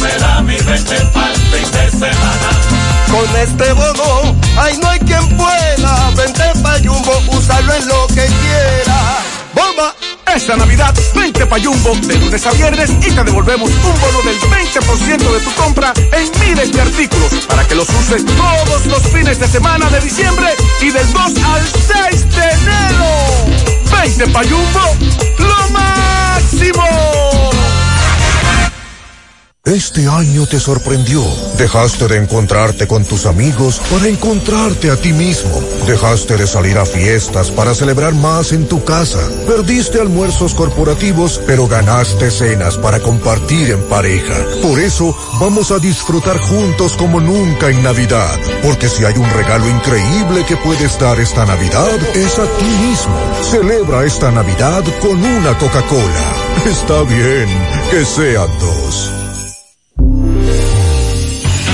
me da mi 20 pa'l fin de semana. Con este bono, ay no hay quien pueda, vente pa' Jumbo, usarlo en lo que quiera. ¡Bomba! Esta Navidad, 20 pa' Jumbo, de lunes a viernes y te devolvemos un bono del 20% de tu compra en miles de artículos para que los uses todos los fines de semana de diciembre y del 2 al 6 de enero. 20 pa' Jumbo, lo máximo. Este año te sorprendió. Dejaste de encontrarte con tus amigos para encontrarte a ti mismo. Dejaste de salir a fiestas para celebrar más en tu casa. Perdiste almuerzos corporativos, pero ganaste cenas para compartir en pareja. Por eso vamos a disfrutar juntos como nunca en Navidad. Porque si hay un regalo increíble que puedes dar esta Navidad, es a ti mismo. Celebra esta Navidad con una Coca-Cola. Está bien que sean dos.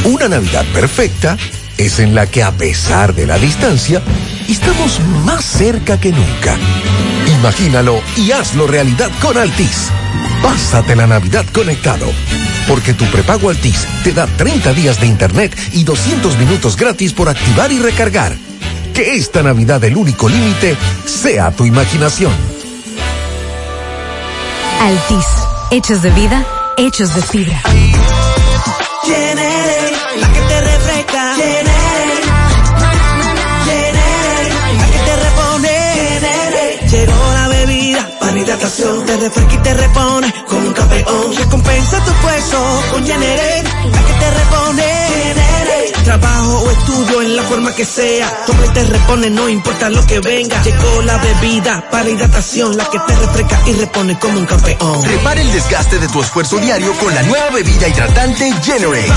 Una Navidad perfecta es en la que a pesar de la distancia, estamos más cerca que nunca. Imagínalo y hazlo realidad con Altis. Pásate la Navidad conectado. Porque tu prepago Altis te da 30 días de internet y 200 minutos gratis por activar y recargar. Que esta Navidad el único límite sea tu imaginación. Altis, hechos de vida, hechos de fibra. Generate, la que te refresca. Generate, generate, la que te repone. Llegó la bebida para hidratación. Te refresca y te repone como un campeón. Recompensa tu esfuerzo con Generate, la que te repone. Trabajo o estudio en la forma que sea. Y te repone, no importa lo que venga. Llegó la bebida para hidratación, la que te refresca y repone como un campeón. Repara el desgaste de tu esfuerzo diario con la nueva bebida hidratante Generate.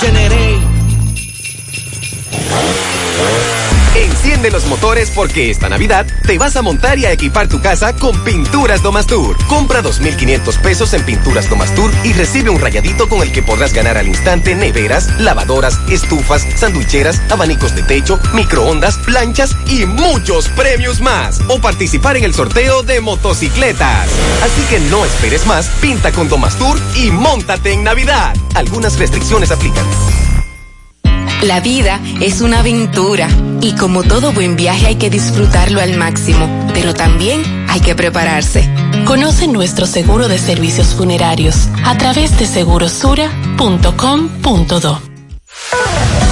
Generate. Enciende los motores porque esta Navidad te vas a montar y a equipar tu casa con Pinturas Domastur. Compra 2.500 pesos en Pinturas Domastur y recibe un rayadito con el que podrás ganar al instante neveras, lavadoras, estufas, sanduicheras, abanicos de techo, microondas, planchas y muchos premios más. O participar en el sorteo de motocicletas. Así que no esperes más, pinta con Domastur y montate en Navidad. Algunas restricciones aplican. La vida es una aventura y como todo buen viaje hay que disfrutarlo al máximo, pero también hay que prepararse. Conoce nuestro seguro de servicios funerarios a través de segurosura.com.do.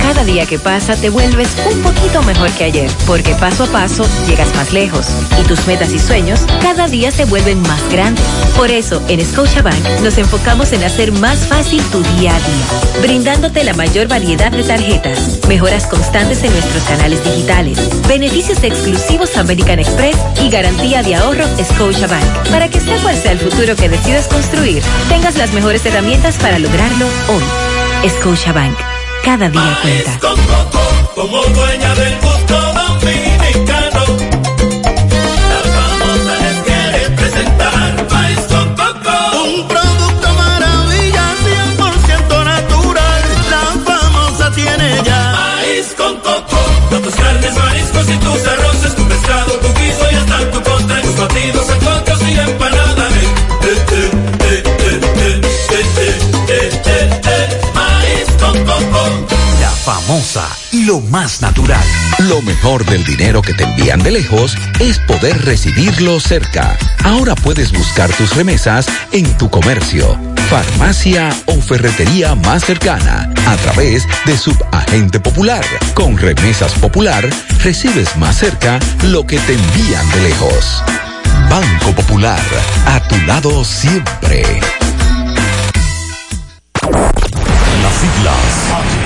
Cada día que pasa te vuelves un poquito mejor que ayer, porque paso a paso llegas más lejos y tus metas y sueños cada día se vuelven más grandes. Por eso, en Scotiabank nos enfocamos en hacer más fácil tu día a día, brindándote la mayor variedad de tarjetas, mejoras constantes en nuestros canales digitales, beneficios exclusivos American Express y garantía de ahorro Scotiabank, para que sea cual sea el futuro que decidas construir, tengas las mejores herramientas para lograrlo hoy. Scotiabank cada día cuenta. Famosa y lo más natural. Lo mejor del dinero que te envían de lejos es poder recibirlo cerca. Ahora puedes buscar tus remesas en tu comercio, farmacia o ferretería más cercana a través de Subagente Popular. Con Remesas Popular recibes más cerca lo que te envían de lejos. Banco Popular, a tu lado siempre. Las siglas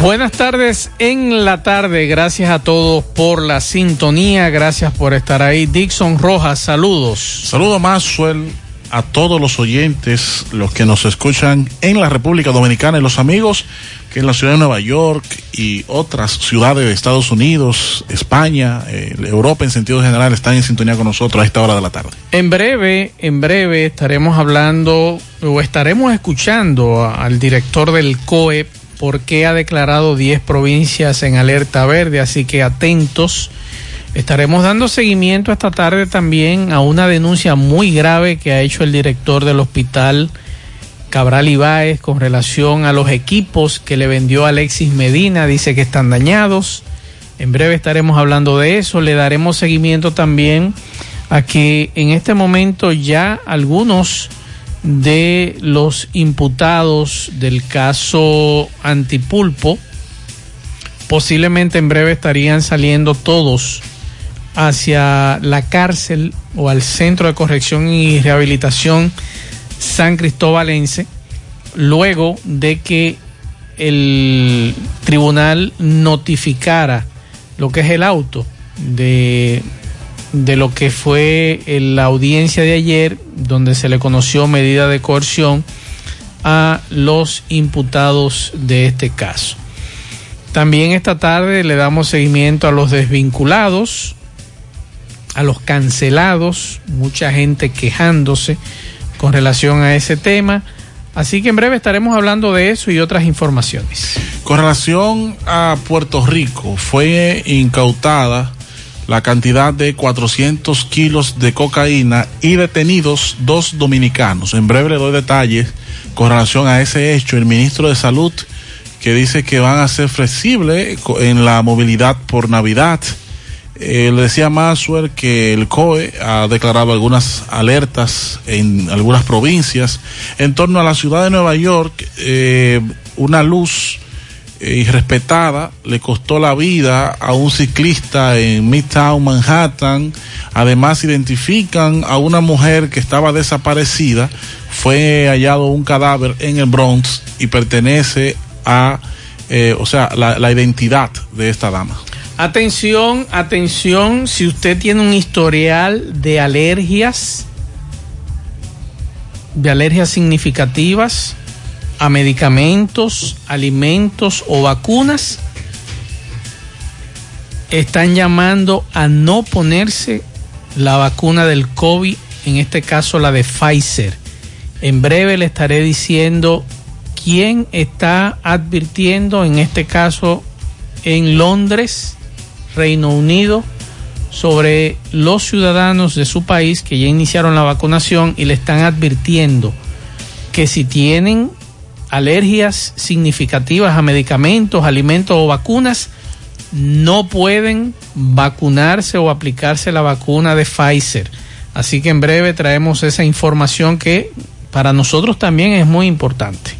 Buenas tardes en la tarde. Gracias a todos por la sintonía. Gracias por estar ahí. Dixon Rojas, saludos. Saludos, Maxwell, a todos los oyentes, los que nos escuchan en la República Dominicana y los amigos que en la ciudad de Nueva York y otras ciudades de Estados Unidos, España, eh, Europa en sentido general están en sintonía con nosotros a esta hora de la tarde. En breve, en breve estaremos hablando o estaremos escuchando al director del COE porque ha declarado 10 provincias en alerta verde, así que atentos. Estaremos dando seguimiento esta tarde también a una denuncia muy grave que ha hecho el director del hospital Cabral Ibáez con relación a los equipos que le vendió Alexis Medina. Dice que están dañados. En breve estaremos hablando de eso. Le daremos seguimiento también a que en este momento ya algunos de los imputados del caso Antipulpo. Posiblemente en breve estarían saliendo todos hacia la cárcel o al centro de corrección y rehabilitación San Cristóbalense, luego de que el tribunal notificara lo que es el auto de, de lo que fue la audiencia de ayer, donde se le conoció medida de coerción a los imputados de este caso. También esta tarde le damos seguimiento a los desvinculados, a los cancelados, mucha gente quejándose con relación a ese tema. Así que en breve estaremos hablando de eso y otras informaciones. Con relación a Puerto Rico, fue incautada la cantidad de 400 kilos de cocaína y detenidos dos dominicanos. En breve le doy detalles con relación a ese hecho. El ministro de Salud que dice que van a ser flexibles en la movilidad por Navidad eh, le decía Maswell que el COE ha declarado algunas alertas en algunas provincias. En torno a la ciudad de Nueva York, eh, una luz eh, irrespetada le costó la vida a un ciclista en Midtown Manhattan. Además, identifican a una mujer que estaba desaparecida. Fue hallado un cadáver en el Bronx y pertenece a, o sea, la identidad de esta dama. Atención, atención, si usted tiene un historial de alergias, de alergias significativas a medicamentos, alimentos o vacunas, están llamando a no ponerse la vacuna del COVID, en este caso la de Pfizer. En breve le estaré diciendo quién está advirtiendo, en este caso en Londres, Reino Unido sobre los ciudadanos de su país que ya iniciaron la vacunación y le están advirtiendo que si tienen alergias significativas a medicamentos, alimentos o vacunas, no pueden vacunarse o aplicarse la vacuna de Pfizer. Así que en breve traemos esa información que para nosotros también es muy importante.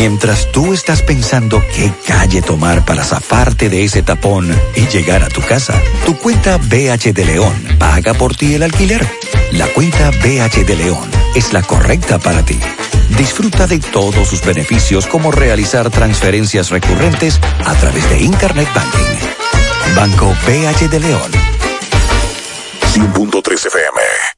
Mientras tú estás pensando qué calle tomar para zafarte de ese tapón y llegar a tu casa, tu cuenta BH de León paga por ti el alquiler. La cuenta BH de León es la correcta para ti. Disfruta de todos sus beneficios como realizar transferencias recurrentes a través de Internet Banking. Banco BH de León. 100.3 FM.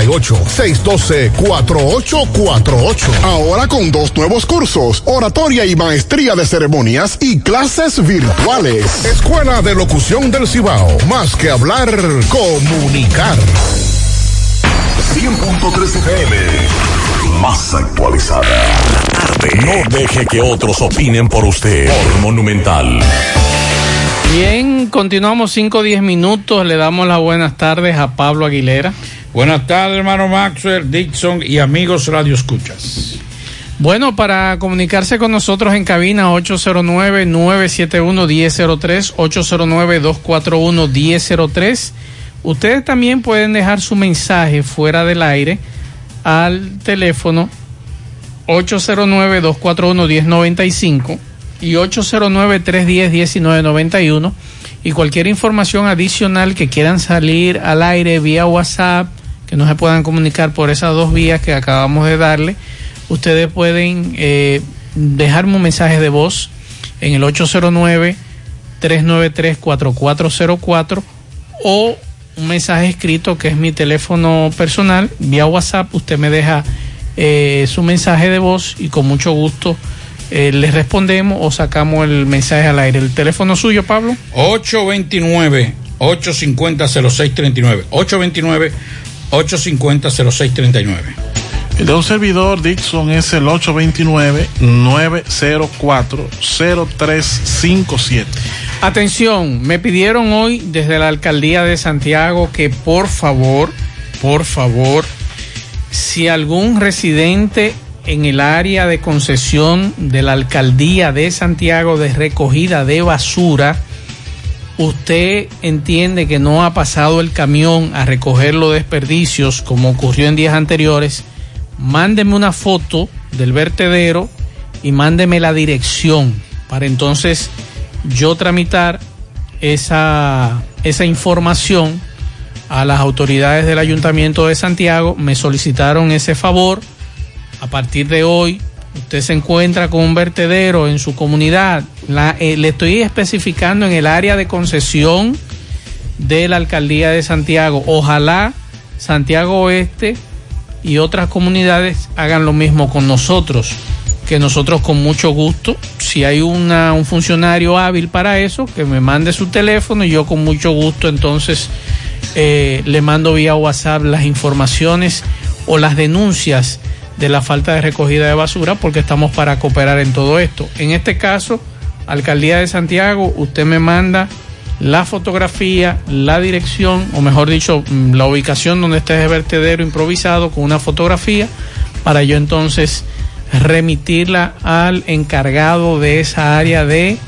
612-4848. Ahora con dos nuevos cursos, oratoria y maestría de ceremonias y clases virtuales. Escuela de Locución del Cibao. Más que hablar, comunicar. 100.3 FM. Más actualizada. La tarde. No deje que otros opinen por usted. Por Monumental. Bien, continuamos 5 o 10 minutos. Le damos las buenas tardes a Pablo Aguilera. Buenas tardes, hermano Maxwell, Dixon y amigos Radio Escuchas. Bueno, para comunicarse con nosotros en cabina 809-971-1003, 809-241-1003. Ustedes también pueden dejar su mensaje fuera del aire al teléfono 809-241-1095 y 809-310-1991 y cualquier información adicional que quieran salir al aire vía WhatsApp, que no se puedan comunicar por esas dos vías que acabamos de darle, ustedes pueden eh, dejarme un mensaje de voz en el 809-393-4404 o un mensaje escrito que es mi teléfono personal, vía WhatsApp, usted me deja eh, su mensaje de voz y con mucho gusto eh, les respondemos o sacamos el mensaje al aire. ¿El teléfono suyo, Pablo? 829-850-0639. 829-850-0639. El de un servidor, Dixon, es el 829-904-0357. Atención, me pidieron hoy desde la alcaldía de Santiago que por favor, por favor, si algún residente en el área de concesión de la alcaldía de Santiago de recogida de basura, usted entiende que no ha pasado el camión a recoger los desperdicios como ocurrió en días anteriores, mándeme una foto del vertedero y mándeme la dirección para entonces yo tramitar esa, esa información a las autoridades del ayuntamiento de Santiago. Me solicitaron ese favor. A partir de hoy, usted se encuentra con un vertedero en su comunidad. Eh, le estoy especificando en el área de concesión de la alcaldía de Santiago. Ojalá Santiago Oeste y otras comunidades hagan lo mismo con nosotros, que nosotros con mucho gusto, si hay una, un funcionario hábil para eso, que me mande su teléfono y yo con mucho gusto entonces eh, le mando vía WhatsApp las informaciones o las denuncias de la falta de recogida de basura porque estamos para cooperar en todo esto. En este caso, Alcaldía de Santiago, usted me manda la fotografía, la dirección, o mejor dicho, mm, la ubicación donde está ese vertedero improvisado con una fotografía para yo entonces remitirla al encargado de esa área de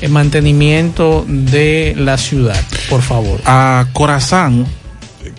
eh, mantenimiento de la ciudad, por favor. A Corazán,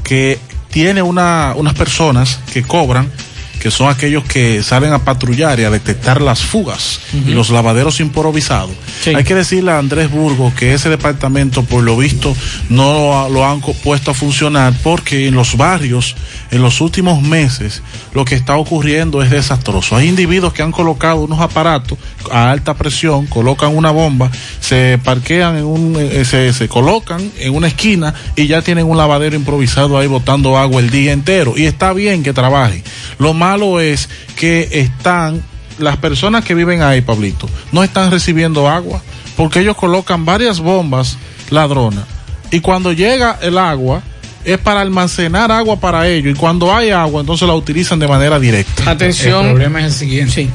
que tiene una, unas personas que cobran que son aquellos que salen a patrullar y a detectar las fugas y los lavaderos improvisados. Hay que decirle a Andrés Burgos que ese departamento, por lo visto, no lo han puesto a funcionar porque en los barrios, en los últimos meses, lo que está ocurriendo es desastroso. Hay individuos que han colocado unos aparatos a alta presión, colocan una bomba, se parquean en un, eh, se, se colocan en una esquina y ya tienen un lavadero improvisado ahí botando agua el día entero. Y está bien que trabajen. Lo malo es que están, las personas que viven ahí, Pablito, no están recibiendo agua porque ellos colocan varias bombas ladronas y cuando llega el agua es para almacenar agua para ellos y cuando hay agua entonces la utilizan de manera directa. Atención. El problema es el siguiente. Sí.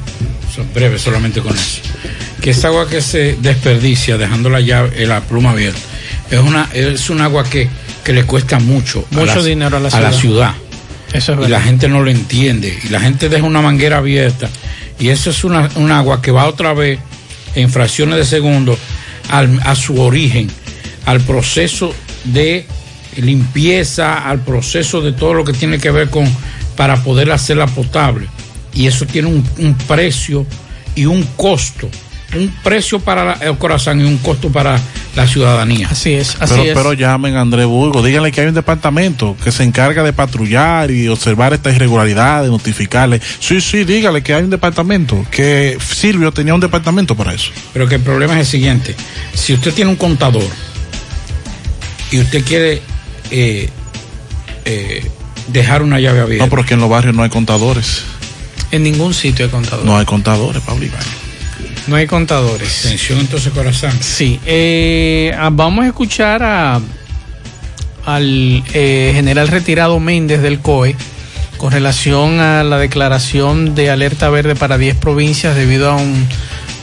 Son breve solamente con eso. Que esa agua que se desperdicia dejando la llave, la pluma abierta, es una es un agua que, que le cuesta mucho, mucho dinero a la a ciudad. la ciudad Eso es y la gente no lo entiende. Y la gente deja una manguera abierta. Y eso es una, un agua que va otra vez en fracciones de segundo al- a su origen, al proceso de limpieza, al proceso de todo lo que tiene que ver con para poder hacerla potable. Y eso tiene un, un precio y un costo. Un precio para el corazón y un costo para la ciudadanía. Así es, pero, pero llamen a Andrés Burgos, díganle que hay un departamento que se encarga de patrullar y observar esta irregularidad, de notificarle. Sí, sí, dígale que hay un departamento, que Silvio tenía un departamento para eso. Pero que el problema es el siguiente: si usted tiene un contador y usted quiere eh, eh, dejar una llave abierta, No, pero es que en los barrios no hay contadores. En ningún sitio hay contadores. No hay contadores, Pablito. No hay contadores. Atención entonces, corazón. Sí. eh, ah, vamos a escuchar a al eh, general retirado Méndez del COE con relación a la declaración de alerta verde para 10 provincias debido a un,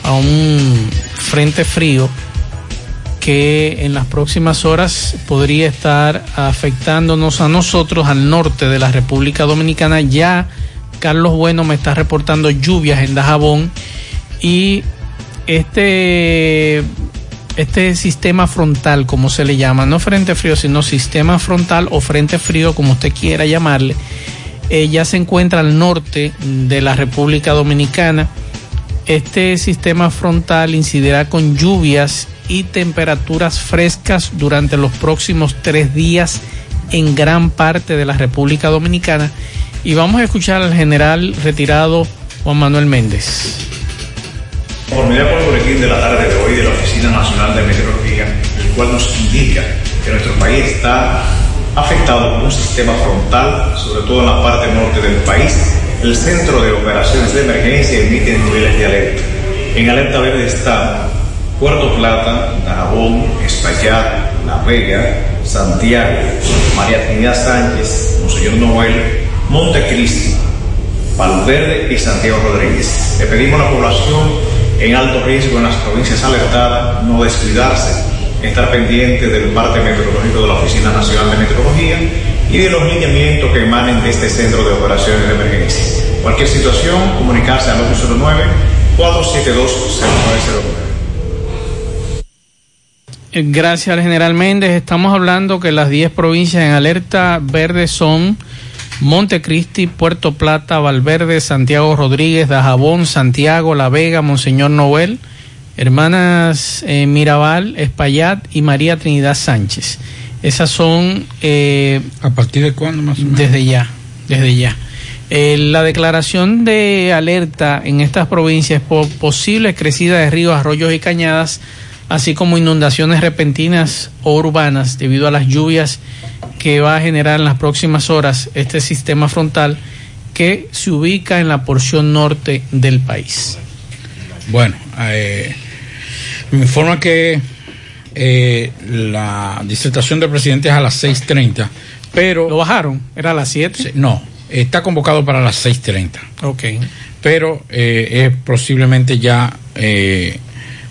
a un frente frío que en las próximas horas podría estar afectándonos a nosotros al norte de la República Dominicana. Ya Carlos Bueno me está reportando lluvias en Dajabón y este este sistema frontal, como se le llama, no frente frío, sino sistema frontal o frente frío, como usted quiera llamarle, eh, ya se encuentra al norte de la República Dominicana. Este sistema frontal incidirá con lluvias y temperaturas frescas durante los próximos tres días en gran parte de la República Dominicana. Y vamos a escuchar al general retirado Juan Manuel Méndez. Conformidad con el boletín de la tarde de hoy de la Oficina Nacional de Meteorología, el cual nos indica que nuestro país está afectado por un sistema frontal, sobre todo en la parte norte del país. El Centro de Operaciones de Emergencia emite niveles de alerta. En alerta verde está Puerto Plata, Dajabón, Espaillat, La Vega, Santiago, María Trinidad Sánchez, Monseñor Noel, Montecristi, Valverde y Santiago Rodríguez. Le pedimos a la población en alto riesgo en las provincias alertadas no descuidarse, estar pendiente del parte meteorológico de la Oficina Nacional de Meteorología y de los lineamientos que emanen de este Centro de Operaciones de Emergencia. Cualquier situación, comunicarse al 809 472 0909. Eh, Gracias al general Méndez. Estamos hablando que las 10 provincias en alerta verde son Montecristi, Puerto Plata, Valverde, Santiago Rodríguez, Dajabón, Santiago, La Vega, Monseñor Noel, Hermanas eh, Mirabal, Espaillat y María Trinidad Sánchez. Esas son... eh, ¿A partir de cuándo más o menos? Desde ya, desde ya. Eh, la declaración de alerta en estas provincias por posible crecida de ríos, arroyos y cañadas, así como inundaciones repentinas o urbanas debido a las lluvias que va a generar en las próximas horas este sistema frontal que se ubica en la porción norte del país. Bueno, eh, me informa que eh, la disertación del presidente es a las 6.30, pero... ¿Lo bajaron? ¿Era a las 7? No, está convocado para las 6.30. Ok. Pero eh, es posiblemente ya eh,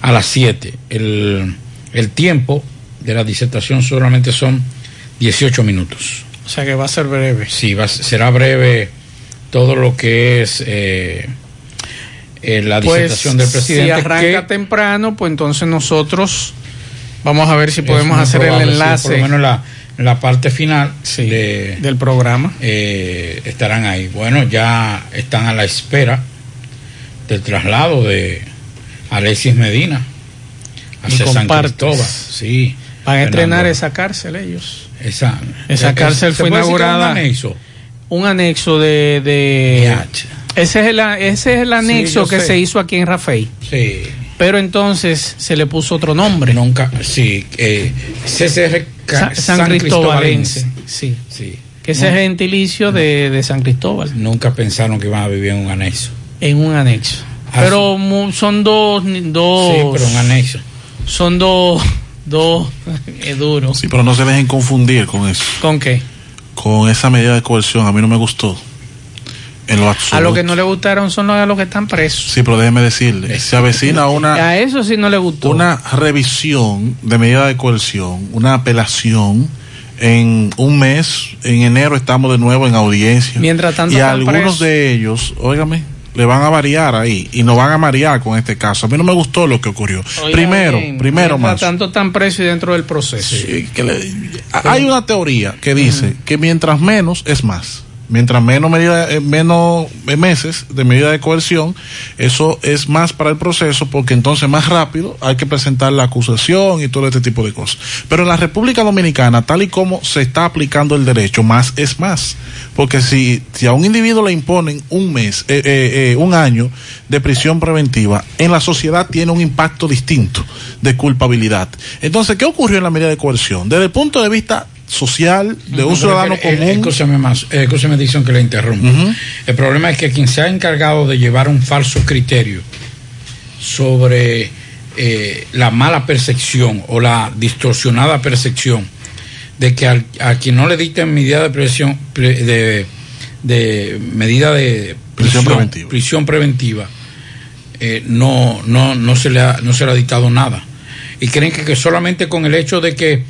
a las 7. El, el tiempo de la disertación solamente son 18 minutos. O sea que va a ser breve. Sí, va, será breve todo lo que es eh, eh, la Pues, disertación del presidente. Si arranca que temprano, pues entonces nosotros vamos a ver si podemos hacer el sí, enlace por lo menos la, la parte final de- del programa. eh, estarán ahí. Bueno, ya están a la espera del traslado de Alexis Medina San compartes. Cristóbal. Sí. Van a estrenar Fernando. esa cárcel ellos. Esa, Esa cárcel ¿se fue es un inaugurada. anexo? Un anexo de. de ese, es el, ese es el anexo que sé. se hizo aquí en Rafael. Sí. Pero entonces se le puso otro nombre. Nunca, sí. Eh, CCR Sa- Ca- San, Cristobalense. Sí. Sí. Que ese es el gentilicio de, de San Cristóbal. Nunca pensaron que iban a vivir en un anexo. En un anexo. Ah, pero mu- son dos. dos Sí, pero un anexo. Son dos. Dos. Es duro. Sí, pero no se dejen confundir con eso. ¿Con qué? Con esa medida de coerción. A mí no me gustó. En lo absoluto. A los que no le gustaron son los, a los que están presos. Sí, pero déjeme decirle, se avecina una, A eso sí no le gustó. una revisión de medida de coerción, una apelación. En un mes, en enero, estamos de nuevo en audiencia. Mientras tanto y algunos presos. de ellos, óigame, le van a variar ahí y nos van a marear con este caso. A mí no me gustó lo que ocurrió. Oiga primero, bien, primero más. tanto están presos y dentro del proceso. que le- Hay una teoría que dice que mientras menos es más. Mientras menos medida, eh, menos eh, meses de medida de coerción, eso es más para el proceso porque entonces más rápido hay que presentar la acusación y todo este tipo de cosas. Pero en la República Dominicana, tal y como se está aplicando el derecho, más es más. Porque si, si a un individuo le imponen un mes, eh, eh, un año de prisión preventiva, en la sociedad tiene un impacto distinto de culpabilidad. Entonces, ¿qué ocurrió en la medida de coerción? Desde el punto de vista social de un No, ciudadano eh, común. Escúchame más, eh, escúchame, Dixon, que le interrumpo. El problema es que quien se ha encargado de llevar un falso criterio sobre eh, la mala percepción o la distorsionada percepción de que al- a quien no le dicten medida de presión pre- de, de medida de Prisión preventiva. prisión preventiva, eh, no, no, no, se le ha, no se le ha dictado nada. Y creen que, que solamente con el hecho de que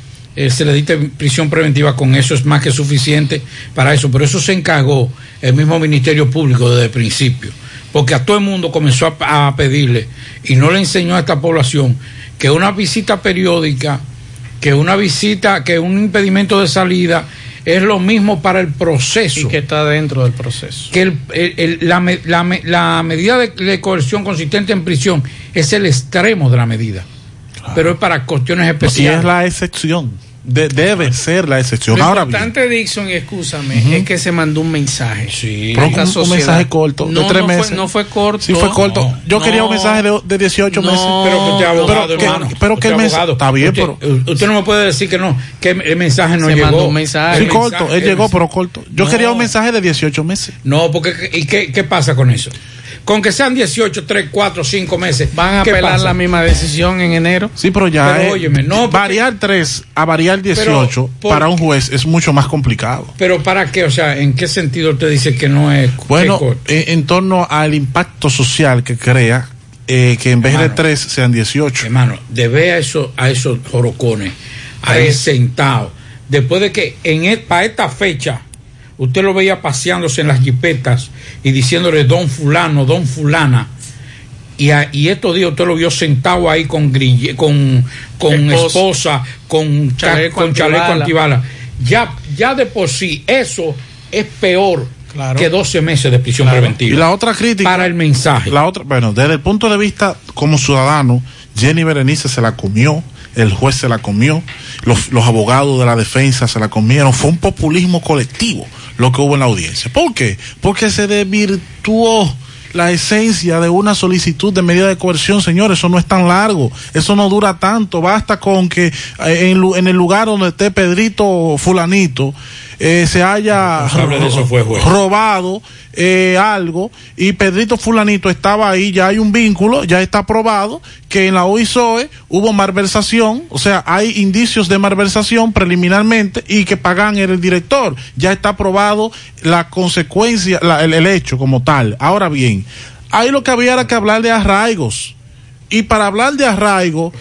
eh, se le dicte prisión preventiva, con eso es más que suficiente para eso. Pero eso se encargó el mismo Ministerio Público desde el principio. Porque a todo el mundo comenzó a, a pedirle y no le enseñó a esta población que una visita periódica, que una visita, que un impedimento de salida es lo mismo para el proceso Y que está dentro del proceso. que el- el- el- la, la me- la medida de, de coerción consistente en prisión es el extremo de la medida, pero es para cuestiones Y especiales. es la excepción. De- debe ser la excepción. Lo Ahora bien, importante, Dixon, y escúchame, es que se mandó un mensaje. Pero A un- un mensaje corto, de No, tres no fue- meses. no fue corto. sí fue corto. Yo No, quería un mensaje de, de 18 no, meses. pero que usted abogado, pero que, pero que el mensaje está bien, usted, pero usted no me puede decir que no, que el mensaje no Se llegó. mandó un mensaje. sí El corto. mensaje- Él llegó, mensaje- pero corto. Yo No. quería un mensaje de 18 meses. No, porque ¿y qué, qué pasa con eso? Con que sean 18, 3, 4, 5 meses. Van a ¿qué apelar pasa? la misma decisión en enero. Sí, pero ya Pero es- óyeme, no, porque- variar 3 a variar 18 por- para un juez es mucho más complicado. Pero ¿para qué? O sea, ¿en qué sentido usted dice que no es Bueno, en, en torno al impacto social que crea eh, que en vez de Hermano. 3 sean 18. Hermano, de ver a esos, a esos jorocones ahí sentados, después de que en e- para esta fecha usted lo veía paseándose en las jipetas y diciéndole don fulano, don fulana, y, a- y estos días usted lo vio sentado ahí con grille, con, con Esposa. esposa, con Chaleco con chaleco antibala. antibala. Ya, ya de por sí eso es peor Claro. que 12 meses de prisión Claro. preventiva. Y la otra crítica. Para el mensaje. La otra, bueno, desde el punto de vista como ciudadano, Jenny Berenice se la comió, el juez se la comió, los, los abogados de la defensa se la comieron. Fue un populismo colectivo lo que hubo en la audiencia. ¿Por qué? Porque se desvirtuó la esencia de una solicitud de medida de coerción, señores, eso no es tan largo, eso no dura tanto, basta con que eh, en, en el lugar donde esté Pedrito fulanito eh, se haya responsable de eso fue juez. robado eh, algo y Pedrito Fulanito estaba ahí, ya hay un vínculo, ya está probado que en la OISOE hubo malversación, o sea, hay indicios de malversación preliminarmente y que pagan era el director, ya está probado la consecuencia, la- el, el hecho como tal. Ahora bien, ahí lo que había era que hablar de arraigos y para hablar de arraigo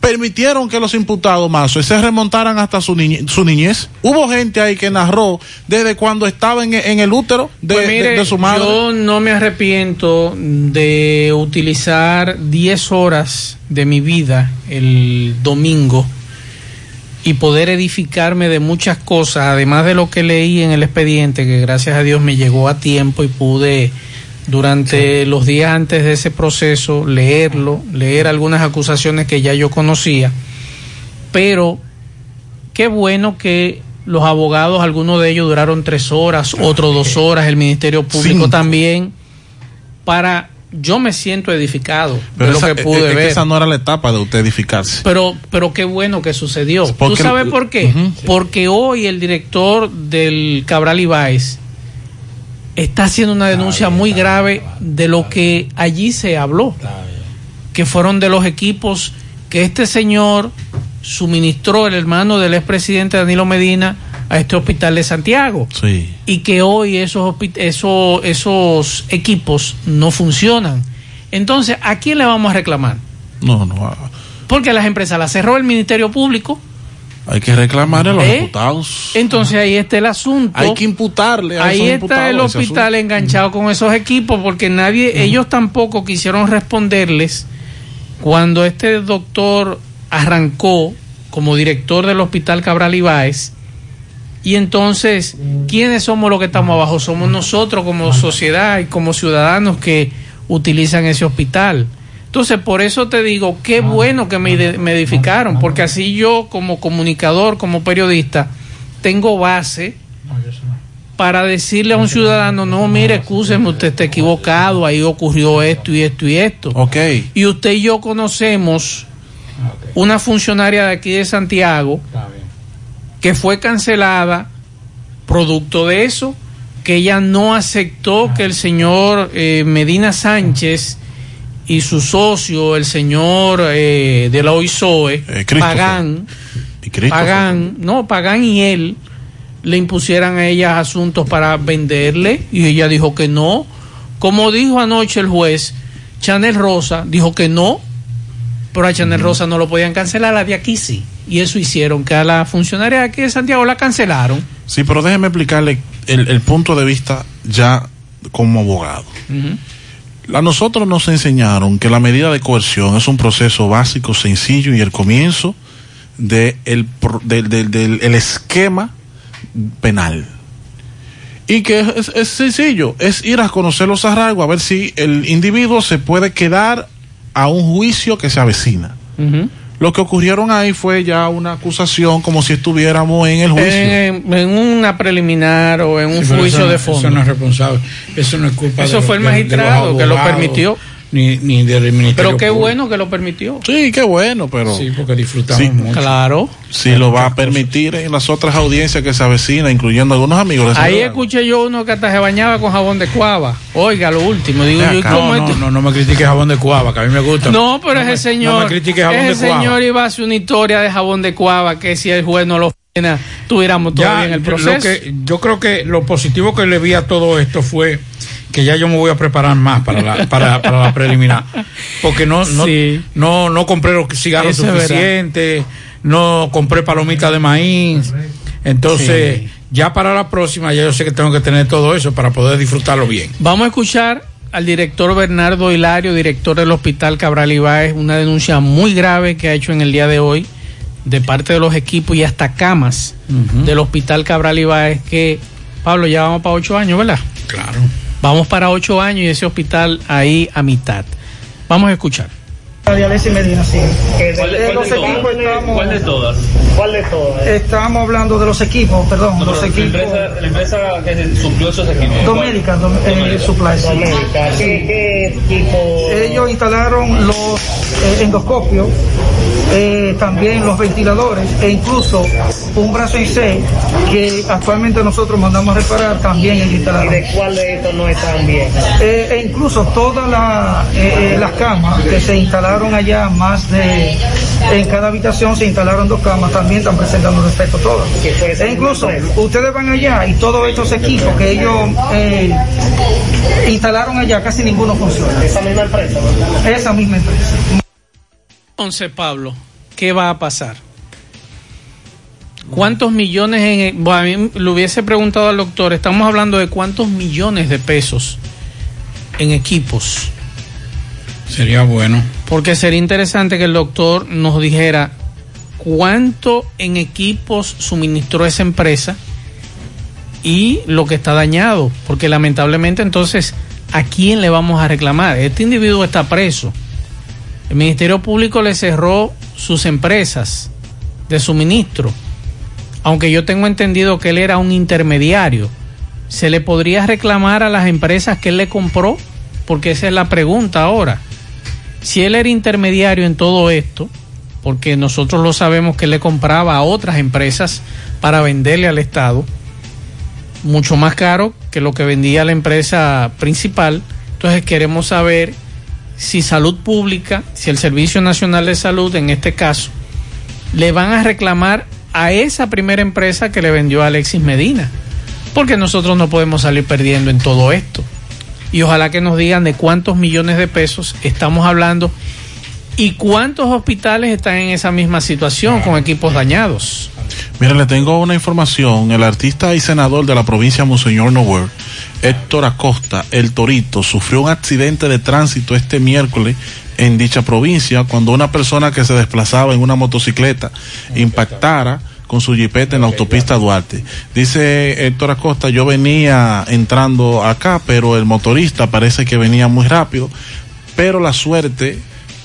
permitieron que los imputados más se remontaran hasta su, niñe- su niñez. Hubo gente ahí que narró desde cuando estaba en, en el útero de, Pues de su madre. Yo no me arrepiento de utilizar 10 horas de mi vida el domingo y poder edificarme de muchas cosas, además de lo que leí en el expediente, que gracias a Dios me llegó a tiempo y pude durante los días antes de ese proceso leerlo, leer algunas acusaciones que ya yo conocía, pero qué bueno que los abogados, algunos de ellos duraron tres horas, otros dos horas, el Ministerio Público Cinco. también, para, yo me siento edificado Pero de lo esa, que es- pude es que ver. esa no era la etapa de usted edificarse. Pero, pero qué bueno que sucedió. ¿Tú Porque- sabes por qué? Porque hoy el director del Cabral Ibáez está haciendo una denuncia muy grave de lo que allí se habló, que fueron de los equipos que este señor suministró, el hermano del expresidente Danilo Medina, a este hospital de Santiago. Sí. Y que hoy esos, esos, esos equipos no funcionan. Entonces, ¿a quién le vamos a reclamar? No, no. Porque las empresas las cerró el Ministerio Público. Hay que reclamar a los ¿Eh? imputados. Entonces ahí está el asunto. Hay que imputarle a Ahí esos está el hospital enganchado con esos equipos porque nadie, ellos tampoco quisieron responderles cuando este doctor arrancó como director del hospital Cabral Ibáez. Y entonces, ¿quiénes somos los que estamos abajo? Somos nosotros como sociedad y como ciudadanos que utilizan ese hospital. Entonces, por eso te digo, qué bueno que me, me edificaron, porque así yo como comunicador, como periodista, tengo base para decirle a un ciudadano, no, mire, excúseme, usted está equivocado, ahí ocurrió esto y esto y esto. Ok. Y usted y yo conocemos una funcionaria de aquí de Santiago que fue cancelada producto de eso, que ella no aceptó que el señor eh, Medina Sánchez y su socio, el señor eh, de la OISOE, Christopher. Pagán, Pagán, no, Pagán y él le impusieran a ella asuntos para venderle y ella dijo que no. Como dijo anoche el juez, Chanel Rosa dijo que no, pero a Chanel Rosa no lo podían cancelar, la de aquí sí. Y eso hicieron que a la funcionaria de aquí de Santiago la cancelaron. Sí, pero déjeme explicarle el, el punto de vista ya como abogado. A nosotros nos enseñaron que la medida de coerción es un proceso básico, sencillo y el comienzo del, del- del- el esquema penal. Y que es, es sencillo, es ir a conocer los arraigos, a ver si el individuo se puede quedar a un juicio que se avecina. Lo que ocurrieron ahí fue ya una acusación como si estuviéramos en el juicio. En, en una preliminar o en un Sí, juicio eso no- de fondo. Eso no es responsable. Eso no es culpa Eso de fue el de- de magistrado los que lo permitió. Ni, ni del Ministerio Pero qué Público. bueno que lo permitió. Sí, qué bueno, pero. Sí, porque disfrutamos Sí, mucho. Claro. Si lo va a permitir en las otras audiencias que se avecinan, incluyendo algunos amigos. de Ahí escuché yo uno que hasta se bañaba con jabón de cuava. Oiga, lo último. Digo yo, ¿y Acá, cómo no, no, no, no me critique jabón de cuava, que a mí me gusta. No, pero No ese me- señor, No me critique jabón ese de cuava. señor iba a hacer una historia de jabón de cuava que si el juez no lo frena, tuviéramos Ya, todavía en el lo proceso. que- yo creo que lo positivo que le vi a todo esto fue que ya yo me voy a preparar más para la, para, para la preliminar. Porque no, no, Sí. no, no compré los cigarros Eso suficientes, no compré palomitas de maíz. Entonces, ya para la próxima, ya yo sé que tengo que tener todo eso para poder disfrutarlo bien. Vamos a escuchar al director Bernardo Hilario, director del Hospital Cabral Ibáez, una denuncia muy grave que ha hecho en el día de hoy de parte de los equipos y hasta camas del Hospital Cabral Ibáez que, Pablo, ya vamos para ocho años, ¿verdad? Claro. Vamos para ocho años y ese hospital ahí a mitad. Vamos a escuchar. Alessi Medina, sí. ¿Cuál de- cuál los de todas? equipos estamos, ¿Cuál de todas? ¿Cuál de todas? estamos hablando de los equipos, perdón, No, los pero la equipos. empresa, la empresa que suplió esos equipos. Doménica, Dom- eh, Supply. sí. Doménica. ¿Qué, qué tipo? Ellos instalaron los eh, endoscopios, eh, también los ventiladores e incluso un brazo en C que actualmente nosotros mandamos a reparar también ellos instalaron. ¿Y de cuál de estos no están bien? Eh, e incluso todas la- eh, eh, las camas que se instalaron allá, más de en cada habitación se instalaron dos camas, también están presentando defecto todas. E incluso ustedes van allá y todos estos equipos que ellos eh, instalaron allá, casi ninguno funciona. ¿Esa misma empresa? Esa misma empresa. Entonces, Pablo, ¿qué va a pasar? ¿Cuántos millones en... Bueno, a mí le hubiese preguntado al doctor, estamos hablando de cuántos millones de pesos en equipos. Sería bueno. Porque sería interesante que el doctor nos dijera cuánto en equipos suministró esa empresa y lo que está dañado. Porque lamentablemente entonces, ¿a quién le vamos a reclamar? Este individuo está preso. El Ministerio Público le cerró sus empresas de suministro. Aunque yo tengo entendido que él era un intermediario. ¿Se le podría reclamar a las empresas que él le compró? Porque esa es la pregunta ahora. Si él era intermediario en todo esto, porque nosotros lo sabemos que él le compraba a otras empresas para venderle al Estado, mucho más caro que lo que vendía la empresa principal. Entonces queremos saber si salud pública, si el Servicio Nacional de Salud en este caso, le van a reclamar a esa primera empresa que le vendió a Alexis Medina. Porque nosotros no podemos salir perdiendo en todo esto. Y ojalá que nos digan de cuántos millones de pesos estamos hablando y cuántos hospitales están en esa misma situación con equipos dañados. Mira, le tengo una información. El artista y senador de la provincia Monseñor Nower, Héctor Acosta, el Torito, sufrió un accidente de tránsito este miércoles en dicha provincia cuando una persona que se desplazaba en una motocicleta impactara con su jipeta en la autopista Duarte. Dice Héctor Acosta, yo venía entrando acá, pero el motorista parece que venía muy rápido, pero la suerte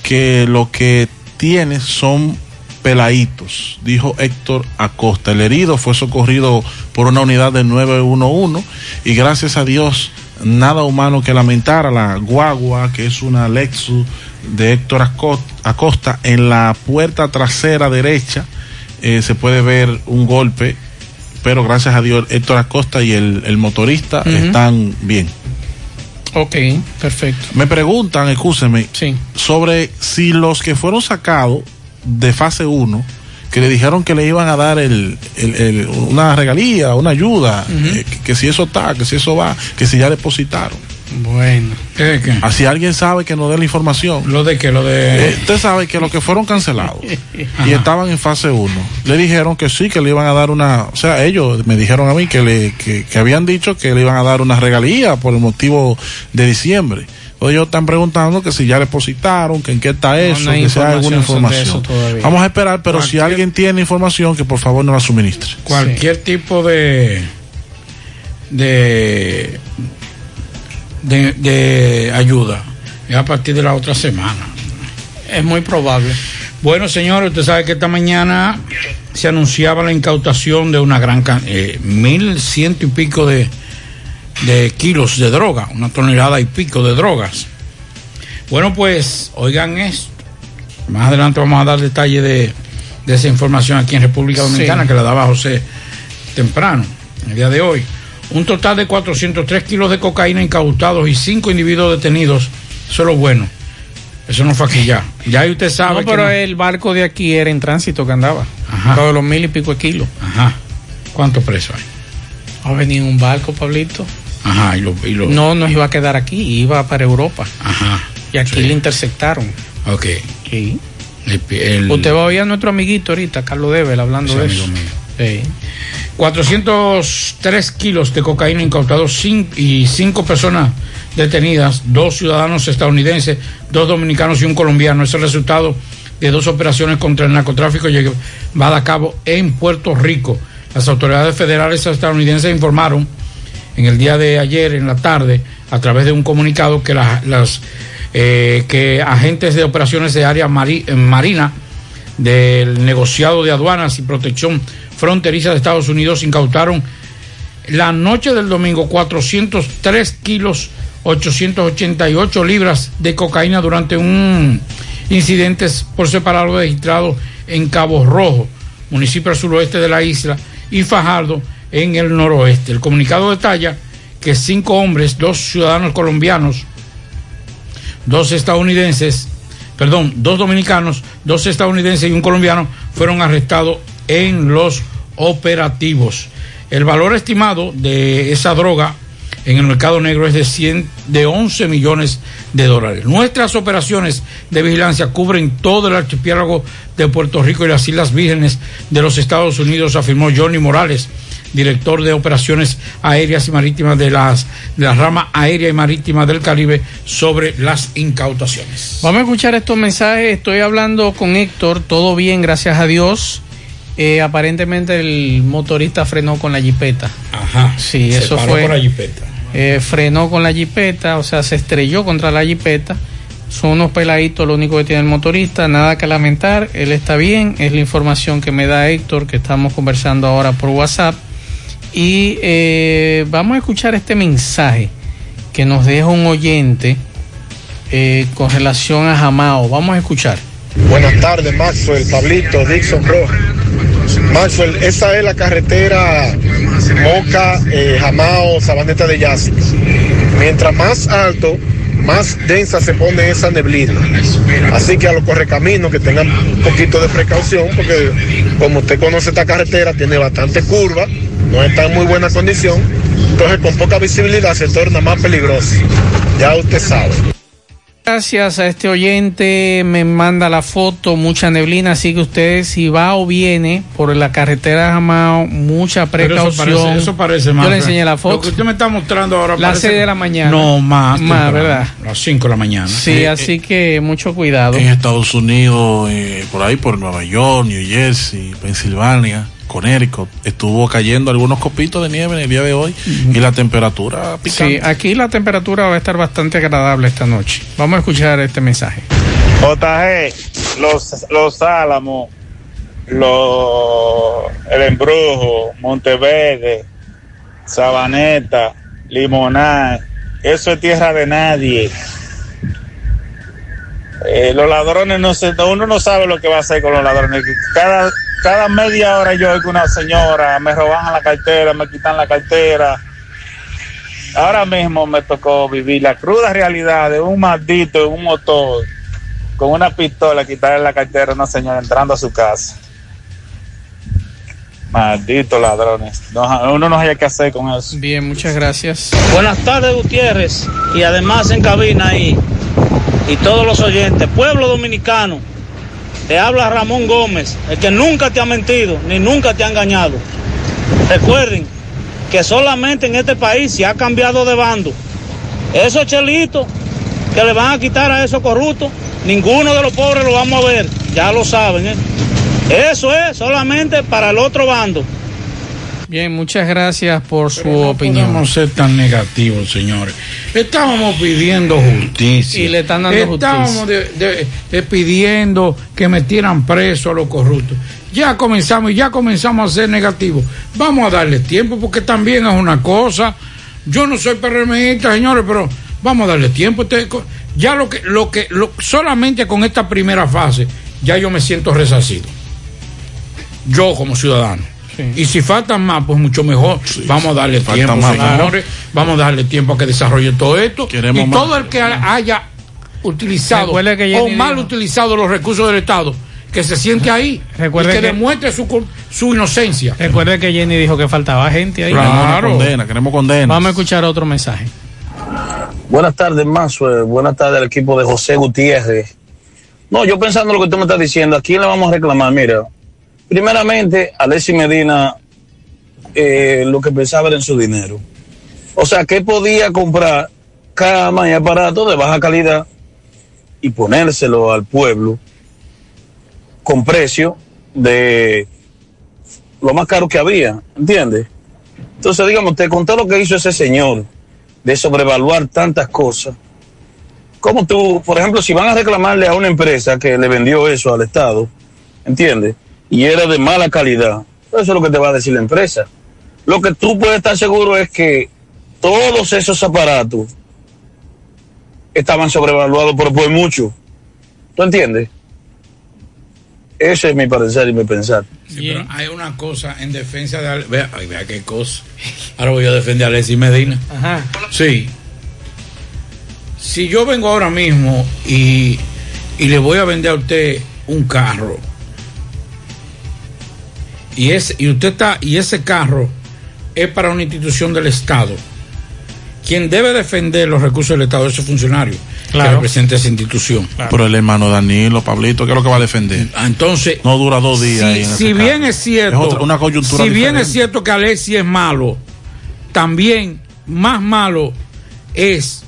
que lo que tiene son peladitos, dijo Héctor Acosta. El herido fue socorrido por una unidad del 911 y gracias a Dios nada humano que lamentara la guagua, que es una Lexus de Héctor Aco- Acosta, en la puerta trasera derecha eh, se puede ver un golpe, pero gracias a Dios Héctor Acosta y el, el motorista están bien. Ok, perfecto. Me preguntan, escúcheme, sobre si los que fueron sacados de fase 1, que le dijeron que le iban a dar el, el- el- una regalía, una ayuda, eh, que, que si eso está, que si eso va, que si ya depositaron. Bueno. ¿Qué, qué? Así alguien sabe que nos dé la información. ¿Lo de qué? Lo de... Eh, usted sabe que los que fueron cancelados y estaban en fase 1, le dijeron que sí, que le iban a dar una, o sea, ellos me dijeron a mí que, le, que, que habían dicho que le iban a dar una regalía por el motivo de diciembre. Entonces ellos están preguntando que si ya depositaron, que en qué está eso, no que si hay alguna información. Vamos a esperar, pero si alguien tiene información, que por favor nos la suministre. cualquier tipo de de, de de ayuda es a partir de la otra semana es muy probable bueno señores usted sabe que esta mañana se anunciaba la incautación de una gran eh, mil ciento y pico de de kilos de droga una tonelada y pico de drogas bueno pues oigan esto más adelante vamos a dar detalle de, de esa información aquí en República Dominicana Sí. que la daba José temprano, el día de hoy. Un total de 403 kilos de cocaína incautados y cinco individuos detenidos. Eso es lo bueno. Eso no fue aquí ya. Ya ahí usted sabe No, que pero no- el barco de aquí era en tránsito que andaba. Todo los mil y pico de kilos. Ajá. ¿Cuántos presos hay? Va a venir en un barco, Pablito. Ajá, y lo, y lo- No, no iba a quedar aquí, iba para Europa. Ajá. Y aquí le interceptaron. Ok. Sí. El, el- Usted va a oír a nuestro amiguito ahorita, Carlos Debel, hablando Ese de amigo eso. mío. Sí. 403 kilos de cocaína incautados y cinco personas detenidas, dos ciudadanos estadounidenses, dos dominicanos y un colombiano. Es el resultado de dos operaciones contra el narcotráfico llevadas a cabo en Puerto Rico. Las autoridades federales estadounidenses informaron en el día de ayer, en la tarde, a través de un comunicado que la- las eh, que agentes de operaciones de área eh, marina del negociado de aduanas y protección fronteriza de Estados Unidos incautaron la noche del domingo 403 kilos 888 libras de cocaína durante un incidente por separado registrado en Cabo Rojo, municipio al suroeste de la isla, y Fajardo en el noroeste. El comunicado detalla que cinco hombres, dos ciudadanos colombianos, dos estadounidenses, perdón, dos dominicanos, dos estadounidenses y un colombiano fueron arrestados en los operativos. El valor estimado de esa droga en el mercado negro es de 100, de 11 millones de dólares. Nuestras operaciones de vigilancia cubren todo el archipiélago de Puerto Rico y las Islas Vírgenes de los Estados Unidos, afirmó Johnny Morales, director de operaciones aéreas y marítimas de las de la rama aérea y marítima del Caribe sobre las incautaciones. Vamos a escuchar estos mensajes. Estoy hablando con Héctor. Todo bien, gracias a Dios. Eh, aparentemente el motorista frenó con la jipeta. Ajá. Sí, Se eso paró fue. con la jipeta. Eh, frenó con la jipeta, o sea, se estrelló contra la jipeta. Son unos peladitos lo único que tiene el motorista, nada que lamentar, él está bien, es la información que me da Héctor, que estamos conversando ahora por WhatsApp. Y eh, vamos a escuchar este mensaje que nos deja un oyente eh, con relación a Jamao. Vamos a escuchar. Buenas tardes, Maxwell, Pablito, Dixon Rojas. Maxwell, esa es la carretera Moca, eh, Jamao, Sabaneta de Yásica. Mientras más alto, más densa se pone esa neblina. Así que a los correcaminos que tengan un poquito de precaución, porque como usted conoce esta carretera, tiene bastante curva, no está en muy buena condición, entonces con poca visibilidad se torna más peligroso. Ya usted sabe. Gracias a este oyente, me manda la foto, mucha neblina, así que usted si va o viene por la carretera Jamao, mucha Pero precaución. eso parece, eso parece más. Yo le enseñé la Lo foto. que usted me está mostrando ahora Las parece- seis de la mañana. No, más. Más, temprano, ¿verdad? Las 5 de la mañana. Sí, así que mucho cuidado. En Estados Unidos, eh, por ahí por Nueva York, New Jersey, Pensilvania, Connecticut, estuvo cayendo algunos copitos de nieve en el día de hoy y la temperatura Sí, picante. aquí la temperatura va a estar bastante agradable esta noche. Vamos a escuchar este mensaje. JG, los, los Álamos, los, el Embrujo, Monteverde, Sabaneta, Limonar, eso es tierra de nadie. Eh, los ladrones no se, uno no sabe lo que va a hacer con los ladrones. Cada, cada media hora yo oigo una señora, me roban la cartera, me quitan la cartera. Ahora mismo me tocó vivir la cruda realidad de un maldito en un motor con una pistola quitarle la cartera a una señora entrando a su casa. Malditos ladrones. No, uno no sabe qué hacer con eso. Bien, muchas gracias. Buenas tardes, Gutiérrez, y además en cabina ahí, y todos los oyentes. Pueblo dominicano, te habla Ramón Gómez, el que nunca te ha mentido, ni nunca te ha engañado. Recuerden que solamente en este país se ha cambiado de bando. Esos chelitos que le van a quitar a esos corruptos, ninguno de los pobres lo vamos a ver, ya lo saben. ¿eh? Eso es solamente para el otro bando. Bien, muchas gracias por su No opinión. podemos ser tan negativos, señores. Estábamos pidiendo justicia. Y le están dando Estábamos de- de- de pidiendo que metieran preso a los corruptos. Ya comenzamos y ya comenzamos a ser negativos. Vamos a darle tiempo porque también es una cosa. Yo no soy PRMista, señores, pero vamos a darle tiempo. Ya lo que, lo que, lo- solamente con esta primera fase, ya yo me siento resarcido. Yo como ciudadano. Y si faltan más, pues mucho mejor. Vamos a darle tiempo, más, señores. Vamos a darle tiempo a que desarrolle todo esto. Queremos y más. todo el que haya utilizado que o mal dijo- utilizado los recursos del Estado, que se siente ahí Recuerde y que, que- demuestre su, su inocencia. Recuerde que Jenny dijo que faltaba gente ahí. Queremos una condena, queremos condena. Vamos a escuchar otro mensaje. Buenas tardes, Maxwell. Buenas tardes al equipo de José Gutiérrez. No, yo pensando lo que tú me estás diciendo, ¿a quién le vamos a reclamar? Mira, primeramente, Alessi Medina eh, lo que pensaba era en su dinero. O sea, que podía comprar cama y aparato de baja calidad y ponérselo al pueblo con precio de lo más caro que había, ¿entiendes? Entonces, dígame usted, con todo lo que hizo ese señor de sobrevaluar tantas cosas, ¿cómo tú, por ejemplo, si van a reclamarle a una empresa que le vendió eso al Estado, ¿entiendes? Y era de mala calidad, eso es lo que te va a decir la empresa. Lo que tú puedes estar seguro es que todos esos aparatos estaban sobrevaluados por, por mucho. ¿Tú entiendes? Ese es mi parecer y mi pensar. Sí, pero hay una cosa en defensa de Ale- vea, vea qué cosa. Ahora voy a defender a Alexis Medina. Ajá. Sí. Si yo vengo ahora mismo y, y le voy a vender a usted un carro y ese y usted está y ese carro es para una institución del Estado. quien debe defender los recursos del Estado es ese funcionario que Claro. representa esa institución. Pero el hermano Danilo, Pablito, ¿qué es lo que va a defender? Entonces, no dura dos días. ahí en si, bien es cierto, Es otra- una coyuntura si bien es cierto que Alexi es malo, también más malo es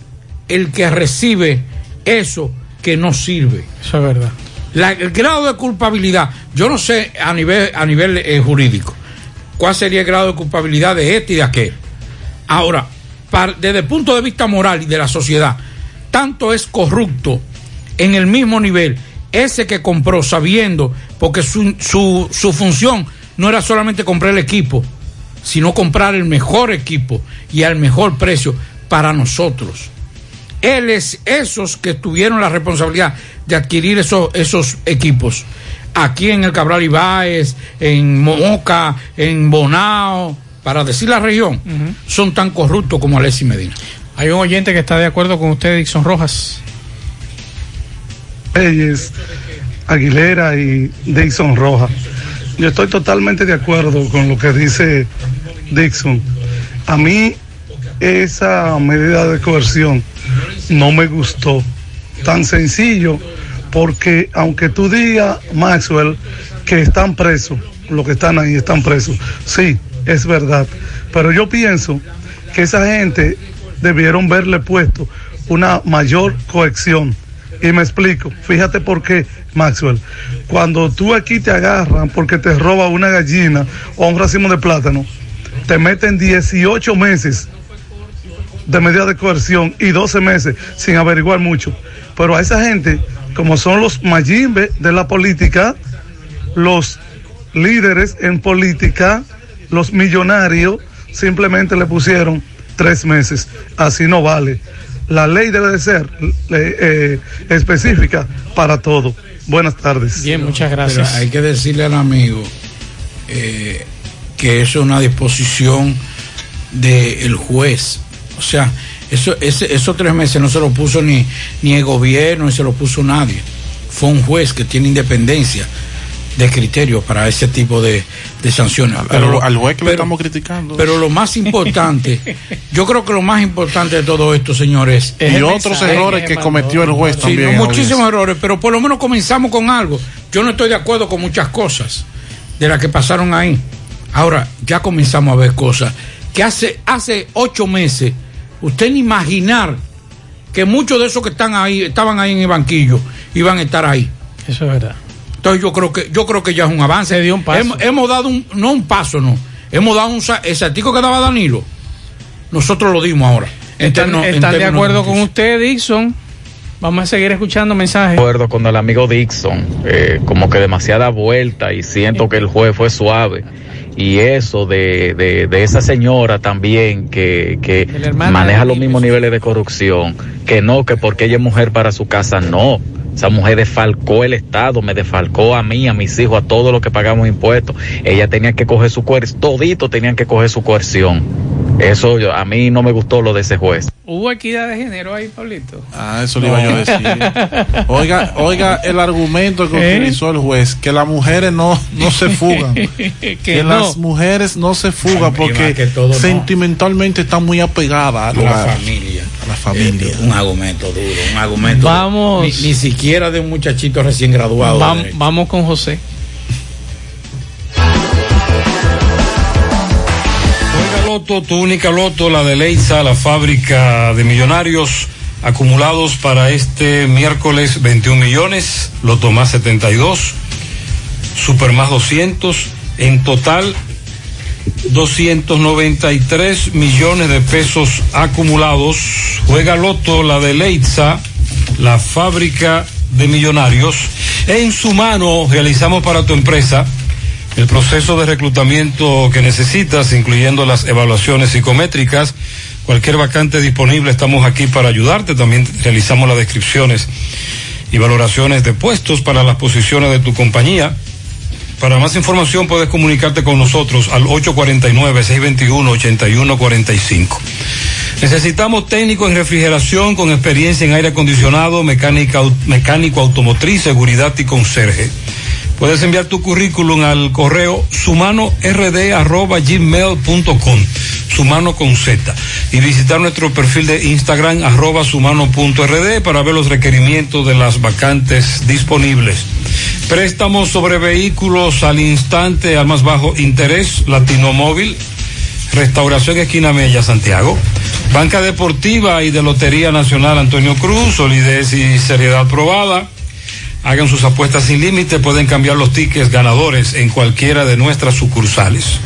el que recibe eso que no sirve. Eso es verdad. La- el grado de culpabilidad, yo no sé a nivel, a nivel eh, jurídico, cuál sería el grado de culpabilidad de este y de aquel. Ahora, desde el punto de vista moral y de la sociedad, tanto es corrupto en el mismo nivel ese que compró sabiendo, porque su, su, su función no era solamente comprar el equipo, sino comprar el mejor equipo y al mejor precio para nosotros. Él es esos que tuvieron la responsabilidad de adquirir esos, esos equipos. Aquí en el Cabral Ibáez, en Moca, en Bonao, para decir la región, son tan corruptos como Alexis Medina. Hay un oyente que está de acuerdo con usted, Dixon Rojas. Reyes, Aguilera y Dixon Rojas. Yo estoy totalmente de acuerdo con lo que dice Dixon. A mí esa medida de coerción no me gustó. Tan sencillo porque aunque tú digas, Maxwell, que están presos, los que están ahí están presos, sí, es verdad. Pero yo pienso que esa gente debieron verle puesto una mayor cohección. Y me explico, fíjate por qué, Maxwell. Cuando tú aquí te agarran porque te roba una gallina o un racimo de plátano, te meten 18 meses de medida de coerción y 12 meses sin averiguar mucho. Pero a esa gente, como son los mayimbe de la política, los líderes en política, los millonarios, simplemente le pusieron tres meses. Así no vale. La ley debe de ser eh, eh, específica para todo. Buenas tardes. Bien, muchas Pero hay que decirle al amigo eh, que eso es una disposición del juez. O sea, eso, ese- esos tres meses no se lo puso ni, ni el gobierno, ni se lo puso nadie. Fue un juez que tiene independencia de criterio para ese tipo de, de sanciones. Pero al juez que le pero- estamos criticando. pero lo más importante, yo creo que lo más importante de todo esto, señores, Y otros errores que cometió el juez Sí, también. no, muchísimos errores, pero por lo menos comenzamos con algo. Yo no estoy de acuerdo con muchas cosas de las que pasaron ahí. Ahora, ya comenzamos a ver cosas que hace, hace ocho meses, usted ni imaginar que muchos de esos que están ahí, estaban ahí en el banquillo, iban a estar ahí. Eso es verdad. Entonces yo creo que, yo creo que ya es un avance. Hemos, hemos dado un, no un paso, no. Hemos dado un, saltico que daba Danilo. Nosotros lo dimos ahora. En ¿Están, en de acuerdo con usted, Dixon? Vamos a seguir escuchando mensajes. acuerdo con el amigo Dixon, eh, como que demasiada vuelta y siento que el juez fue suave. Y eso de, de, de esa señora también que, que maneja los mismos niveles de corrupción, que no, que porque ella es mujer para su casa, no. Esa mujer defalcó el Estado, me defalcó a mí, a mis hijos, a todos los que pagamos impuestos. Ella tenía que coger su coerción, todito tenían que coger su coerción. Eso yo- a mí no me gustó lo de ese juez. ¿Hubo equidad de género ahí, Pablito? Ah, eso le iba yo a decir. Oiga, oiga el argumento que ¿Eh? utilizó el juez, que las mujeres no, no se fugan. que que no. las mujeres no se fugan porque que todo, no. sentimentalmente están muy apegadas a la la, familia. a la familia. Un argumento duro, un argumento. Vamos. Ni, ni siquiera de un muchachito recién graduado. Vam- vamos con José. Loto, tu única Loto, la de Leitza, la fábrica de millonarios acumulados para este miércoles 21 millones, Loto más 72, Super más 200, en total 293 millones de pesos acumulados. Juega Loto, la de Leitza, la fábrica de millonarios. En su mano realizamos para tu empresa el proceso de reclutamiento que necesitas, incluyendo las evaluaciones psicométricas. Cualquier vacante disponible, estamos aquí para ayudarte. También realizamos las descripciones y valoraciones de puestos para las posiciones de tu compañía. Para más información puedes comunicarte con nosotros al 849-621-8145. Necesitamos técnico en refrigeración con experiencia en aire acondicionado, mecánico automotriz, seguridad y conserje. Puedes enviar tu currículum al correo sumanord.gmail.com sumano con Z y visitar nuestro perfil de Instagram arroba sumano.rd para ver los requerimientos de las vacantes disponibles. Préstamos sobre vehículos al instante al más bajo interés, Latino Móvil, Restauración Esquina Mella, Santiago. Banca Deportiva y de Lotería Nacional Antonio Cruz, solidez y seriedad probada. Hagan sus apuestas sin límite, pueden cambiar los tickets ganadores en cualquiera de nuestras sucursales.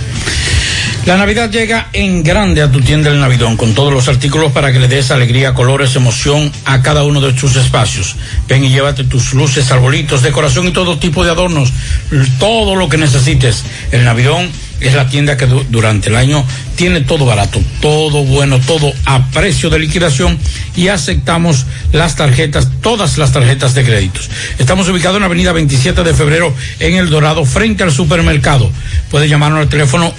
La Navidad llega en grande a tu tienda El Navidón con todos los artículos para que le des alegría, colores, emoción a cada uno de tus espacios. Ven y llévate tus luces, arbolitos, decoración y todo tipo de adornos, todo lo que necesites. El Navidón es la tienda que du- durante el año tiene todo barato, todo bueno, todo a precio de liquidación y aceptamos las tarjetas, todas las tarjetas de créditos. Estamos ubicados en la avenida 27 de febrero en El Dorado, frente al supermercado. Puede llamarnos al teléfono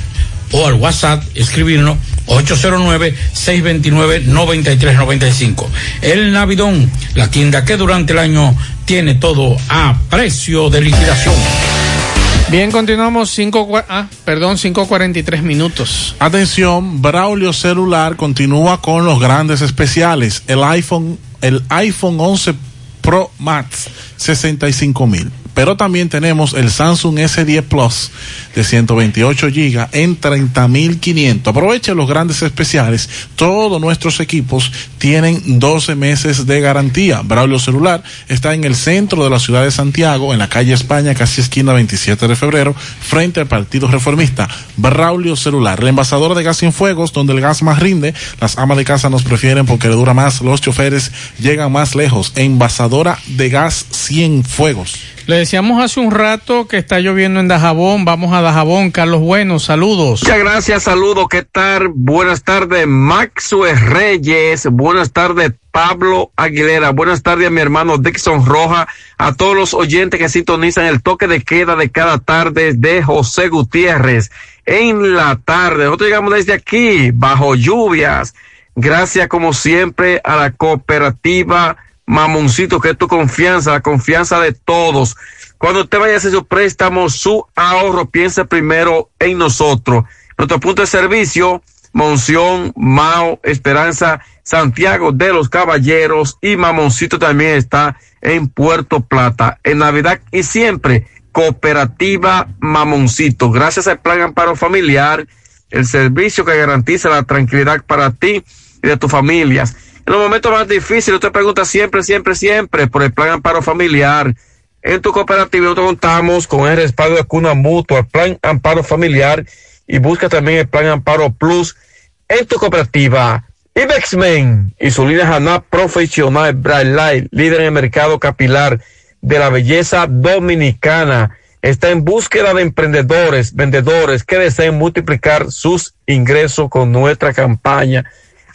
o al WhatsApp, escribirnos 809-629-9395. El Navidón, la tienda que durante el año tiene todo a precio de liquidación. Bien, continuamos 5 ah, perdón, 5.43 minutos. Atención, Braulio Celular continúa con los grandes especiales. El iPhone, el iPhone 11 Pro Max, 65 mil. Pero también tenemos el Samsung S10 Plus de 128 GB en 30.500. Aproveche los grandes especiales. Todos nuestros equipos tienen 12 meses de garantía. Braulio Celular está en el centro de la ciudad de Santiago, en la calle España, casi esquina 27 de febrero, frente al Partido Reformista. Braulio Celular, el envasador de gas sin fuegos, donde el gas más rinde. Las amas de casa nos prefieren porque le dura más. Los choferes llegan más lejos. Envasadora de gas 100 fuegos. Le decíamos hace un rato que está lloviendo en Dajabón. Vamos a Dajabón. Carlos Bueno, saludos. Muchas gracias, saludos, ¿qué tal? Buenas tardes, Maxwell Reyes, buenas tardes, Pablo Aguilera, buenas tardes a mi hermano Dixon Roja, a todos los oyentes que sintonizan el toque de queda de cada tarde de José Gutiérrez. En la tarde, nosotros llegamos desde aquí, bajo lluvias, gracias como siempre a la cooperativa Mamoncito, que es tu confianza, la confianza de todos. Cuando usted vaya a hacer su préstamo, su ahorro, piensa primero en nosotros. Nuestro punto de servicio, Monción, Mao, Esperanza, Santiago de los Caballeros y Mamoncito también está en Puerto Plata. En Navidad y siempre, Cooperativa Mamoncito. Gracias al Plan Amparo Familiar, el servicio que garantiza la tranquilidad para ti y de tus familias. En los momentos más difíciles, usted pregunta siempre, siempre, siempre por el Plan Amparo Familiar. En tu cooperativa nosotros contamos con el respaldo de Cuna Mutua, Plan Amparo Familiar y busca también el Plan Amparo Plus en tu cooperativa. Ibexmen y su línea Haná Profesional Bright Light, líder en el mercado capilar de la belleza dominicana, está en búsqueda de emprendedores, vendedores que deseen multiplicar sus ingresos con nuestra campaña.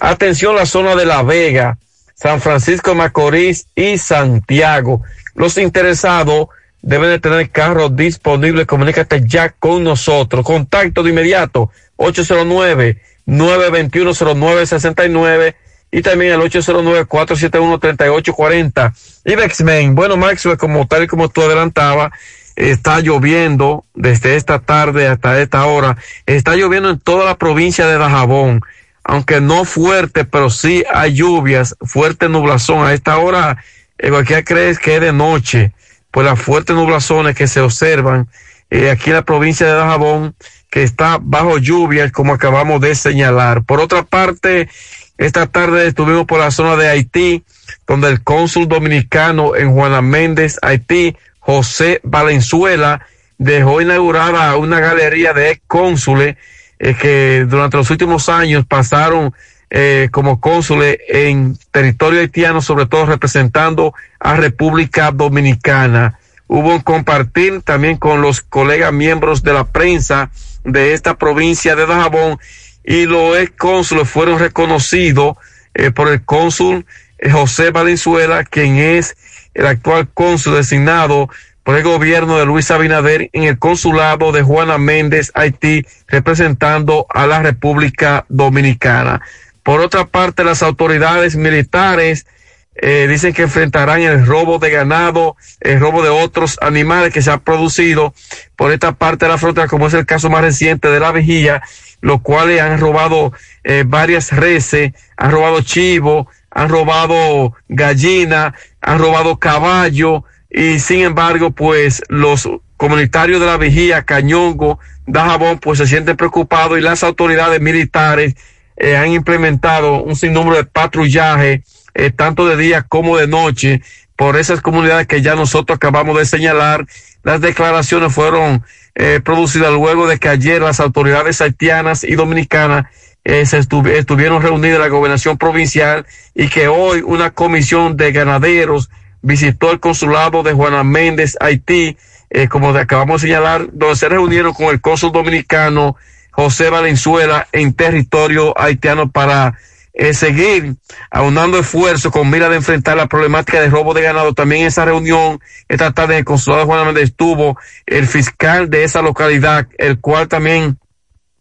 Atención la zona de La Vega, San Francisco Macorís y Santiago. Los interesados deben de tener carros disponibles. Comunícate ya con nosotros. Contacto de inmediato 809-921-0969 y también el 809-471-3840. Y Vexmen, bueno Maxwell, como tal y como tú adelantaba, está lloviendo desde esta tarde hasta esta hora. Está lloviendo en toda la provincia de Dajabón aunque no fuerte, pero sí hay lluvias, fuerte nublazón. A esta hora, eh, cualquiera cree que es de noche, por las fuertes nublazones que se observan eh, aquí en la provincia de Dajabón, que está bajo lluvia, como acabamos de señalar. Por otra parte, esta tarde estuvimos por la zona de Haití, donde el cónsul dominicano en Juana Méndez, Haití, José Valenzuela, dejó inaugurada una galería de cónsules eh, que durante los últimos años pasaron eh, como cónsules en territorio haitiano, sobre todo representando a República Dominicana. Hubo un compartir también con los colegas miembros de la prensa de esta provincia de Dajabón y los ex cónsules fueron reconocidos eh, por el cónsul José Valenzuela, quien es el actual cónsul designado por el gobierno de Luis Abinader en el consulado de Juana Méndez, Haití, representando a la República Dominicana. Por otra parte, las autoridades militares eh, dicen que enfrentarán el robo de ganado, el robo de otros animales que se ha producido por esta parte de la frontera, como es el caso más reciente de la vigía, los cuales han robado eh, varias reses, han robado chivo, han robado gallina, han robado caballo, y sin embargo, pues los comunitarios de la vigía, Cañongo, Dajabón, pues se sienten preocupados y las autoridades militares eh, han implementado un sinnúmero de patrullaje, eh, tanto de día como de noche, por esas comunidades que ya nosotros acabamos de señalar. Las declaraciones fueron eh, producidas luego de que ayer las autoridades haitianas y dominicanas se estuvi- estuvieron reunidas en la gobernación provincial y que hoy una comisión de ganaderos visitó el consulado de Juana Méndez, Haití, eh, como acabamos de señalar, donde se reunieron con el cónsul dominicano José Valenzuela en territorio haitiano para eh, seguir aunando esfuerzos con mira de enfrentar la problemática de robo de ganado. También en esa reunión, esta tarde en el consulado de Juana Méndez estuvo el fiscal de esa localidad, el cual también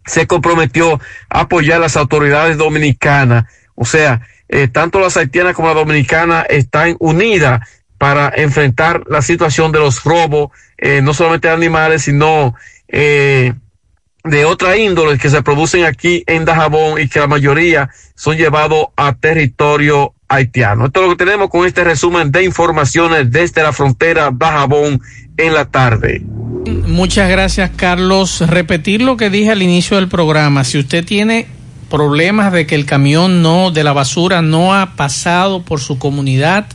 se comprometió a apoyar a las autoridades dominicanas. O sea, eh, tanto las haitianas como las dominicanas están unidas para enfrentar la situación de los robos, eh, no solamente de animales, sino eh, de otra índole que se producen aquí en Dajabón y que la mayoría son llevados a territorio haitiano. Esto es lo que tenemos con este resumen de informaciones desde la frontera Dajabón en la tarde. Muchas gracias, Carlos. Repetir lo que dije al inicio del programa. Si usted tiene problemas de que el camión no de la basura no ha pasado por su comunidad,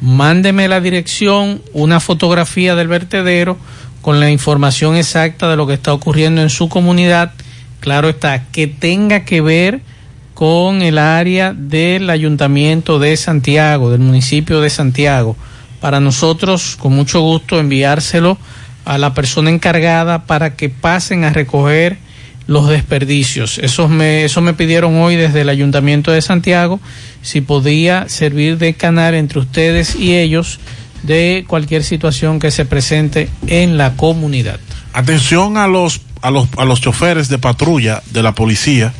mándeme la dirección, una fotografía del vertedero con la información exacta de lo que está ocurriendo en su comunidad. Claro está, que tenga que ver con el área del ayuntamiento de Santiago, del municipio de Santiago, para nosotros con mucho gusto enviárselo a la persona encargada para que pasen a recoger los desperdicios. Eso me, eso me pidieron hoy desde el ayuntamiento de Santiago, si podía servir de canal entre ustedes y ellos de cualquier situación que se presente en la comunidad. Atención a los, a los, a los choferes de patrulla de la policía.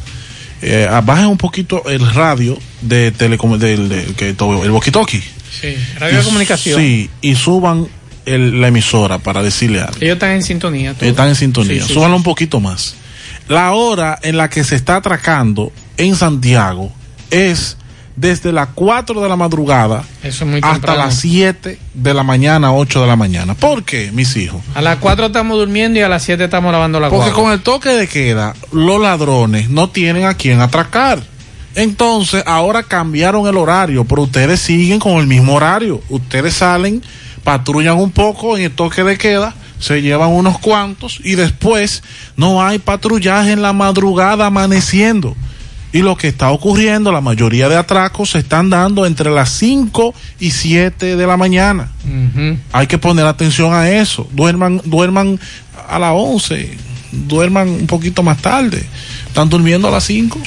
Eh, bajen un poquito el radio de telecom del, del- que todo- el walkie-talkie. Sí, radio de Y- comunicación. Sí, y suban el- la emisora para decirle algo. Ellos están en sintonía. todo. Están en sintonía. Sí, sí, Súbanlo sí. un poquito más. La hora en la que se está atracando en Santiago es desde las 4 de la madrugada Eso es muy hasta las 7 de la mañana, 8 de la mañana. ¿Por qué, mis hijos? A las 4 estamos durmiendo y a las 7 estamos lavando la Porque con el toque de queda, los ladrones no tienen a quién atracar. Entonces, ahora cambiaron el horario, pero ustedes siguen con el mismo horario. Ustedes salen, patrullan un poco en el toque de queda, se llevan unos cuantos y después no hay patrullaje en la madrugada amaneciendo. Y lo que está ocurriendo, la mayoría de atracos se están dando entre las 5 y 7 de la mañana. Hay que poner atención a eso. Duerman, duerman a las 11, duerman un poquito más tarde. Están durmiendo a las 5.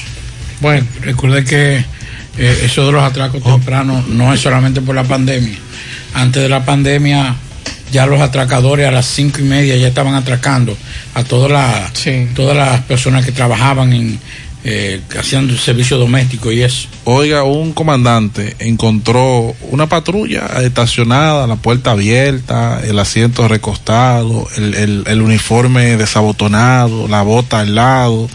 Bueno, recuerde que eh, eso de los atracos tempranos no es solamente por la pandemia. Antes de la pandemia, ya los atracadores a las cinco y media ya estaban atracando a todas las todas las personas que trabajaban en eh, haciendo servicio doméstico y eso. Oiga, un comandante encontró una patrulla estacionada, la puerta abierta, el asiento recostado, el, el- el uniforme desabotonado, la bota al lado.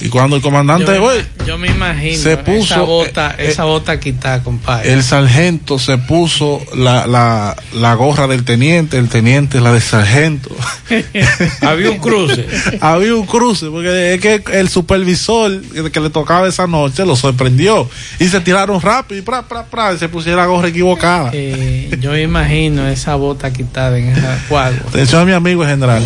Y cuando el comandante, Yo oye, yo me imagino se esa puso, bota, eh, esa bota quitada, compadre. el sargento se puso la, la, la gorra del teniente, el teniente la del sargento. Había un cruce. Había un cruce, porque es que el supervisor que le tocaba esa noche lo sorprendió. Y se tiraron rápido y pra, pra, pra, y se pusieron la gorra equivocada. Eh, yo me imagino esa bota quitada en esa cuadro. Atención a mi amigo en general.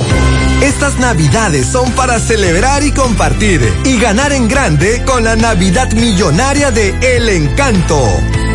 Estas navidades son para celebrar y compartir y ganar en grande con la Navidad Millonaria de El Encanto.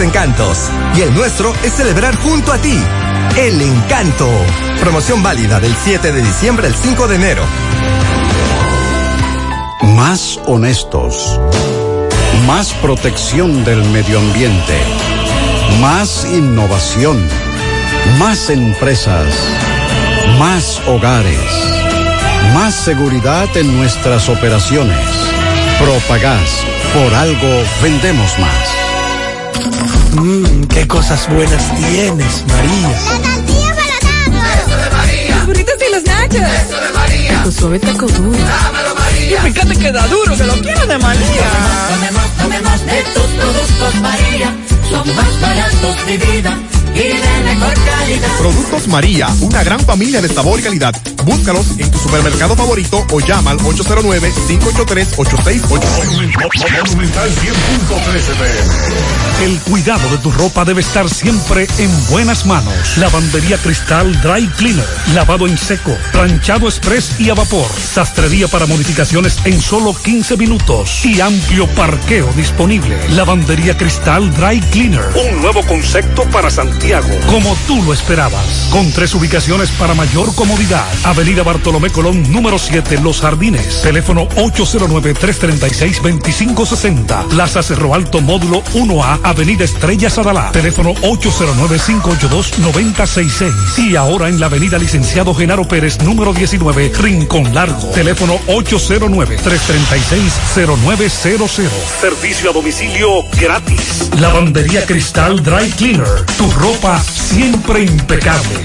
encantos. Y el nuestro es celebrar junto a ti. El encanto. Promoción válida del 7 de diciembre al 5 de enero. Más honestos. Más protección del medio ambiente. Más innovación. Más empresas. Más hogares. Más seguridad en nuestras operaciones. Propagás. Por algo vendemos más. Mmm, qué cosas buenas tienes, María. La tortilla para Eso de María. Los burritos y los nachos. Eso de María. Tu suave taco duro. Dámelo, María. Y fíjate que da duro, que lo quiero de María. Tomemos, tomemos de tus productos, María. Son más baratos de vida y de mejor calidad. Productos María, una gran familia de sabor y calidad. Búscalos en tu supermercado favorito o llama al 809-583-8688. El cuidado de tu ropa debe estar siempre en buenas manos. Lavandería Cristal Dry Cleaner. Lavado en seco, planchado express y a vapor. Sastrería para modificaciones en solo 15 minutos. Y amplio parqueo disponible. Lavandería Cristal Dry Cleaner. Un nuevo concepto para Santiago. Como tú lo esperabas. Con tres ubicaciones para mayor comodidad. Avenida Bartolomé Colón, número 7, Los Jardines. Teléfono 809-336-2560. Plaza Cerro Alto, módulo 1A, Avenida Estrella Sadalá. Teléfono 809-582-9066. Y ahora en la Avenida Licenciado Genaro Pérez, número 19, Rincón Largo. Teléfono 809-336-0900. Servicio a domicilio gratis. Lavandería Cristal Dry Cleaner. Tu ropa siempre impecable.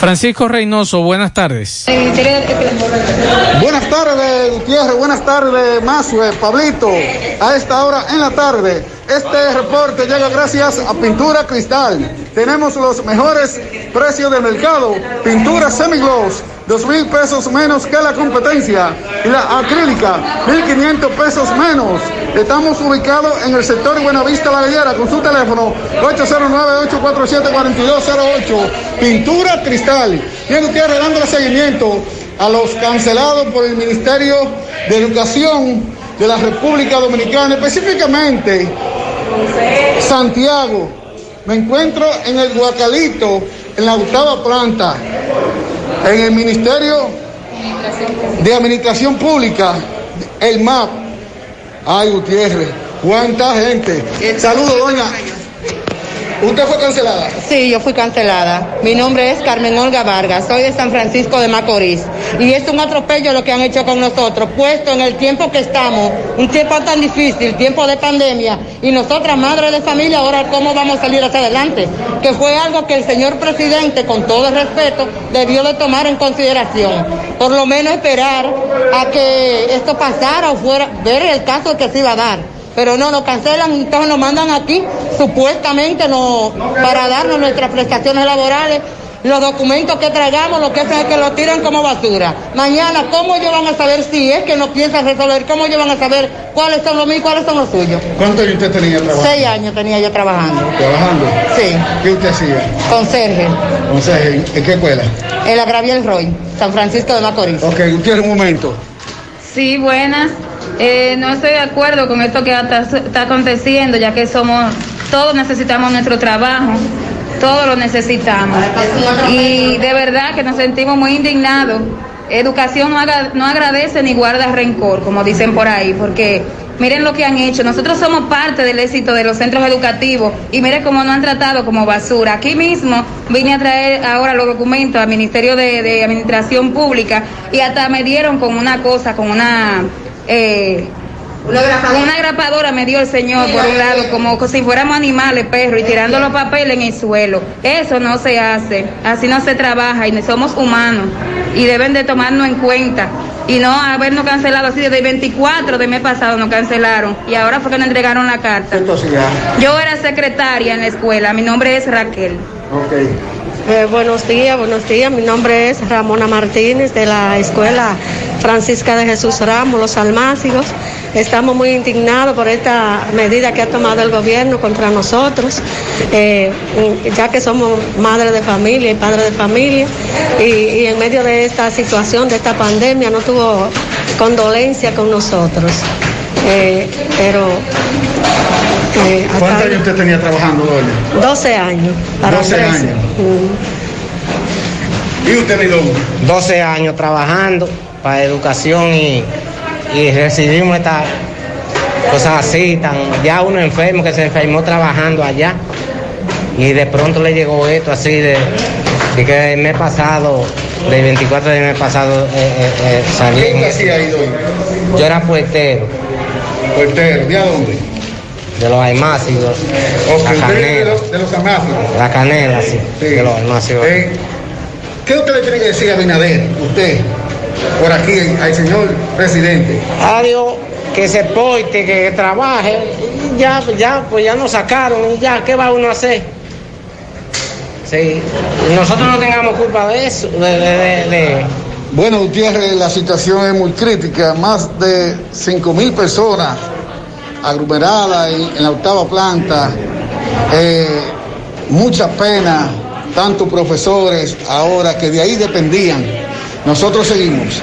Francisco Reynoso, buenas tardes. Buenas tardes, Gutiérrez. Buenas tardes, Mazue, Pablito. A esta hora en la tarde, este reporte llega gracias a Pintura Cristal. Tenemos los mejores precios del mercado. Pintura semigloss, dos mil pesos menos que la competencia. Y la acrílica, mil quinientos pesos menos. Estamos ubicados en el sector Buenavista La Gallera con su teléfono 809-847-4208. Pintura Cristal. Bien, Gutiérrez, dándole seguimiento a los cancelados por el Ministerio de Educación de la República Dominicana, específicamente Santiago. Me encuentro en el Guacalito, en la octava planta, en el Ministerio de Administración Pública, el MAP. Ay, Gutiérrez, cuánta gente. Saludos, doña. ¿Usted fue cancelada? Sí, yo fui cancelada. Mi nombre es Carmen Olga Vargas, soy de San Francisco de Macorís. Y es un atropello lo que han hecho con nosotros, puesto en el tiempo que estamos, un tiempo tan difícil, tiempo de pandemia, y nosotras, madres de familia, ahora cómo vamos a salir hacia adelante. Que fue algo que el señor presidente, con todo el respeto, debió de tomar en consideración. Por lo menos esperar a que esto pasara o fuera, ver el caso que se iba a dar pero no nos cancelan, entonces nos mandan aquí supuestamente no, para darnos nuestras prestaciones laborales los documentos que traigamos, lo que hacen es que lo tiran como basura. Mañana, ¿cómo ellos van a saber si es que no piensan resolver? ¿Cómo ellos van a saber cuáles son los míos y cuáles son los suyos? ¿Cuántos años usted tenía trabajando? Seis años tenía yo trabajando. ¿Trabajando? Sí, ¿Qué usted hacía? conserje, ¿en, en qué escuela? en la Graviel Roy, San Francisco de Macorís. Ok, usted un momento. Sí, buenas. Eh, no estoy de acuerdo con esto que está, aconteciendo, ya que somos, todos necesitamos nuestro trabajo, todos lo necesitamos. Y de verdad que nos sentimos muy indignados. Educación no, no agradece ni guarda rencor, como dicen por ahí, porque miren lo que han hecho. Nosotros somos parte del éxito de los centros educativos y miren cómo nos han tratado como basura. Aquí mismo vine a traer ahora los documentos al Ministerio de, de Administración Pública y hasta me dieron con una cosa, con una... eh, una grapadora me dio el señor por un lado, como si fuéramos animales, perros, y tirando los papeles en el suelo. Eso no se hace, así no se trabaja y somos humanos y deben de tomarnos en cuenta y no habernos cancelado así desde el 24 de mes pasado nos cancelaron y ahora fue que nos entregaron la carta. Yo era secretaria en la escuela, mi nombre es Raquel. Eh, buenos días, buenos días. Mi nombre es Ramona Martínez de la Escuela Francisca de Jesús Ramos, Los Almácigos. Estamos muy indignados por esta medida que ha tomado el gobierno contra nosotros, eh, ya que somos madres de familia y padres de familia. Y, en medio de esta situación, de esta pandemia, no tuvo condolencia con nosotros. Eh, pero eh, ¿Cuántos años usted tenía trabajando, doña? 12 años. para 12 13. años. Mm. ¿Y usted, mi don? 12 años trabajando para educación y, y recibimos estas cosas así, tan, ya uno enfermo que se enfermó trabajando allá y de pronto le llegó esto así de, de que el mes pasado, del 24 del mes pasado, eh, eh, eh, salí. ¿Qué hacía ahí, doña? Yo era puertero. ¿Puertero? ¿De a dónde? De los almácigos. Ok, la de canela. los, de los amáfigos. La canela, sí. De los almácigos. Eh, ¿Qué usted le tiene que decir a Binader, usted, por aquí, al señor presidente? Adiós, que se porte, que trabaje. Ya, ya, pues ya nos sacaron y ya, ¿qué va uno a hacer? Sí, nosotros no tengamos culpa de eso, de, de- de- de- Bueno, Gutiérrez, la situación es muy crítica. Más de 5 mil personas aglomeradas en, la octava planta. Eh, mucha pena, tantos profesores ahora que de ahí dependían. Nosotros seguimos.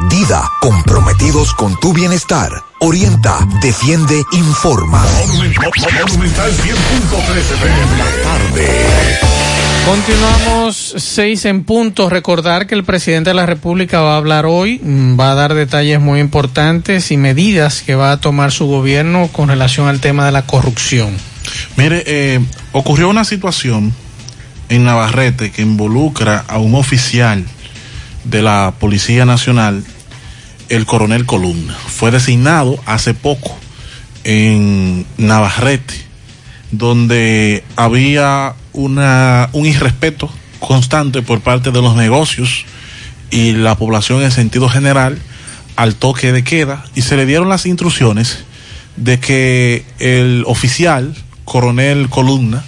Dida, comprometidos con tu bienestar. Orienta, defiende, informa. Monumental 100.13 pm. La tarde. Continuamos seis en punto. Recordar que el presidente de la República va a hablar hoy, mm, va a dar detalles muy importantes y medidas que va a tomar su gobierno con relación al tema de la corrupción. Mire, eh, ocurrió una situación en Navarrete que involucra a un oficial de la Policía Nacional, el coronel Columna. Fue designado hace poco en Navarrete, donde había una, un irrespeto constante por parte de los negocios y la población en sentido general al toque de queda y se le dieron las instrucciones de que el oficial, coronel Columna,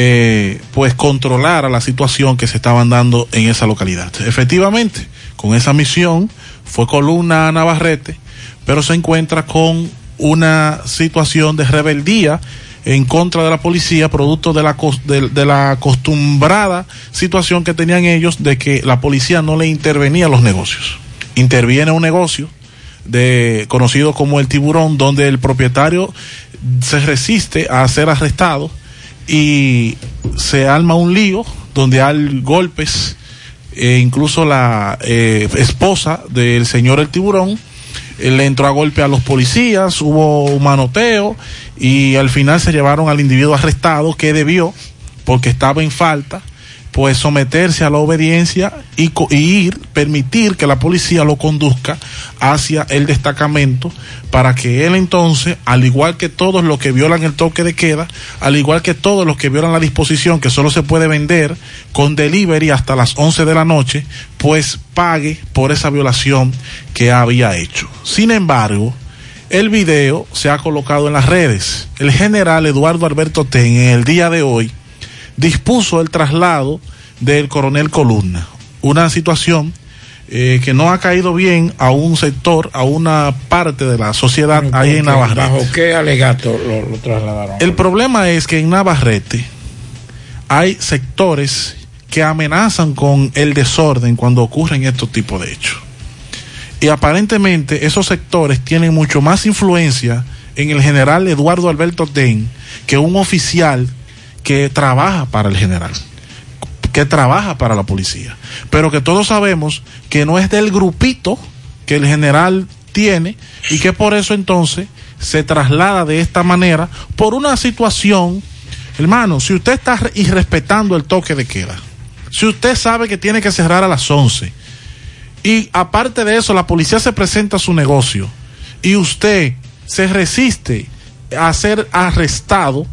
eh, pues controlara la situación que se estaban dando en esa localidad. Efectivamente, con esa misión fue Columna a Navarrete, pero se encuentra con una situación de rebeldía en contra de la policía, producto de la, de, de la acostumbrada situación que tenían ellos de que la policía no le intervenía a los negocios. Interviene un negocio de, conocido como el tiburón, donde el propietario se resiste a ser arrestado y se arma un lío donde hay golpes, e incluso la eh, esposa del señor el tiburón eh, le entró a golpe a los policías, hubo un manoteo y al final se llevaron al individuo arrestado que debió, porque estaba en falta, pues someterse a la obediencia y, y ir, permitir que la policía lo conduzca hacia el destacamento para que él entonces, al igual que todos los que violan el toque de queda, al igual que todos los que violan la disposición que solo se puede vender con delivery hasta las 11 de la noche, pues pague por esa violación que había hecho. Sin embargo, el video se ha colocado en las redes. El general Eduardo Alberto Ten en el día de hoy dispuso el traslado del coronel Columna. Una situación eh, que no ha caído bien a un sector, a una parte de la sociedad ahí en Navarrete. ¿Bajo qué alegato lo, lo trasladaron? El problema es que en Navarrete hay sectores que amenazan con el desorden cuando ocurren estos tipos de hechos. Y aparentemente esos sectores tienen mucho más influencia en el general Eduardo Alberto Ten que un oficial que trabaja para el general, que trabaja para la policía. Pero que todos sabemos que no es del grupito que el general tiene y que por eso entonces se traslada de esta manera por una situación, hermano, si usted está re- irrespetando el toque de queda, si usted sabe que tiene que cerrar a las 11 y aparte de eso la policía se presenta a su negocio y usted se resiste a ser arrestado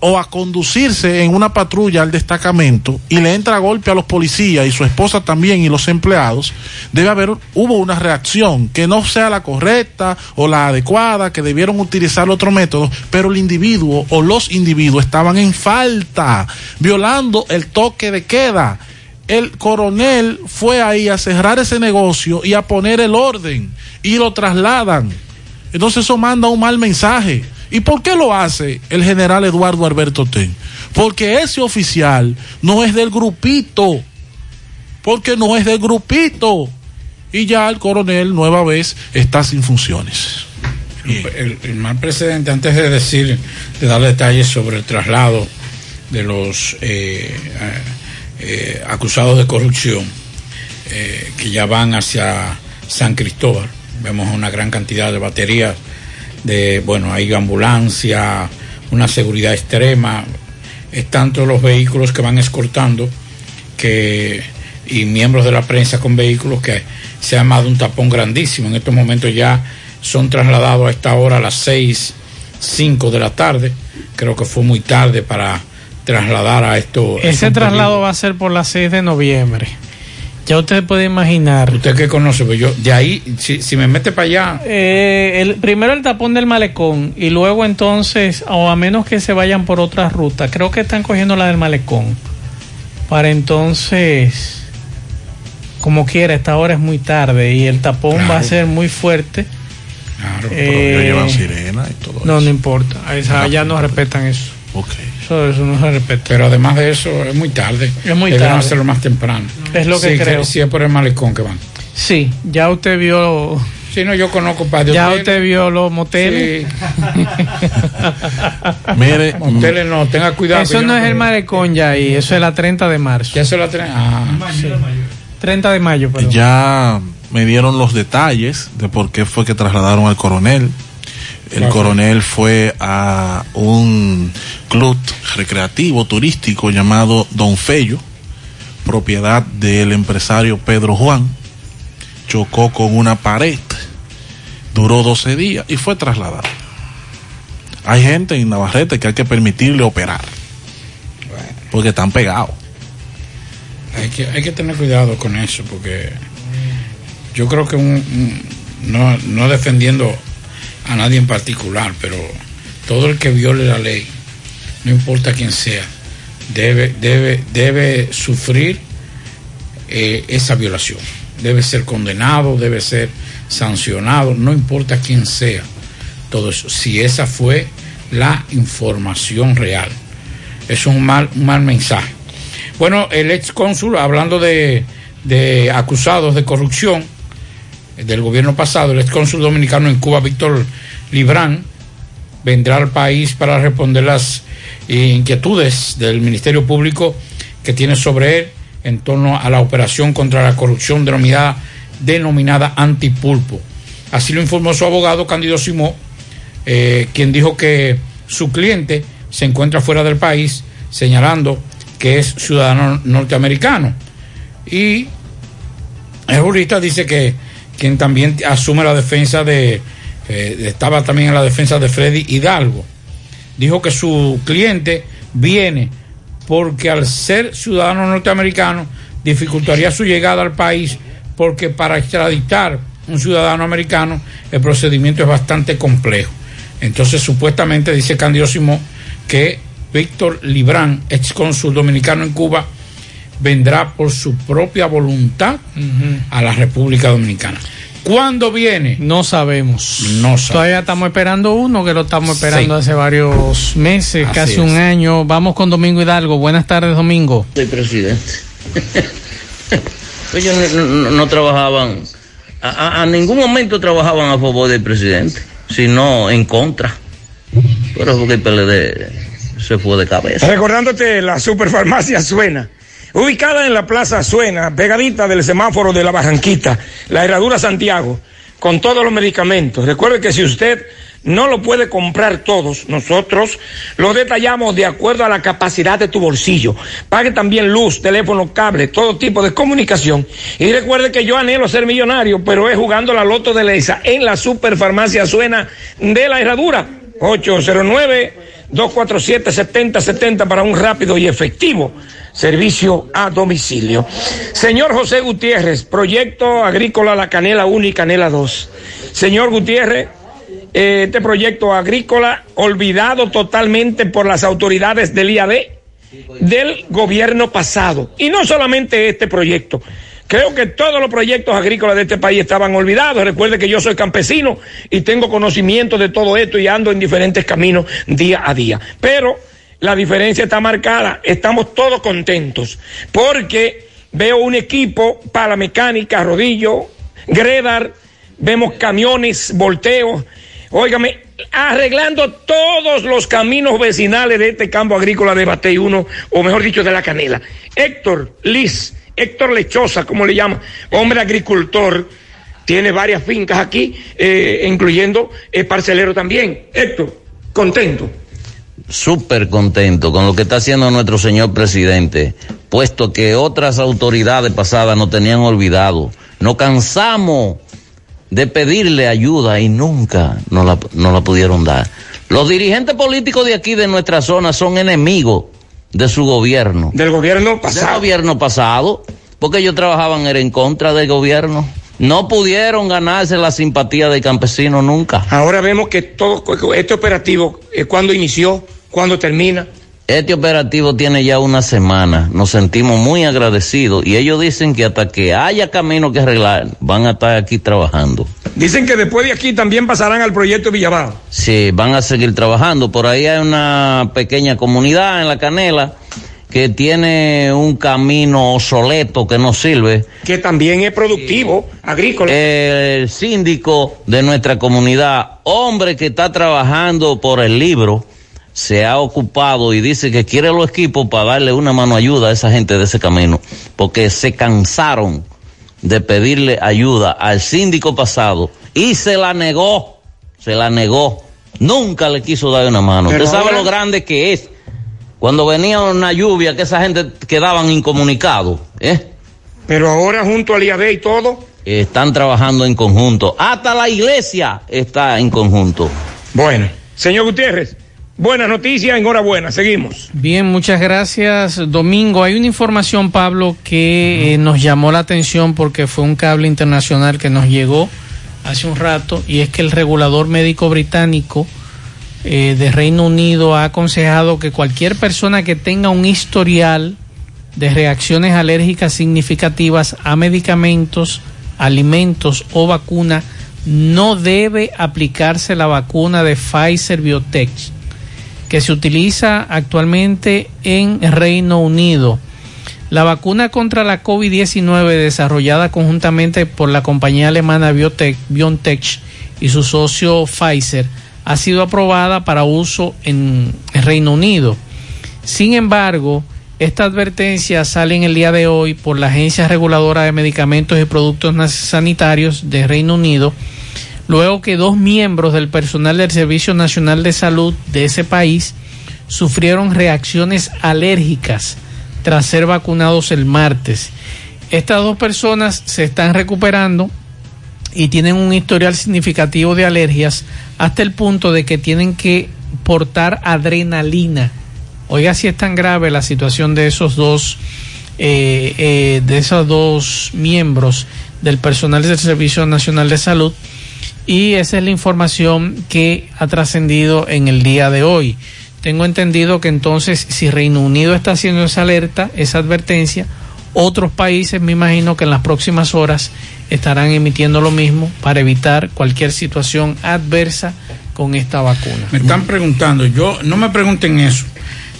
o a conducirse en una patrulla al destacamento y le entra a golpe a los policías y su esposa también y los empleados, debe haber, hubo una reacción que no sea la correcta o la adecuada, que debieron utilizar otro método, pero el individuo o los individuos estaban en falta, violando el toque de queda. El coronel fue ahí a cerrar ese negocio y a poner el orden y lo trasladan. Entonces eso manda un mal mensaje. ¿Y por qué lo hace el general Eduardo Alberto Ten? Porque ese oficial no es del grupito. Porque no es del grupito. Y ya el coronel nueva vez está sin funciones. El, mal precedente, antes de decir, de dar detalles sobre el traslado de los eh, eh, eh, acusados de corrupción que ya van hacia San Cristóbal. Vemos una gran cantidad de baterías, de, bueno, hay ambulancia, una seguridad extrema, es tanto los vehículos que van escoltando que y miembros de la prensa con vehículos que se ha armado un tapón grandísimo. En estos momentos ya son trasladados a esta hora a las 6, 5 de la tarde. Creo que fue muy tarde para trasladar a esto. Ese traslado va a ser por las 6 de noviembre. Ya usted puede imaginar. ¿Usted qué conoce? Pues yo, de ahí, si, si me mete para allá, Eh, el, primero el tapón del malecón y luego entonces, o a menos que se vayan por otra ruta, creo que están cogiendo la del malecón. Para entonces, como quiera, esta hora es muy tarde y el tapón va a ser muy fuerte. Claro, pero ellos llevan sirena y todo No, no importa. A esa- allá no respetan eso. Eso, eso no se respeta. Pero además de eso, es muy tarde. Es muy tarde. hacerlo más temprano. Es lo que Sí, creo. Si es por el malecón que van. Sí, ya usted vio. Sí, no, yo conozco para Ya hoteles. usted vio los moteles. Mire, Moteles no, tenga cuidado. Eso que no es el malecón ya ahí, eso es la 30 de marzo. Ya se la tienen. Ah, Sí. 30 de mayo, perdón. Ya me dieron los detalles de por qué fue que trasladaron al coronel. El Claro. coronel fue a un club recreativo turístico llamado Don Fello, propiedad del empresario Pedro Juan. Chocó con una pared, duró 12 días y fue trasladado. Hay gente en Navarrete que hay que permitirle operar, porque están pegados. Hay que, hay que tener cuidado con eso porque yo creo que un, un- no, no defendiendo a nadie en particular, pero todo el que viole la ley, no importa quién sea, debe, debe, debe sufrir eh, esa violación. Debe ser condenado, debe ser sancionado, no importa quién sea. Todo eso, si esa fue la información real. Es un mal, mal mensaje. Bueno, el ex cónsul, hablando de, de acusados de corrupción eh, del gobierno pasado, el ex cónsul dominicano en Cuba, Víctor Librán, vendrá al país para responder las inquietudes del Ministerio Público que tiene sobre él en torno a la operación contra la corrupción denominada, denominada antipulpo. Así lo informó su abogado Cándido Simó, eh, quien dijo que su cliente se encuentra fuera del país, señalando que es ciudadano norteamericano. Y el jurista dice que quien también asume la defensa de, eh, estaba también en la defensa de Freddy Hidalgo. Dijo que su cliente viene porque al ser ciudadano norteamericano dificultaría su llegada al país porque para extraditar un ciudadano americano el procedimiento es bastante complejo. Entonces supuestamente dice Candido Simón que Víctor Librán, ex cónsul dominicano en Cuba, vendrá por su propia voluntad a la República Dominicana. ¿Cuándo viene? No sabemos. No sabemos. Todavía estamos esperando uno que lo estamos esperando Sí. hace varios meses, Así casi es. un año. Vamos con Domingo Hidalgo. Buenas tardes, Domingo. Soy presidente. Ellos no, no- no trabajaban, a, a- a ningún momento trabajaban a favor del presidente, sino en contra. Pero porque el PLD se fue de cabeza. Recordándote la superfarmacia Suena, ubicada en la Plaza Suena, pegadita del semáforo de la Barranquita, la Herradura Santiago, con todos los medicamentos. Recuerde que si usted no lo puede comprar todos, nosotros lo detallamos de acuerdo a la capacidad de tu bolsillo. Pague también luz, teléfono, cable, todo tipo de comunicación. Y recuerde que yo anhelo ser millonario, pero es jugando la loto de Leisa en la superfarmacia Suena de la Herradura. 809 247-7070 para un rápido y efectivo servicio a domicilio. Señor José Gutiérrez, proyecto agrícola La Canela 1 y Canela 2. Señor Gutiérrez, eh, este proyecto agrícola olvidado totalmente por las autoridades del IAD del gobierno pasado. Y no solamente este proyecto. Creo que todos los proyectos agrícolas de este país estaban olvidados. Recuerde que yo soy campesino y tengo conocimiento de todo esto y ando en diferentes caminos día a día. Pero la diferencia está marcada. Estamos todos contentos porque veo un equipo para mecánica, rodillo, gredar, vemos camiones, volteos. Óigame, arreglando todos los caminos vecinales de este campo agrícola de Batey 1, o mejor dicho, de la Canela. Héctor Liz, Héctor Lechosa, como le llama, hombre agricultor, tiene varias fincas aquí, eh, incluyendo eh, parcelero también. Héctor, contento. Súper contento con lo que está haciendo nuestro señor presidente, puesto que otras autoridades pasadas nos tenían olvidado. Nos cansamos de pedirle ayuda y nunca nos la, nos la pudieron dar. Los dirigentes políticos de aquí, de nuestra zona, son enemigos de su gobierno. Del gobierno Del pasado. gobierno pasado, porque ellos trabajaban era en contra del gobierno. No pudieron ganarse la simpatía del campesino nunca. Ahora vemos que todo este operativo, eh, ¿cuándo inició? ¿Cuándo termina? Este operativo tiene ya una semana. Nos sentimos muy agradecidos y ellos dicen que hasta que haya camino que arreglar, van a estar aquí trabajando. Dicen que después de aquí también pasarán al proyecto Villabao. Sí, van a seguir trabajando. Por ahí hay una pequeña comunidad en la Canela que tiene un camino obsoleto que no sirve. Que también es productivo, agrícola. El síndico de nuestra comunidad, hombre que está trabajando por el libro, se ha ocupado y dice que quiere los equipos para darle una mano ayuda a esa gente de ese camino, porque se cansaron de pedirle ayuda al síndico pasado y se la negó, se la negó. Nunca le quiso dar una mano. Pero Usted sabe ahora- lo grande que es. Cuando venía una lluvia, que esa gente quedaban incomunicados, ¿eh? Pero ahora junto al IAD y todo. Están trabajando en conjunto. Hasta la iglesia está en conjunto. Bueno, señor Gutiérrez, buenas noticias, enhorabuena, seguimos. Bien, muchas gracias, Domingo. Hay una información, Pablo, que eh, nos llamó la atención porque fue un cable internacional que nos llegó hace un rato y es que el regulador médico británico eh, de Reino Unido ha aconsejado que cualquier persona que tenga un historial de reacciones alérgicas significativas a medicamentos, alimentos o vacuna no debe aplicarse la vacuna de Pfizer Biotech que se utiliza actualmente en Reino Unido. La vacuna contra la COVID-19 desarrollada conjuntamente por la compañía alemana Biotech, BioNTech y su socio Pfizer ha sido aprobada para uso en Reino Unido. Sin embargo, esta advertencia sale en el día de hoy por la Agencia Reguladora de Medicamentos y Productos Sanitarios de Reino Unido, luego que dos miembros del personal del Servicio Nacional de Salud de ese país sufrieron reacciones alérgicas tras ser vacunados el martes. Estas dos personas se están recuperando y tienen un historial significativo de alergias hasta el punto de que tienen que portar adrenalina. Oiga, si es tan grave la situación de esos dos, eh, eh, de esos dos miembros del personal del Servicio Nacional de Salud. Y esa es la información que ha trascendido en el día de hoy. Tengo entendido que entonces si Reino Unido está haciendo esa alerta, esa advertencia, otros países me imagino que en las próximas horas estarán emitiendo lo mismo para evitar cualquier situación adversa con esta vacuna. Me están preguntando, yo no me pregunten eso,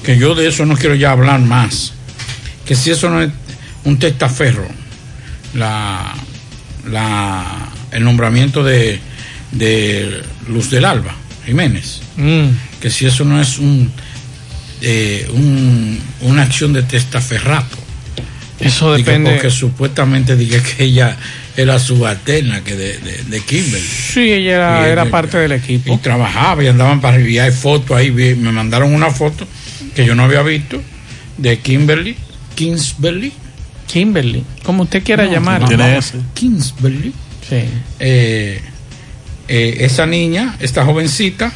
que yo de eso no quiero ya hablar más. Que si eso no es un testaferro, la, la, el nombramiento de, de Luz del Alba Jiménez, Mm. que si eso no es un, eh, un- una acción de testaferrato. Eso Digo, depende. Porque supuestamente dije que ella era subalterna que de, de, de Kimberly. Sí, ella era, Y era parte del equipo. Y trabajaba y andaban para arriba. Y hay fotos ahí, vi- me mandaron una foto que yo no había visto de Kimberly, Kingsberly. Kimberly, como usted quiera No, llamar. Kingsberly. Sí. Eh, eh, esa niña, esta jovencita,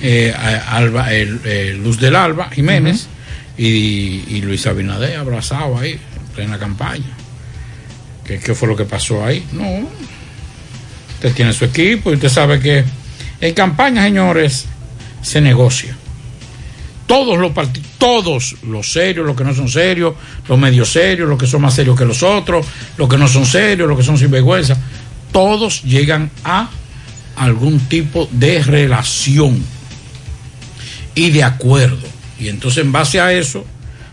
eh, Alba, Luz del Alba Jiménez y, y Luis Abinader abrazado ahí, en plena campaña. ¿Qué, qué fue lo que pasó ahí? No. Usted tiene su equipo y usted sabe que en campaña, señores, se negocia. Todos los partidos, todos los serios, los que no son serios, los medio serios, los que son más serios que los otros, los que no son serios, los que son sinvergüenza, todos llegan a algún tipo de relación y de acuerdo. Y entonces en base a eso,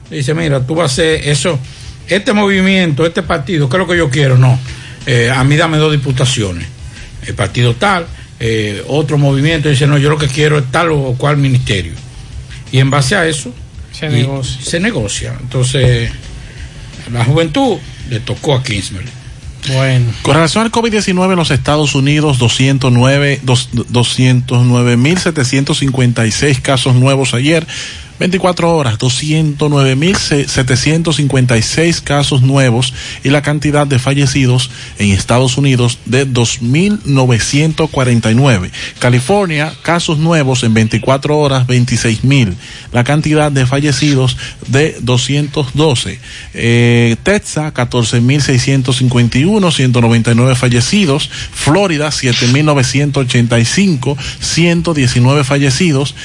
dice, mira, tú vas a hacer eso, este movimiento, este partido, ¿qué es lo que yo quiero? No, eh, a mí dame dos diputaciones. El partido tal, eh, otro movimiento dice, no, yo lo que quiero es tal o cual ministerio. Y en base a eso, Se negocia. se negocia. Entonces, la juventud le tocó a Kingsbury. Bueno. Con relación al COVID-19 en los Estados Unidos, 209 dos- 209.756 casos nuevos ayer. 24 horas, 209.756 casos nuevos y la cantidad de fallecidos en Estados Unidos de 2.949. California, casos nuevos en 24 horas, 26.000. La cantidad de fallecidos de 212. Eh, Texas, 14.651, 199 fallecidos. Florida, 7.985, 119 fallecidos.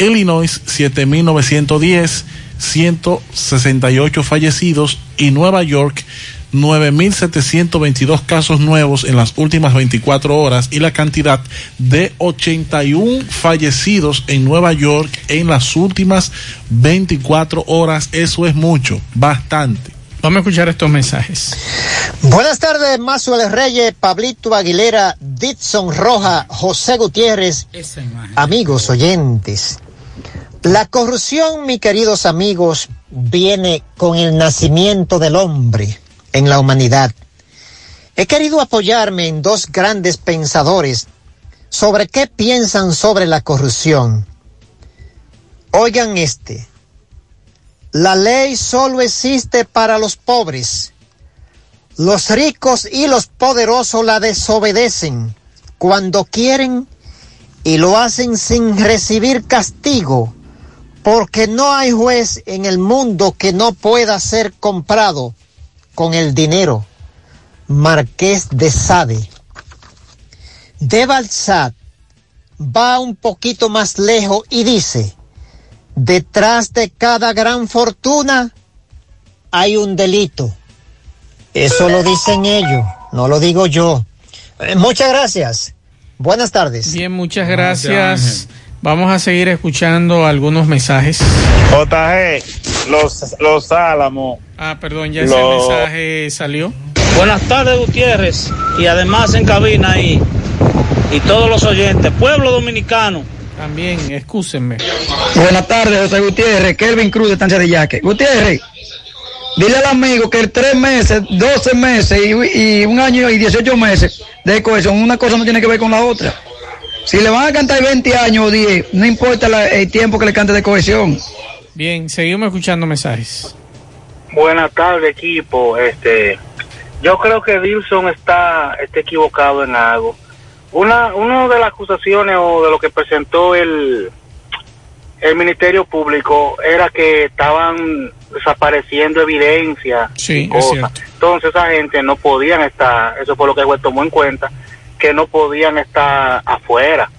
Illinois 7910, 168 fallecidos y Nueva York 9.722 casos nuevos en las últimas 24 horas y la cantidad de 81 fallecidos en Nueva York en las últimas 24 horas. Eso es mucho, bastante. Vamos a escuchar estos mensajes. Buenas tardes, Mazuel Reyes, Pablito Aguilera, Ditson Roja, José Gutiérrez, amigos oyentes. La corrupción, mis queridos amigos, viene con el nacimiento del hombre en la humanidad. He querido apoyarme en dos grandes pensadores sobre qué piensan sobre la corrupción. Oigan este. La ley solo existe para los pobres. Los ricos y los poderosos la desobedecen cuando quieren y lo hacen sin recibir castigo, porque no hay juez en el mundo que no pueda ser comprado con el dinero. Marqués de Sade. de Balzac va un poquito más lejos y dice, detrás de cada gran fortuna hay un delito. Eso lo dicen ellos, no lo digo yo. Eh, muchas gracias. Buenas tardes. Bien, muchas gracias. Vamos a seguir escuchando algunos mensajes. JG, los, los Álamos. Ah, perdón, ya ese mensaje salió. Buenas tardes, Gutiérrez. Y además en cabina ahí. Y todos los oyentes. Pueblo dominicano. También, excúsenme. Buenas tardes, José Gutiérrez, Kelvin Cruz de Estancia de Yaque. Gutiérrez, dile al amigo que tres meses, 12 meses y, y un año y 18 meses de cohesión, una cosa no tiene que ver con la otra. Si le van a cantar 20 años o 10, no importa la- el tiempo que le cante de cohesión. Bien, seguimos escuchando mensajes. Buenas tardes, equipo. Este, yo creo que Dilson está, está equivocado en algo. Una, una de las acusaciones o de lo que presentó el, el Ministerio Público era que estaban desapareciendo evidencia Sí, y es cosas. cierto. Entonces esa gente no podían estar, eso fue lo que el juez tomó en cuenta, que no podían estar afuera.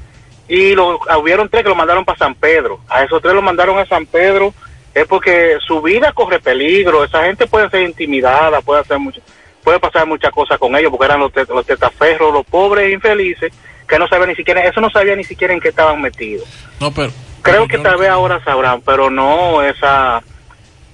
Y lo, hubieron tres que lo mandaron para San Pedro. A esos tres lo mandaron a San Pedro es porque su vida corre peligro. Esa gente puede ser intimidada, puede hacer mucho, puede pasar muchas cosas con ellos porque eran los, tet- los tetaferros, los pobres infelices que no sabían ni siquiera, eso no sabía ni siquiera en qué estaban metidos. No, pero Creo que tal vez ahora sabrán, pero no esa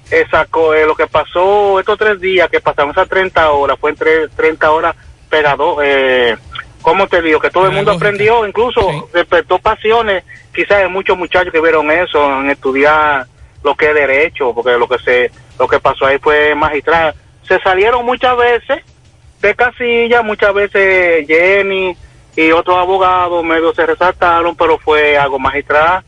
esa eh, lo que pasó estos tres días que pasaron esas 30 horas fue entre 30 horas pegado eh, ¿cómo te digo? que todo el mundo aprendió incluso despertó pasiones quizás de muchos muchachos que vieron eso en estudiar lo que es derecho porque lo que se lo que pasó ahí fue magistral se salieron muchas veces de casilla muchas veces Jenny y otros abogados medio se resaltaron pero fue algo magistral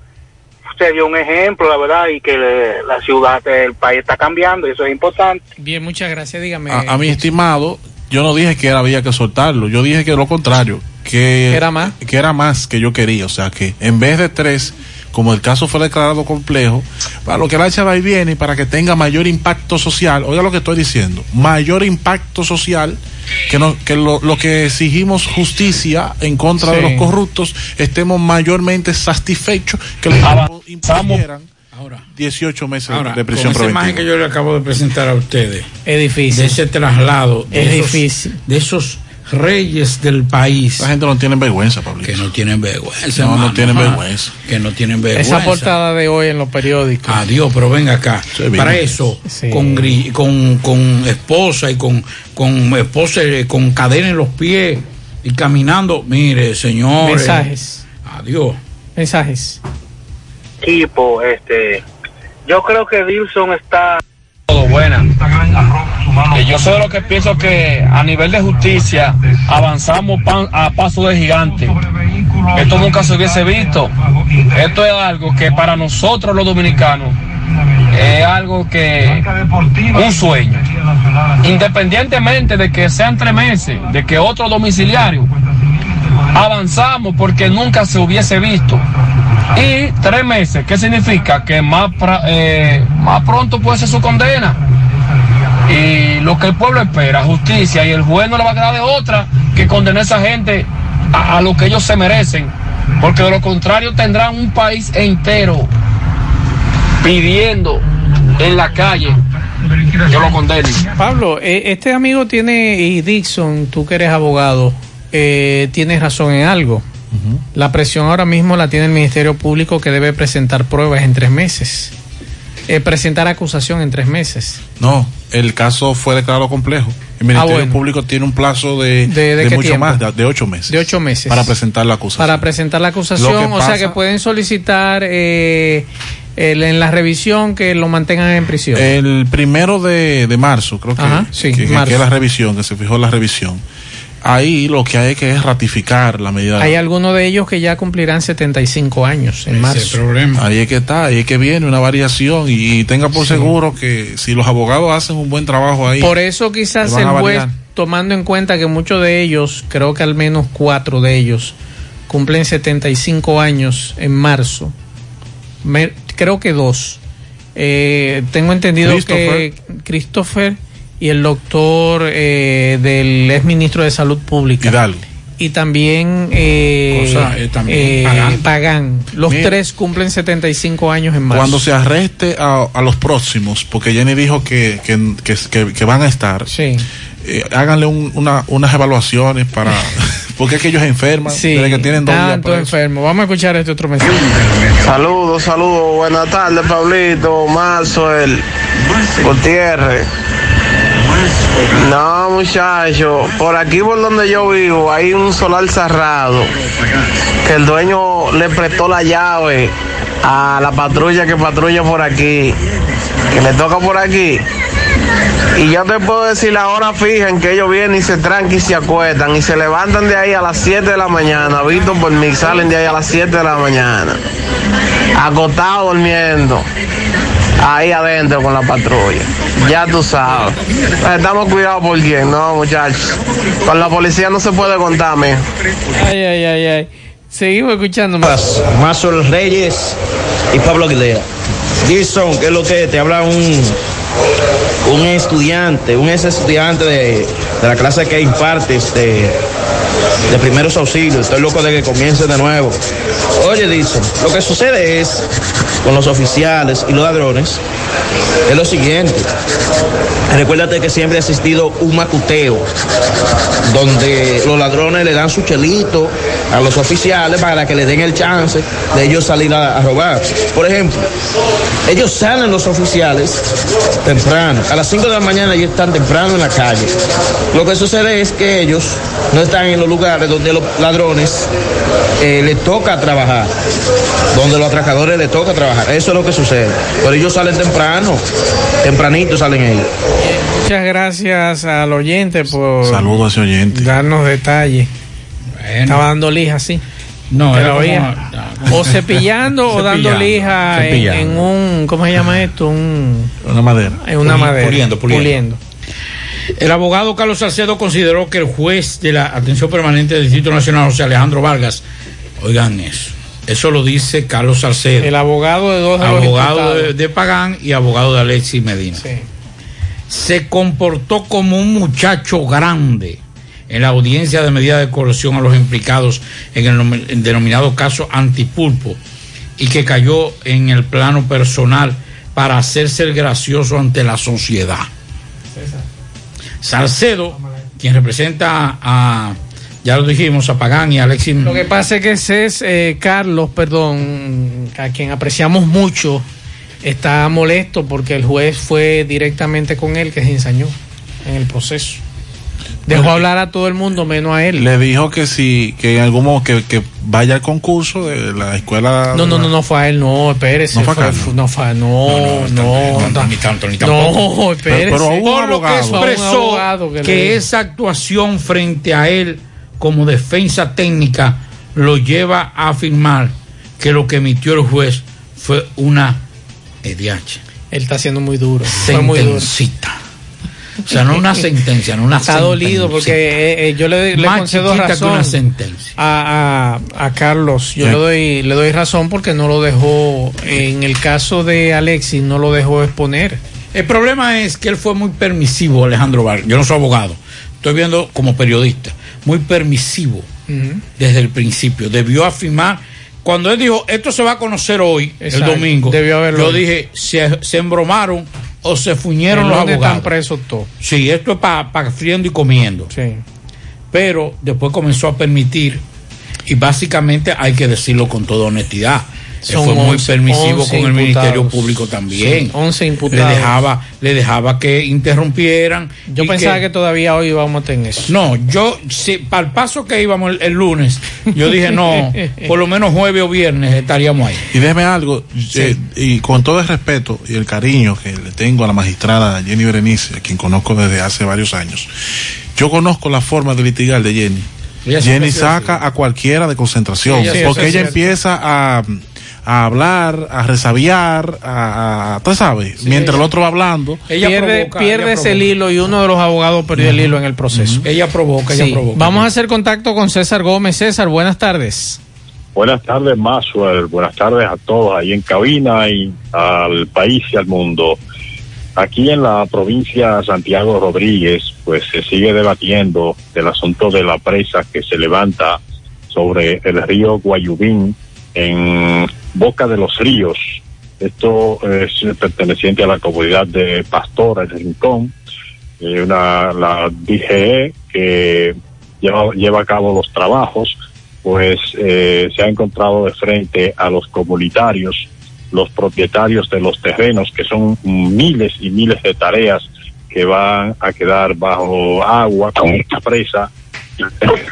se dio un ejemplo, la verdad, y que le- la ciudad, el país está cambiando, y eso es importante. Bien, muchas gracias. Dígame. a, a mi estimado, yo no dije que era, había que soltarlo, yo dije que lo contrario, que ¿Era más? que era más que yo quería, o sea que en vez de tres, como el caso fue declarado complejo, para lo que la va y viene y para que tenga mayor impacto social, oiga lo que estoy diciendo, mayor impacto social, que, no, que lo, lo que exigimos justicia en contra de los corruptos, estemos mayormente satisfechos que les impusieran 18 meses Ahora, de prisión con esa imagen que yo le acabo de presentar a ustedes. Es difícil. De ese traslado. de Es esos- difícil. De esos reyes del país. La gente no tiene vergüenza, Pablo. Que no tienen vergüenza. No, no tienen ajá. vergüenza. Que no tienen vergüenza. Esa portada de hoy en los periódicos. Adiós, pero venga acá. bien. Para eso, Sí. con, con, con esposa y con, con esposa eh, con cadena en los pies y caminando, mire, señores. Mensajes. Adiós. Mensajes. Equipo, este, yo creo que Dilson está... Todo buena. Que yo soy de lo que pienso que a nivel de justicia avanzamos pan- a paso de gigante. Esto nunca se hubiese visto. Esto es algo que para nosotros los dominicanos es algo que un sueño. Independientemente de que sean tres meses, de que otro domiciliario, avanzamos porque nunca se hubiese visto. Y tres meses, ¿qué significa? Que más, pra- eh, más pronto puede ser su condena. Y lo que el pueblo espera, justicia, y el juez no le va a quedar de otra que condenar a esa gente a, a lo que ellos se merecen. Porque de lo contrario tendrán un país entero pidiendo en la calle que lo condenen. Pablo, eh, este amigo tiene, y Dixon, tú que eres abogado, eh, tienes razón en algo. La presión ahora mismo la tiene el Ministerio Público que debe presentar pruebas en tres meses. Eh, presentar acusación en tres meses. No, el caso fue declarado complejo. El Ministerio Ah, bueno. Público tiene un plazo de, ¿De- de de qué mucho tiempo? más, de, ocho meses. De ocho meses. Para presentar la acusación. Para presentar la acusación, o sea que pueden solicitar eh, el- en la revisión que lo mantengan en prisión. El primero de, marzo, creo que, Ajá, sí, que, que- marzo. que es la revisión, que se fijó la revisión. Ahí lo que hay que es ratificar la medida. Hay algunos de ellos que ya cumplirán 75 años en marzo. Ahí es que está, ahí es que viene una variación y, tenga por seguro que si los abogados hacen un buen trabajo ahí. Por eso quizás el juez, tomando en cuenta que muchos de ellos, creo que al menos cuatro de ellos, cumplen 75 años en marzo. Me- creo que dos. Eh, tengo entendido que Christopher y el doctor eh, del ex ministro de Salud Pública. Hidalgo. y también, eh, Cosa, eh, también eh, Pagán. Pagán. Los Mira. tres cumplen 75 años en marzo. Cuando se arreste a, a los próximos, porque Jenny dijo que, que, que, que- que van a estar, Sí. eh, háganle un- una, unas evaluaciones para. porque es que ellos enferman Sí, desde que tienen dos días tanto presos. enfermo. Vamos a escuchar este otro mensaje. Saludos, saludos, buenas tardes, Pablito, Marzuel, Gutiérrez. No, muchacho, por aquí por donde yo vivo hay un solar cerrado que el dueño le prestó la llave a la patrulla que patrulla por aquí, que le toca por aquí. Y yo te puedo decir la hora fija en que ellos vienen y se tranqui y se acuestan y se levantan de ahí a las 7 de la mañana, visto por mí, salen de ahí a las 7 de la mañana, acostados durmiendo, ahí adentro con la patrulla. Ya tú sabes. Estamos cuidados por quién, no, muchachos. Con la policía no se puede contar, mijo. Ay, ay, ay, ay. Seguimos escuchando más. Mazo Reyes y Pablo Aguilera. Gilson, ¿qué es lo que te habla un, un estudiante, un ex estudiante de, de la clase que impartes de, de primeros auxilios? Estoy loco de que comience de nuevo. Oye, Gilson, lo que sucede es con los oficiales y los ladrones es lo siguiente. Recuérdate que siempre ha existido un macuteo donde los ladrones le dan su chelito a los oficiales para que le den el chance de ellos salir a, robar. Por ejemplo, ellos salen los oficiales temprano. A las 5 de la mañana ellos están temprano en la calle. Lo que sucede es que ellos no están en los lugares donde los ladrones eh, les toca trabajar, donde los atracadores les toca trabajar. Eso es lo que sucede. Pero ellos salen temprano, tempranito salen ellos. Muchas gracias al oyente por Saludos a ese oyente. darnos detalles. Estaba dando lija, sí. No, era como-. O cepillando o dando lija en, un, ¿cómo se llama esto? Un, Una madera. en una madera. puliendo, puliendo. El abogado Carlos Salcedo consideró que el juez de la atención permanente del Distrito Nacional, José Alejandro Vargas, oigan eso, eso lo dice Carlos Salcedo. El abogado de dos de abogado de, de Pagán y abogado de Alexis Medina. Se comportó como un muchacho grande en la audiencia de medida de coerción a los implicados en el, el denominado caso Antipulpo y que cayó en el plano personal para hacerse el gracioso ante la sociedad. Salcedo, quien representa a, ya lo dijimos, a Pagán y a Alexis Lo que pasa es que ese es eh, Carlos, perdón, a quien apreciamos mucho, está molesto porque el juez fue directamente con él que se ensañó en el proceso. Dejó hablar a todo el mundo menos a él. Le dijo que si, que en algún modo que, que vaya al concurso de la escuela. No, no, no, no fue a él, no, espérese. No fue fue- no fue, no, no, ni tanto, ni no, tampoco. espérese. Por lo que a expresó que, esa actuación frente a él como defensa técnica lo lleva a afirmar que lo que emitió el juez fue una EDH. Él está siendo muy duro. Fue muy duro. O sea, no una sentencia, no una Está dolido porque eh, eh, yo le, le Más concedo razón una sentencia. a, a, a Carlos. Yo Sí. le doy le doy razón porque no lo dejó en el caso de Alexis no lo dejó exponer. El problema es que él fue muy permisivo, Alejandro Vargas. Yo no soy abogado, estoy viendo como periodista, muy permisivo desde el principio. Debió afirmar, cuando él dijo, esto se va a conocer hoy, Exacto, el domingo, debió haberlo yo dije, se, se embromaron o se fuñeron ¿En los abogados. están presos todos? Sí, esto es para friendo y comiendo. Pero después comenzó a permitir, y básicamente hay que decirlo con toda honestidad. Son fue muy 11, permisivo 11 con el. Ministerio Público también. Sí, 11 le imputados. dejaba, le dejaba que interrumpieran. Yo pensaba que... todavía hoy íbamos a tener eso. No, yo, si, para el paso que íbamos el, el lunes, yo dije, no, por lo menos jueves o viernes estaríamos ahí. Y déjeme algo, eh, y con todo el respeto y el cariño que le tengo a la magistrada Jenny Berenice, a quien conozco desde hace varios años, yo conozco la forma de litigar de Jenny. Jenny saca a cualquiera de concentración, Sí, ella- sí, porque ella cierto. empieza a, a hablar, a resabiar, a, a tú sabes, mientras el otro va hablando. pierde pierde ese hilo y uno de los abogados perdió el hilo en el proceso. Ella provoca, ella provoca. Vamos a hacer contacto con César Gómez. César, buenas tardes. Buenas tardes, Maxwell. Buenas tardes a todos ahí en cabina y al país y al mundo. Aquí en la provincia Santiago Rodríguez, pues se sigue debatiendo del asunto de la presa que se levanta sobre el río Guayubín en Boca de los Ríos. Esto es perteneciente a la comunidad de Pastora, el Rincón, eh, una, la DGE que lleva, lleva a cabo los trabajos, pues eh, se ha encontrado de frente a los comunitarios, los propietarios de los terrenos, que son miles y miles de tareas que van a quedar bajo agua con esta presa,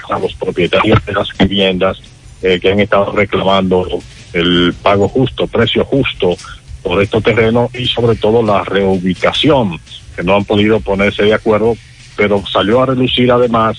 a los propietarios de las viviendas eh, que han estado reclamando el pago justo, precio justo por estos terrenos y sobre todo la reubicación, que no han podido ponerse de acuerdo, pero salió a relucir además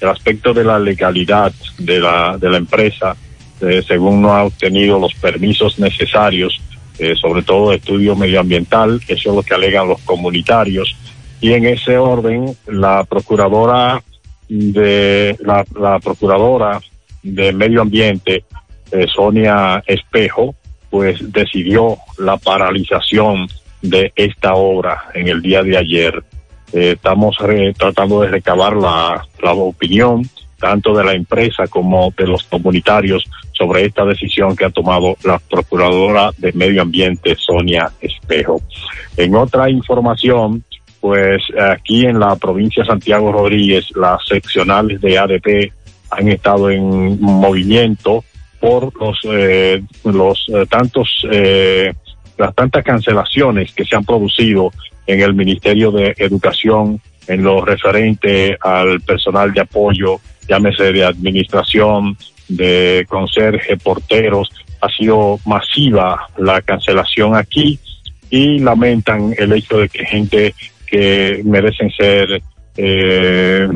el aspecto de la legalidad de la, de la empresa, eh, según no ha obtenido los permisos necesarios, eh, sobre todo estudio medioambiental, eso es lo que alegan los comunitarios. Y en ese orden, la procuradora de la, la procuradora de medio ambiente, eh, Sonia Espejo, pues decidió la paralización de esta obra en el día de ayer. Eh, estamos tratando de recabar la, la opinión tanto de la empresa como de los comunitarios sobre esta decisión que ha tomado la Procuradora de Medio Ambiente, Sonia Espejo. En otra información, pues aquí en la provincia de Santiago Rodríguez, las seccionales de ADP han estado en movimiento por los, eh, los eh, tantos, eh, las tantas cancelaciones que se han producido en el Ministerio de Educación en lo referente al personal de apoyo, llámese de administración, de conserje, porteros, ha sido masiva la cancelación aquí y lamentan el hecho de que gente que merecen ser eh,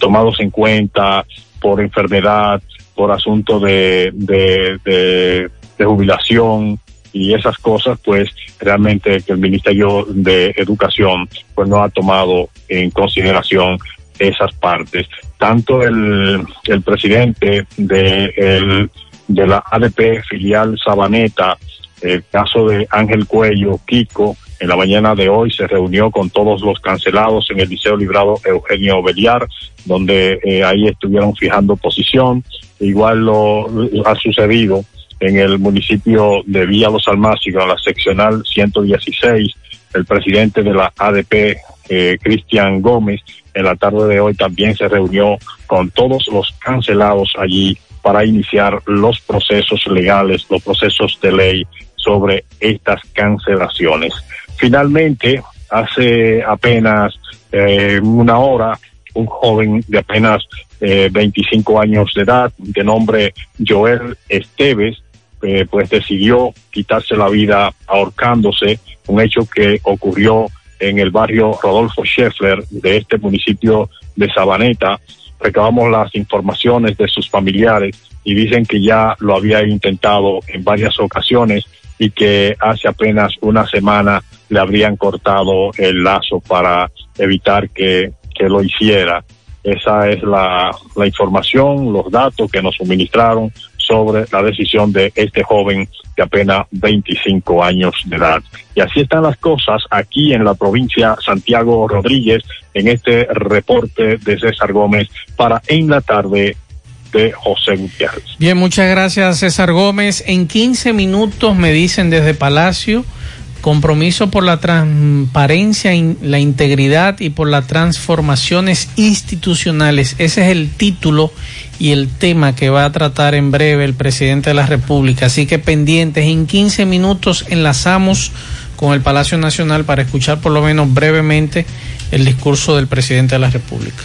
tomados en cuenta por enfermedad, por asunto de, de, de, jubilación y esas cosas, pues realmente que el Ministerio de Educación pues no ha tomado en consideración esas partes. Tanto el, el presidente de, el, de la ADP filial Sabaneta, el caso de Ángel Cuello, Kiko, en la mañana de hoy se reunió con todos los cancelados en el Liceo Librado Eugenio Beliar, donde eh, ahí estuvieron fijando posición. Igual lo, ha sucedido en el municipio de Villa Los Almácigos, la seccional 116, el presidente de la ADP, eh, Cristian Gómez, en la tarde de hoy también se reunió con todos los cancelados allí para iniciar los procesos legales, los procesos de ley sobre estas cancelaciones. Finalmente, hace apenas eh, una hora, un joven de apenas eh, 25 años de edad, de nombre Joel Esteves, eh, pues decidió quitarse la vida ahorcándose, un hecho que ocurrió en el barrio Rodolfo Scheffler de este municipio de Sabaneta. Recabamos las informaciones de sus familiares y dicen que ya lo había intentado en varias ocasiones y que hace apenas una semana le habrían cortado el lazo para evitar que, que lo hiciera. Esa es la, la información, los datos que nos suministraron sobre la decisión de este joven de apenas 25 años de edad. Y así están las cosas aquí en la provincia Santiago Rodríguez en este reporte de César Gómez para en la tarde de José Gutiérrez. Bien, muchas gracias César Gómez. En 15 minutos me dicen desde Palacio compromiso por la transparencia, la integridad y por las transformaciones institucionales. Ese es el título y el tema que va a tratar en breve el presidente de la República. Así que pendientes, en 15 minutos enlazamos con el Palacio Nacional para escuchar por lo menos brevemente el discurso del presidente de la República.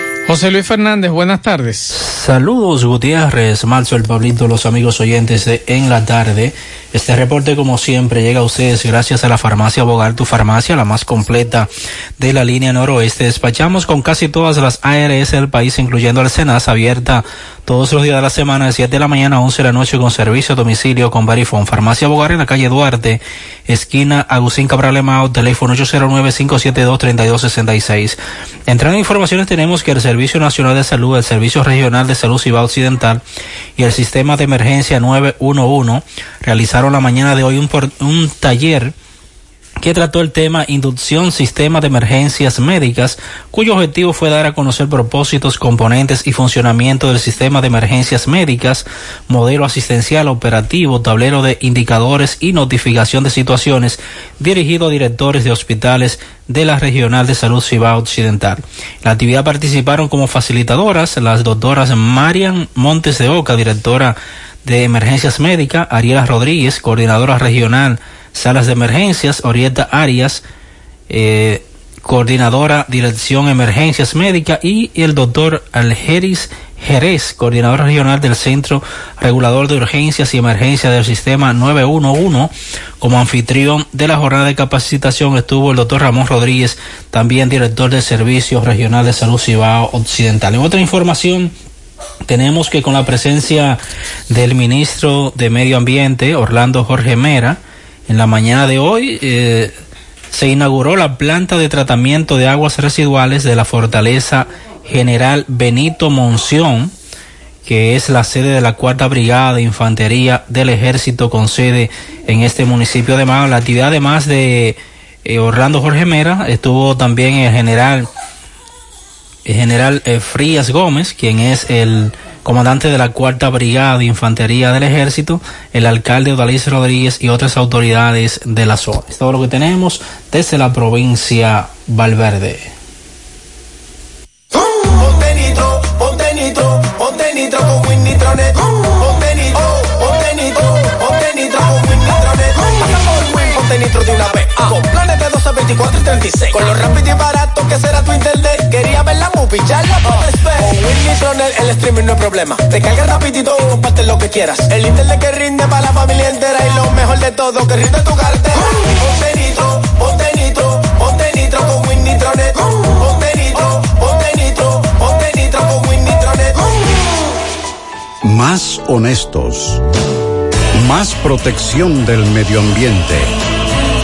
José Luis Fernández, buenas tardes. Saludos Gutiérrez, Marzo, el Pablito, los amigos oyentes En la Tarde. Este reporte, como siempre, llega a ustedes gracias a la farmacia Bogar, tu farmacia, la más completa de la línea noroeste. Despachamos con casi todas las ARS del país, incluyendo el Senas, abierta todos los días de la semana, de 7 de la mañana a 11 de la noche, con servicio a domicilio con Verifone. Farmacia Bogar en la calle Duarte, esquina Agustín Cabral Emao, teléfono 809-572-3266. Entrando en informaciones, tenemos que el Servicio Nacional de Salud, el Servicio Regional de Salud Ciudad Occidental y el Sistema de Emergencia 911 realizaron la mañana de hoy un, un taller que trató el tema Inducción Sistema de Emergencias Médicas, cuyo objetivo fue dar a conocer propósitos, componentes y funcionamiento del sistema de emergencias médicas, modelo asistencial operativo, tablero de indicadores y notificación de situaciones, dirigido a directores de hospitales de la Regional de Salud Ciudad Occidental. La actividad participaron como facilitadoras las doctoras Marian Montes de Oca, directora de Emergencias Médicas, Ariela Rodríguez, coordinadora regional Salas de Emergencias, Orieta Arias, eh, coordinadora Dirección Emergencias Médicas y el doctor Algeris Jerez, coordinador regional del Centro Regulador de Urgencias y Emergencias del Sistema 911. Como anfitrión de la jornada de capacitación estuvo el doctor Ramón Rodríguez, también director del Servicio Regional de Salud Cibao Occidental. En otra información, tenemos que con la presencia del ministro de Medio Ambiente, Orlando Jorge Mera, en la mañana de hoy eh, se inauguró la planta de tratamiento de aguas residuales de la Fortaleza General Benito Monción, que es la sede de la Cuarta Brigada de Infantería del Ejército con sede en este municipio de Mao. La actividad además de eh, Orlando Jorge Mera estuvo también el general el general eh, Frías Gómez, quien es el comandante de la Cuarta Brigada de Infantería del Ejército, el alcalde Odalís Rodríguez y otras autoridades de la zona. Es todo lo que tenemos desde la provincia Valverde. 24 y 36. Con lo rápido y barato que será tu internet. Quería ver la movie, ya la puedes ver. Con Win Nitronet el streaming no es problema. Te carga rapidito comparte lo que quieras. El internet que rinde para la familia entera. Y lo mejor de todo, que rinde tu cartera. Ponte nitro, ponte nitro, ponte nitro con Win Nitronet. Ponte nitro, ponte nitro, ponte nitro con Win Nitronet. Más honestos. Más protección del medio ambiente.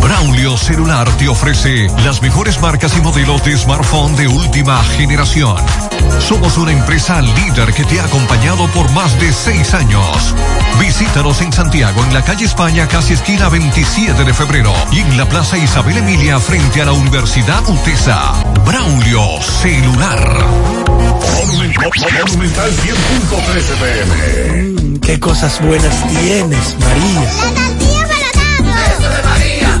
Braulio Celular te ofrece las mejores marcas y modelos de smartphone de última generación. Somos una empresa líder que te ha acompañado por más de seis años. Visítanos en Santiago, en la calle España, casi esquina 27 de febrero, y en la Plaza Isabel Emilia, frente a la Universidad UTESA. Braulio Celular. Monumental 100.13 pm. Qué cosas buenas tienes, María.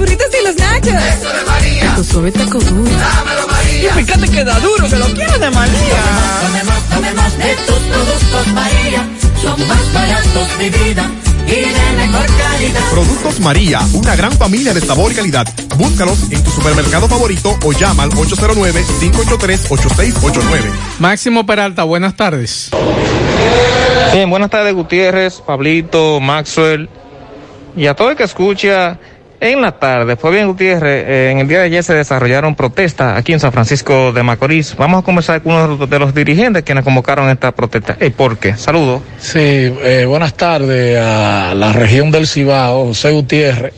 Burritos y los nachos. Eso de María. Tu suave taco duro. Dámelo, María. Y fíjate que da duro, que lo quiero de María. Tomemos, tomemos de tus productos, María. Son más baratos de vida. Y de mejor calidad. Productos María, una gran familia de sabor y calidad. Búscalos en tu supermercado favorito o llama al 809-583-8689. Máximo Peralta, buenas tardes. Bien, buenas tardes Gutiérrez, Pablito, Maxwell y a todo el que escucha en la tarde. Bien Gutiérrez, eh, en el día de ayer se desarrollaron protestas aquí en San Francisco de Macorís. Vamos a conversar con uno de los dirigentes quienes convocaron esta protesta. ¿Y por qué? Saludos. Sí, eh, buenas tardes a la región del Cibao, José Gutiérrez.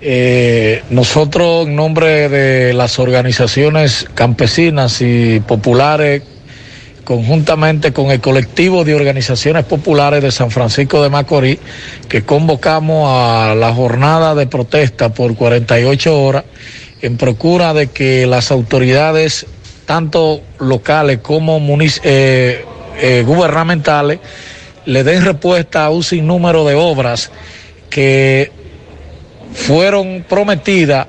Eh, nosotros, en nombre de las organizaciones campesinas y populares conjuntamente con el colectivo de organizaciones populares de San Francisco de Macorís, que convocamos a la jornada de protesta por 48 horas en procura de que las autoridades, tanto locales como eh, eh, gubernamentales, le den respuesta a un sinnúmero de obras que fueron prometidas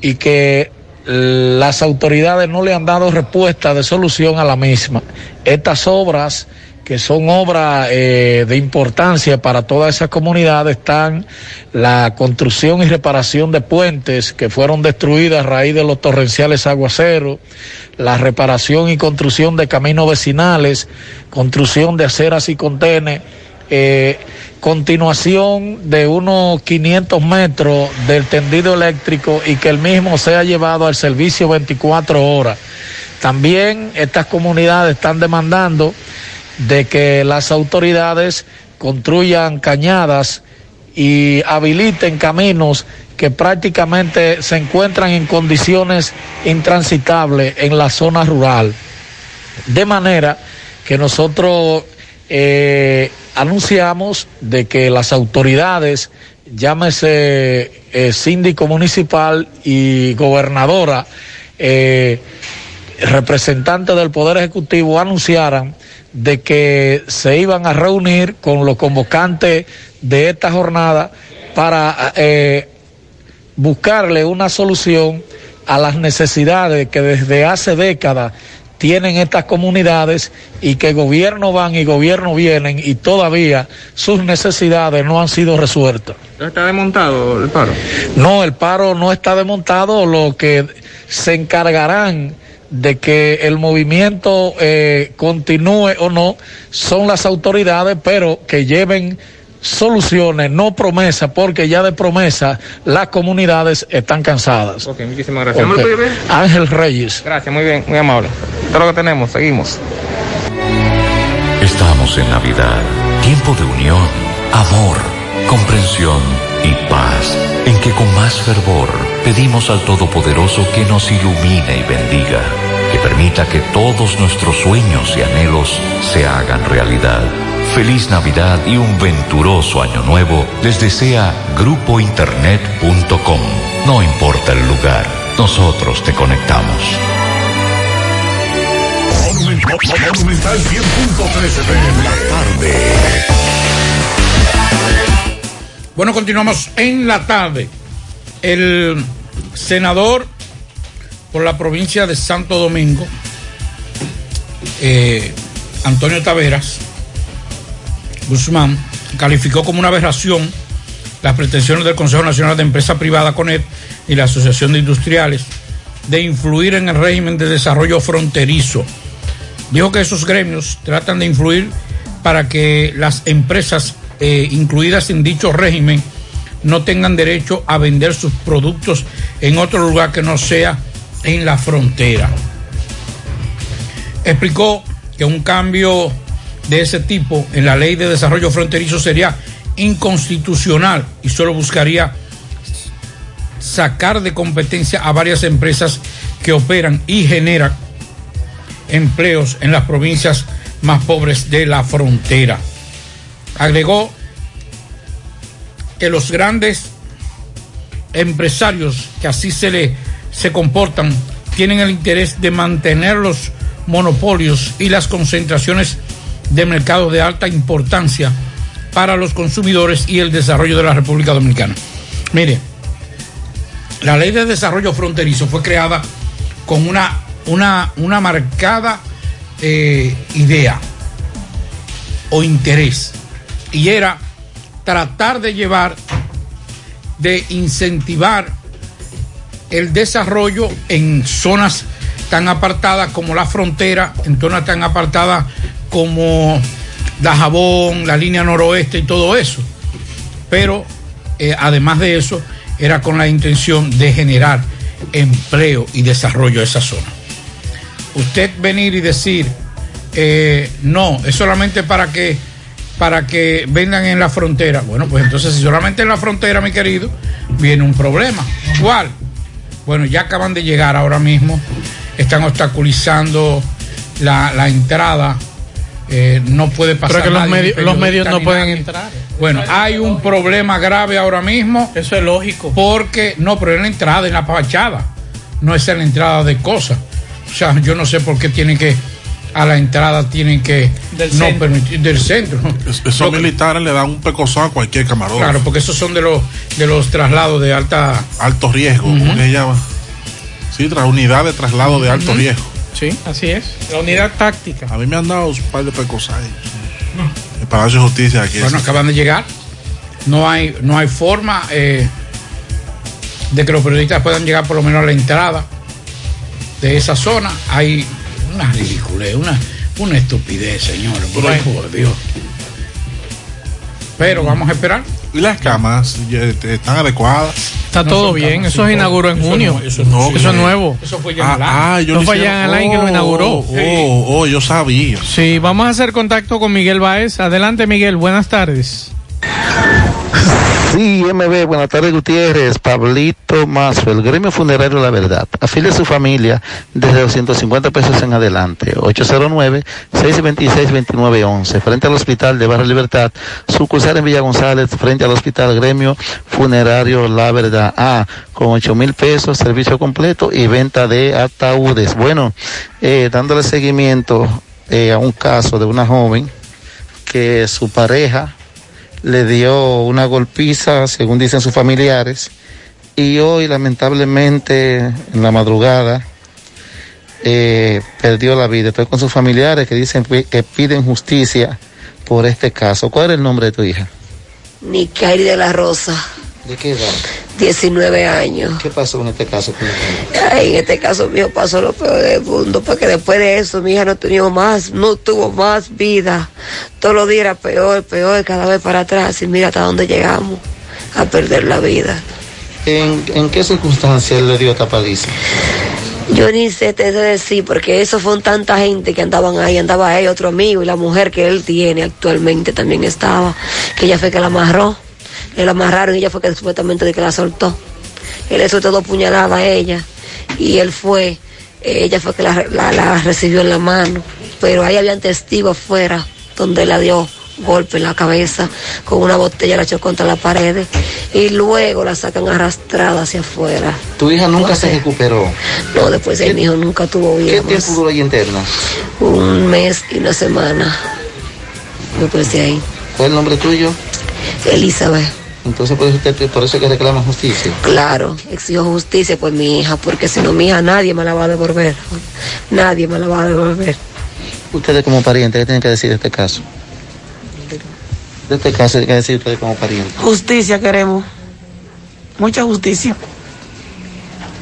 y que las autoridades no le han dado respuesta de solución a la misma. Estas obras, que son obras eh, de importancia para toda esa comunidad, están la construcción y reparación de puentes que fueron destruidas a raíz de los torrenciales aguaceros, la reparación y construcción de caminos vecinales, construcción de aceras y contenes, eh, continuación de unos 500 metros del tendido eléctrico y que el mismo sea llevado al servicio 24 horas. También estas comunidades están demandando de que las autoridades construyan cañadas y habiliten caminos que prácticamente se encuentran en condiciones intransitables en la zona rural. De manera que nosotros eh, anunciamos de que las autoridades, llámese eh, síndico municipal y gobernadora, eh, representantes del Poder Ejecutivo, anunciaran de que se iban a reunir con los convocantes de esta jornada para eh, buscarle una solución a las necesidades que desde hace décadas tienen estas comunidades y que gobierno van y gobierno vienen y todavía sus necesidades no han sido resueltas. ¿Está desmontado el paro? No, el paro no está desmontado, lo que se encargarán de que el movimiento eh, continúe o no son las autoridades, pero que lleven soluciones, no promesas, porque ya de promesas las comunidades están cansadas. Ok, muchísimas gracias. Ángel Reyes. Gracias, muy bien, muy amable. Todo lo que tenemos, seguimos. Estamos en Navidad, tiempo de unión, amor, comprensión y paz, en que con más fervor pedimos al Todopoderoso que nos ilumine y bendiga, que permita que todos nuestros sueños y anhelos se hagan realidad. Feliz Navidad y un venturoso año nuevo les desea grupointernet.com. No importa el lugar, nosotros te conectamos. Monumental 100.13 FM. La tarde. Bueno, continuamos en la tarde. El senador por la provincia de Santo Domingo, eh, Antonio Taveras Guzmán, calificó como una aberración las pretensiones del Consejo Nacional de Empresa Privada CONET y la Asociación de Industriales de influir en el régimen de desarrollo fronterizo. Dijo que esos gremios tratan de influir para que las empresas eh, incluidas en dicho régimen no tengan derecho a vender sus productos en otro lugar que no sea en la frontera. Explicó que un cambio de ese tipo en la ley de desarrollo fronterizo sería inconstitucional y solo buscaría sacar de competencia a varias empresas que operan y generan empleos en las provincias más pobres de la frontera. Agregó que los grandes empresarios que así se le se comportan tienen el interés de mantener los monopolios y las concentraciones de mercado de alta importancia para los consumidores y el desarrollo de la República Dominicana. Mire, la ley de desarrollo fronterizo fue creada con una, una, una marcada eh, idea o interés y era tratar de llevar, de incentivar el desarrollo en zonas tan apartadas como la frontera, en zonas tan apartadas como la Jabón, la línea noroeste y todo eso. Pero eh, además de eso, era con la intención de generar empleo y desarrollo de esa zona. Usted venir y decir, eh, no, es solamente para que, para que vendan en la frontera. Bueno, pues entonces si solamente en la frontera, mi querido, viene un problema. ¿Cuál? Bueno, ya acaban de llegar ahora mismo, están obstaculizando la entrada eh, no puede pasar. Pero que los, nadie, medios- ni los medios no pueden entrar. Bueno, hay un problema grave ahora mismo. Eso es lógico. Porque, no, pero es la entrada, en la fachada. No es en la entrada de cosas. O sea, yo no sé por qué tienen que, a la entrada tienen que Del no centro. permitir, del centro. Esos que- militares le dan un pecozón a cualquier camarógrafo. Claro, porque esos son de los, de los traslados de alta... Alto riesgo, como que llama. Sí, tras unidad de traslado de alto riesgo. Sí, así es. La unidad táctica. A mí me han dado un par de pecosas ahí. El Palacio de Justicia aquí. Bueno, acaban de llegar. No hay, no hay forma eh, de que los periodistas puedan llegar por lo menos a la entrada de esa zona. Hay una ridiculez, una, una estupidez, Ay. por Dios. Pero vamos a esperar. ¿Y las camas ya, están adecuadas? Está todo bien. Eso se inauguró en junio. Eso, no, Eso es nuevo. Eso fue ya Ah, en año. ah, yo No lo fue en Alain que lo Oh, inauguró. Oh, oh, yo sabía. Sí, vamos a hacer contacto con Miguel Baez. Adelante, Miguel. Buenas tardes. Sí, MB, buenas tardes Gutiérrez, Pablito Mazo, el gremio funerario La Verdad. Afile a su familia desde 250 pesos en adelante. 809-626-2911, frente al hospital de Barrio Libertad, sucursal en Villa González, frente al hospital gremio funerario La Verdad. Ah, con 8 mil pesos, servicio completo y venta de ataúdes. Bueno, eh, dándole seguimiento eh, a un caso de una joven que su pareja le dio una golpiza, según dicen sus familiares, y hoy lamentablemente en la madrugada eh, perdió la vida. Estoy con sus familiares que dicen que piden justicia por este caso. ¿Cuál es el nombre de tu hija? Nicairi de la Rosa, ¿De qué edad? 19 años. ¿Qué pasó en este caso? Ay, en este caso mío pasó lo peor del mundo, porque después de eso mi hija no tenía más, no tuvo más vida. Todos los días era peor, peor, cada vez para atrás, y mira hasta dónde llegamos, a perder la vida. ¿En, en qué circunstancias le dio esta paliza? Yo ni sé te sé decir, porque eso fue tanta gente que andaban ahí, andaba él, otro amigo, y la mujer que él tiene actualmente también estaba, que ella fue que la amarró, le la amarraron y ella fue que supuestamente de que la soltó. Él le soltó dos puñaladas a ella, y él fue, eh, ella fue que la, la- la recibió en la mano, pero ahí habían testigos afuera, donde la dio golpe en la cabeza, con una botella la echó contra la pared, y luego la sacan arrastrada hacia afuera. Tu hija nunca se recuperó. No, después de mi hijo nunca tuvo vida. ¿Qué más. tiempo duró ahí interna? Un mes y una semana. Después de ahí. ¿Cuál es el nombre tuyo? Elizabeth. Entonces por eso, usted- por eso es que reclama justicia. Claro, exijo justicia por mi hija, porque si no mi hija nadie me la va a devolver. Nadie me la va a devolver. Ustedes como parientes, ¿qué tienen que decir de este caso? De este caso, ¿qué decir ustedes como parientes? Justicia queremos. Mucha justicia.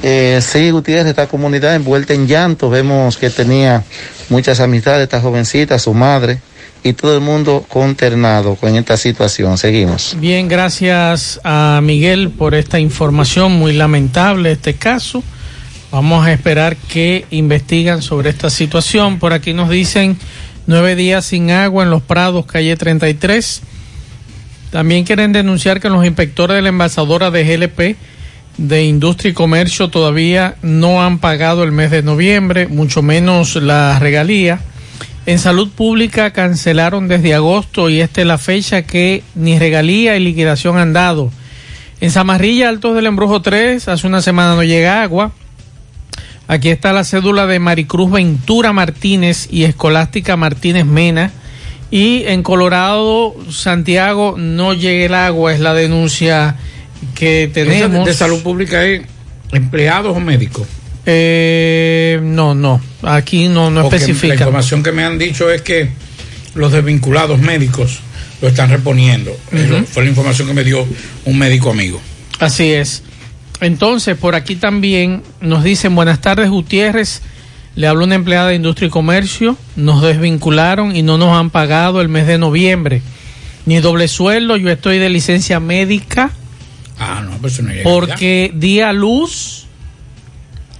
Eh, sí, Gutiérrez, esta comunidad envuelta en llanto, vemos que tenía muchas amistades, esta jovencita, su madre, y todo el mundo consternado con esta situación. Seguimos. Bien, gracias a Miguel por esta información. Muy lamentable este caso. Vamos a esperar que investigan sobre esta situación. Por aquí nos dicen nueve días sin agua en los Prados, calle 33. También quieren denunciar que los inspectores de la envasadora de GLP de Industria y Comercio todavía no han pagado el mes de noviembre, mucho menos la regalía. En salud pública cancelaron desde agosto y esta es la fecha que ni regalía y liquidación han dado. En Zamarrilla, Altos del Embrujo 3, hace una semana no llega agua. Aquí está la cédula de Maricruz Ventura Martínez y Escolástica Martínez Mena. Y en Colorado, Santiago, no llega el agua, es la denuncia que ¿Esa tenemos. de salud pública es empleados o médicos? Eh, no, no, aquí no, no Porque especifica. La información que me han dicho es que los desvinculados médicos lo están reponiendo. Eso Ujú. Fue la información que me dio un médico amigo. Así es. Entonces, por aquí también nos dicen, buenas tardes Gutiérrez, le hablo una empleada de Industria y Comercio, nos desvincularon y no nos han pagado el mes de noviembre, ni doble sueldo, yo estoy de licencia médica Ah, no, pues eso no porque di a luz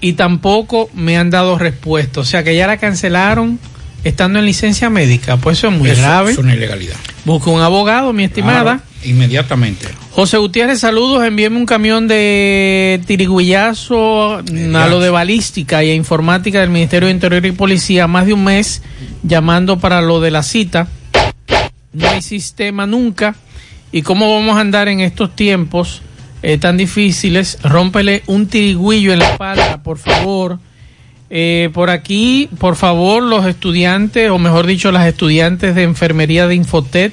y tampoco me han dado respuesta, o sea que ya la cancelaron estando en licencia médica, pues eso es muy Eso grave. Es una ilegalidad. Busque un abogado, mi estimada. Claro. inmediatamente. José Gutiérrez, saludos. Envíeme un camión de tiriguillazo a lo de balística y a informática del Ministerio de Interior y Policía. Más de un mes llamando para lo de la cita. No hay sistema nunca. ¿Y cómo vamos a andar en estos tiempos eh, tan difíciles? Rómpele un tirigüillo en la espalda, por favor. Eh, por aquí, por favor, los estudiantes, o mejor dicho, las estudiantes de enfermería de Infotet,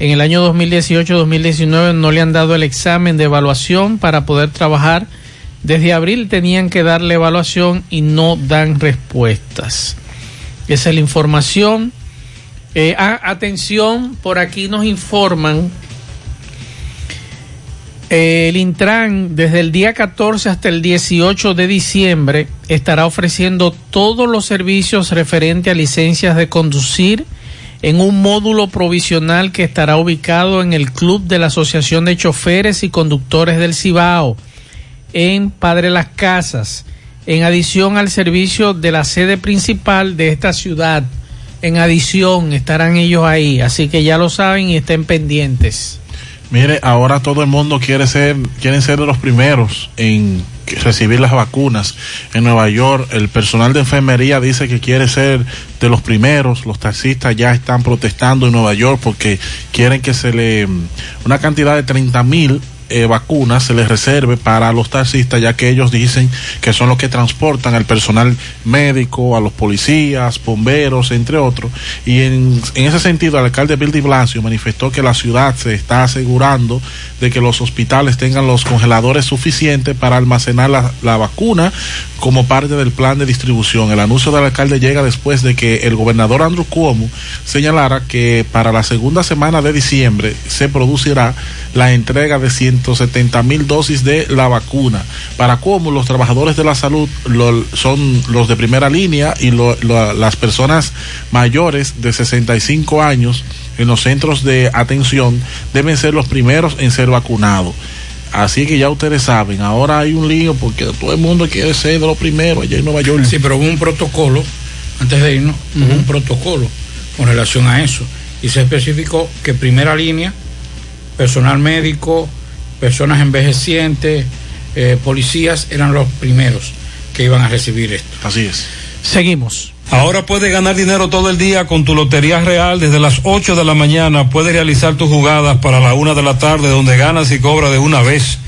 en el año 2018-2019 no le han dado el examen de evaluación para poder trabajar. Desde abril tenían que darle evaluación y no dan respuestas. Esa es la información. Eh, ah, atención, por aquí nos informan el Intran desde el día 14 hasta el 18 de diciembre estará ofreciendo todos los servicios referentes a licencias de conducir en un módulo provisional que estará ubicado en el Club de la Asociación de Choferes y Conductores del Cibao en Padre Las Casas, en adición al servicio de la sede principal de esta ciudad. En adición estarán ellos ahí, así que ya lo saben y estén pendientes. Mire, ahora todo el mundo quiere ser, quieren ser de los primeros en recibir las vacunas. En Nueva York, el personal de enfermería dice que quiere ser de los primeros. Los taxistas ya están protestando en Nueva York porque quieren que se le una cantidad de 30 mil eh, vacunas se les reserve para los taxistas, ya que ellos dicen que son los que transportan al personal médico, a los policías, bomberos, entre otros. Y en, en ese sentido, el alcalde Bill de Blasio manifestó que la ciudad se está asegurando de que los hospitales tengan los congeladores suficientes para almacenar la, la vacuna como parte del plan de distribución. El anuncio del alcalde llega después de que el gobernador Andrew Cuomo señalara que para la segunda semana de diciembre se producirá la entrega de 170 mil dosis de la vacuna. Para Cuomo, los trabajadores de la salud lo, son los de primera línea y lo, lo, las personas mayores de 65 años en los centros de atención deben ser los primeros en ser vacunados. Así que ya ustedes saben, ahora hay un lío porque todo el mundo quiere ser de los primeros allá en Nueva York. Sí, pero hubo un protocolo, antes de irnos, uh -huh. hubo un protocolo con relación a eso. Y se especificó que primera línea, personal médico, personas envejecientes, eh, policías eran los primeros que iban a recibir esto. Así es. Seguimos. Ahora puedes ganar dinero todo el día con tu Lotería Real. Desde las 8 de la mañana puedes realizar tus jugadas para la 1 de la tarde, donde ganas y cobras de una vez.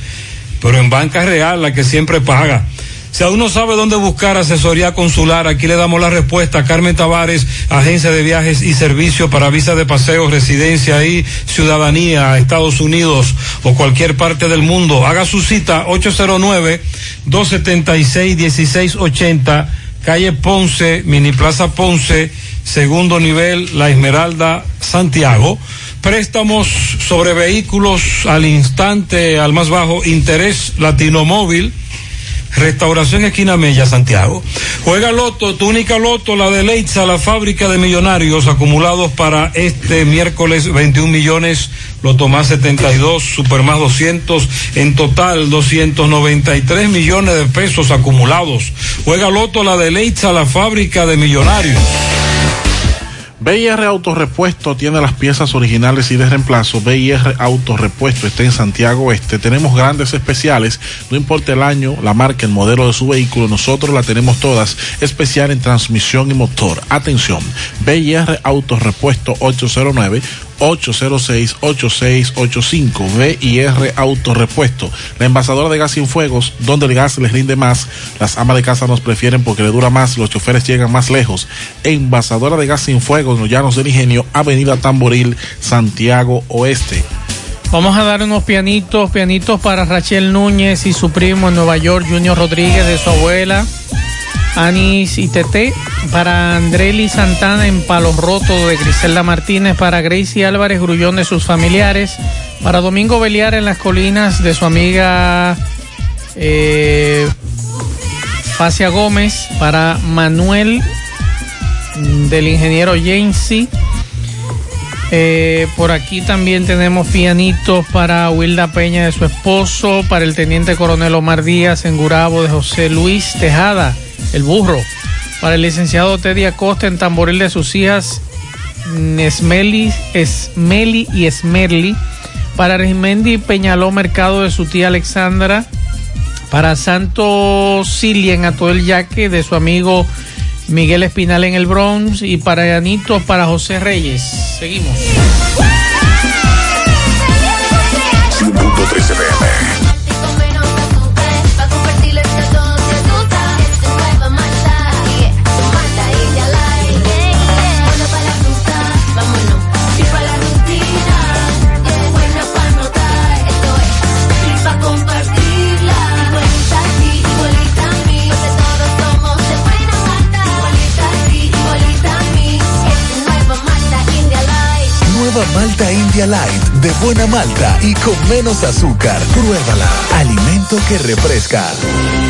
Pero en Banca Real, la que siempre paga. Si aún no sabe dónde buscar asesoría consular, aquí le damos la respuesta. Carmen Tavares, agencia de viajes y servicio para visa de paseo, residencia y ciudadanía a Estados Unidos o cualquier parte del mundo. Haga su cita 809-276-1680 calle Ponce, Mini Plaza Ponce, segundo nivel, La Esmeralda, Santiago. Préstamos sobre vehículos al instante, al más bajo interés, Latino Móvil. Restauración Esquina Mella, Santiago. Juega Loto, tu única Loto, la de Leitza, la fábrica de millonarios acumulados para este miércoles 21 millones, Loto más 72, Super más 200, en total 293 millones de pesos acumulados. Juega Loto, la de Leitza, la fábrica de millonarios. BIR Autorepuesto tiene las piezas originales y de reemplazo. BIR Autorepuesto está en Santiago Oeste. Tenemos grandes especiales, no importa el año, la marca, el modelo de su vehículo, nosotros la tenemos todas. Especial en transmisión y motor. Atención, BIR Autorepuesto 809 806-8685 VIR Autorepuesto. La envasadora de gas sin fuegos, donde el gas les rinde más. Las amas de casa nos prefieren porque le dura más, los choferes llegan más lejos. Envasadora de gas sin fuegos, los llanos del ingenio, Avenida Tamboril, Santiago Oeste. Vamos a dar unos pianitos, pianitos para Rachel Núñez y su primo en Nueva York, Junior Rodríguez, de su abuela. Anis y Tete, para Andreli Santana en Palos Rotos de Griselda Martínez, para Gracie Álvarez Grullón de sus familiares, para Domingo Beliar en las colinas de su amiga eh, Facia Gómez, para Manuel del ingeniero Jamesy. Eh, por aquí también tenemos pianitos para Wilda Peña de su esposo, para el teniente coronel Omar Díaz en Gurabo de José Luis Tejada el burro. Para el licenciado Teddy Acosta en Tamboril de sus hijas Esmeli, Esmeli y Esmerli. Para Regimendi Peñaló Mercado de su tía Alexandra. Para Santo Cilia en Atoel Yaque de su amigo Miguel Espinal en el Bronx. Y para Yanito, para José Reyes. Seguimos. 100.13 FM. Light de buena malta y con menos azúcar. Pruébala. Alimento que refresca.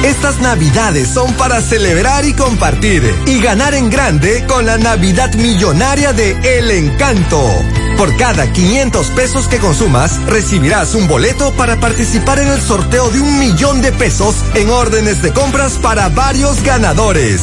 Estas navidades son para celebrar y compartir y ganar en grande con la Navidad Millonaria de El Encanto. Por cada 500 pesos que consumas, recibirás un boleto para participar en el sorteo de un millón de pesos en órdenes de compras para varios ganadores.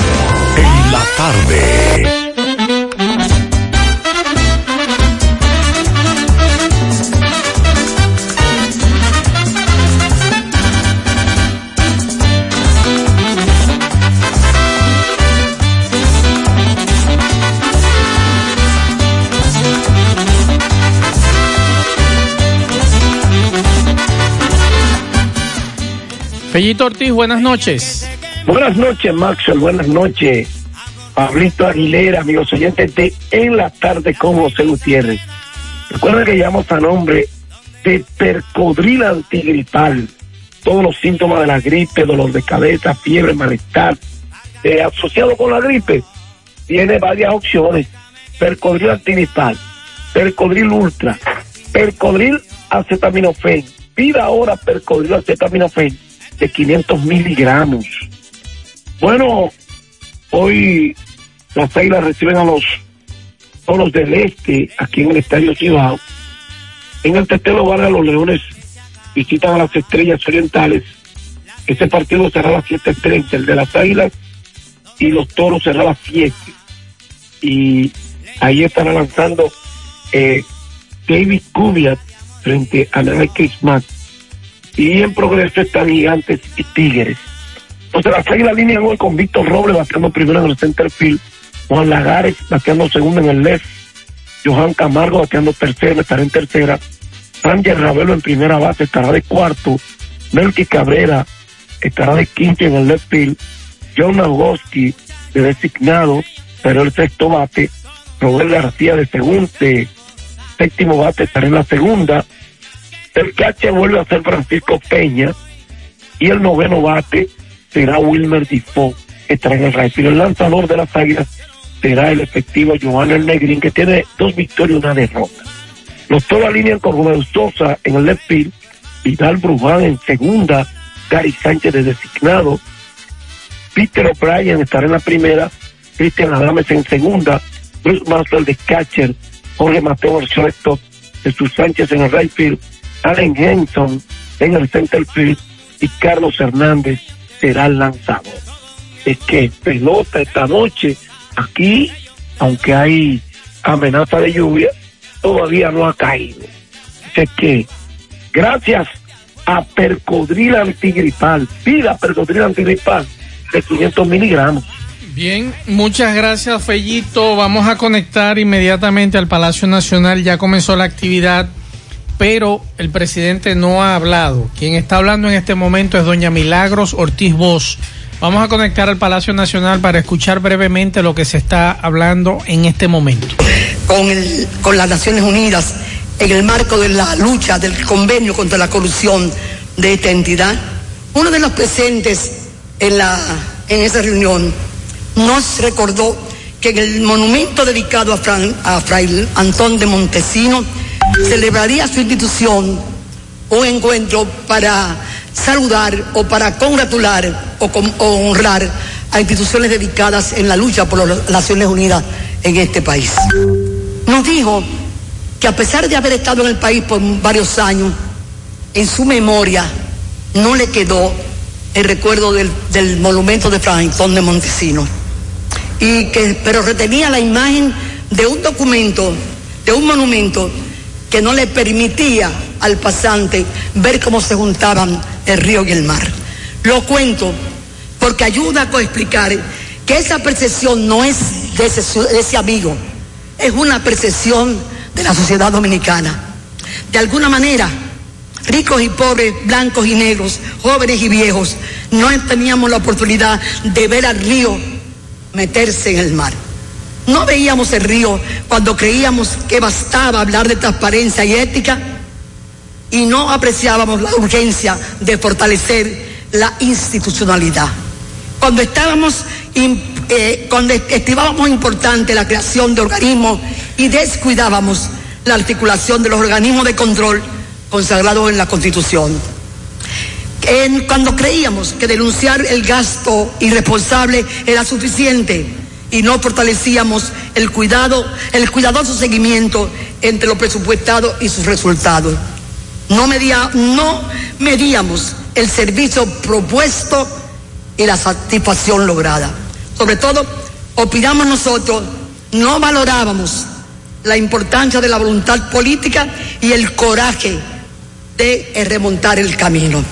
Tarde. Fellito Ortiz, buenas noches. Buenas noches, Maxwell. Buenas noches, Pablito Aguilera, amigos oyentes de En la Tarde con José Gutiérrez. Recuerden que llamamos a nombre de Percodril antigripal. Todos los síntomas de la gripe, dolor de cabeza, fiebre, malestar, eh, asociado con la gripe, tiene varias opciones. Percodril antigripal, Percodril ultra, Percodril acetaminofén. Pida ahora Percodril acetaminofén de 500 miligramos. Bueno, hoy las águilas reciben a los toros del este aquí en el Estadio Cibao. En el Tetelo Vargas los Leones visitan a las Estrellas Orientales. Este partido será a las 7.30, el de las águilas y los toros será a las 7. Y ahí estará lanzando eh, David Cubiat frente a Nike Kismat y en progreso están Gigantes y Tigres. Entonces las águilas alinean hoy con Víctor Robles bateando primero en el center field, Juan Lagares bateando segundo en el left, Johan Camargo bateando tercero, estará en tercera, Ranger Ravelo en primera base estará de cuarto, Melky Cabrera estará de quinto en el left field, John Nagoski de designado, pero el sexto bate, Robert García de segundo, séptimo bate estará en la segunda, el catcher vuelve a ser Francisco Peña y el noveno bate será Wilmer Difo, que estará en el. Pero el lanzador de las águilas será el efectivo Joan El Negrín, que tiene dos victorias y una derrota. Los toros alinean con Romero Sosa en el left field, Vidal Bruján en segunda, Gary Sánchez de designado, Peter O'Brien estará en la primera, Cristian Adames en segunda, Bruce Master de catcher, Jorge Mateo el Jesús Sánchez en el right field, Allen Henson en el center field y Carlos Hernández será el lanzador. Es que pelota esta noche aquí, aunque hay amenaza de lluvia, todavía no ha caído. Es que gracias a Percodril antigripal, pida Percodril antigripal de 500 miligramos. Bien, muchas gracias Fellito. Vamos a conectar inmediatamente al Palacio Nacional. Ya comenzó la actividad pero el presidente no ha hablado. Quien está hablando en este momento es doña Milagros Ortiz Bosch. Vamos a conectar al Palacio Nacional para escuchar brevemente lo que se está hablando en este momento. Con, el, con las Naciones Unidas en el marco de la lucha del convenio contra la corrupción de esta entidad, uno de los presentes en, la, en esa reunión nos recordó que en el monumento dedicado a, Fran, a Fray Antón de Montesino, celebraría su institución un encuentro para saludar o para congratular o, honrar a instituciones dedicadas en la lucha por las Naciones Unidas en este país. Nos dijo que a pesar de haber estado en el país por varios años, en su memoria no le quedó el recuerdo del, del monumento de Franklin de Montesinos. Y que, pero retenía la imagen de un documento, de un monumento que no le permitía al pasante ver cómo se juntaban el río y el mar. Lo cuento porque ayuda a explicar que esa percepción no es de ese, amigo, es una percepción de la sociedad dominicana. De alguna manera, ricos y pobres, blancos y negros, jóvenes y viejos, no teníamos la oportunidad de ver al río meterse en el mar. No veíamos el río cuando creíamos que bastaba hablar de transparencia y ética y no apreciábamos la urgencia de fortalecer la institucionalidad. Cuando estábamos, eh, cuando estimábamos importante la creación de organismos y descuidábamos la articulación de los organismos de control consagrados en la Constitución. Cuando creíamos que denunciar el gasto irresponsable era suficiente y no fortalecíamos el cuidado, el cuidadoso seguimiento entre lo presupuestado y sus resultados. No, medía- no medíamos el servicio propuesto y la satisfacción lograda. Sobre todo, opinamos nosotros, no valorábamos la importancia de la voluntad política y el coraje de remontar el camino.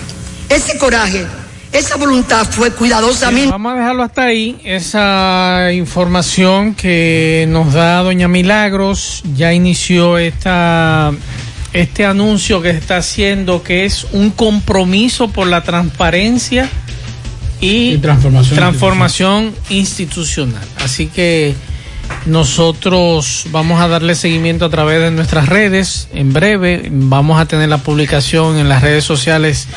Ese coraje, esa voluntad fue cuidadosamente... Vamos a dejarlo hasta ahí. Esa información que nos da Doña Milagros ya inició esta, este anuncio que está haciendo, que es un compromiso por la transparencia y, transformación transformación institucional. Así que nosotros vamos a darle seguimiento a través de nuestras redes. En breve vamos a tener la publicación en las redes sociales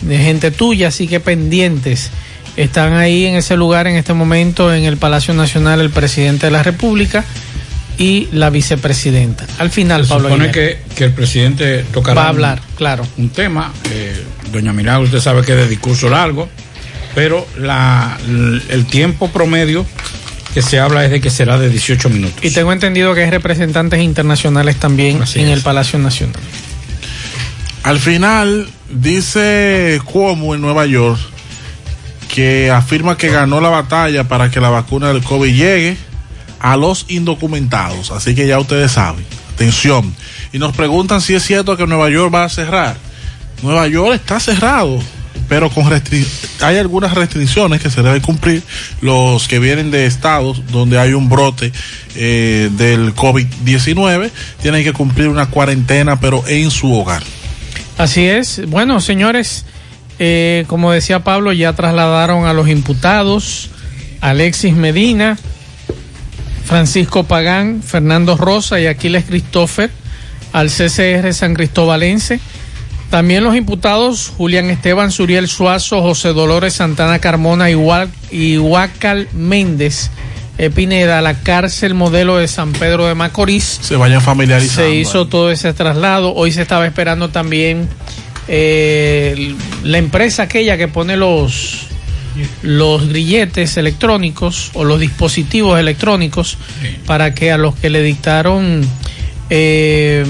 de gente tuya, así que pendientes. Están ahí en ese lugar en este momento en el Palacio Nacional el presidente de la República y la vicepresidenta. Al final, Se Pablo supone que, que el presidente tocará Va a un- hablar, claro. un tema. eh, Doña Milagro, usted sabe que es de discurso largo, pero la, el tiempo promedio que se habla es de que será de 18 minutos. Y tengo entendido que hay representantes internacionales también en el Palacio Nacional. Al final, dice Cuomo en Nueva York que afirma que ganó la batalla para que la vacuna del COVID llegue a los indocumentados. Así que ya ustedes saben. Atención. Y nos preguntan si es cierto que Nueva York va a cerrar. Nueva York está cerrado, pero con hay algunas restricciones que se deben cumplir. Los que vienen de estados donde hay un brote eh, del COVID-19 tienen que cumplir una cuarentena, pero en su hogar. Así es. Bueno, señores, eh, como decía Pablo, ya trasladaron a los imputados Alexis Medina, Francisco Pagán, Fernando Rosa y Aquiles Christopher al CCR San Cristóbalense. También los imputados Julián Esteban Suriel Suazo, José Dolores Santana Carmona y Huacal Méndez eh, Pineda a la cárcel modelo de San Pedro de Macorís. Se vayan familiarizando. Se hizo todo ese traslado. Hoy se estaba esperando también eh, la empresa aquella que pone los los grilletes electrónicos o los dispositivos electrónicos para que a los que le dictaron eh,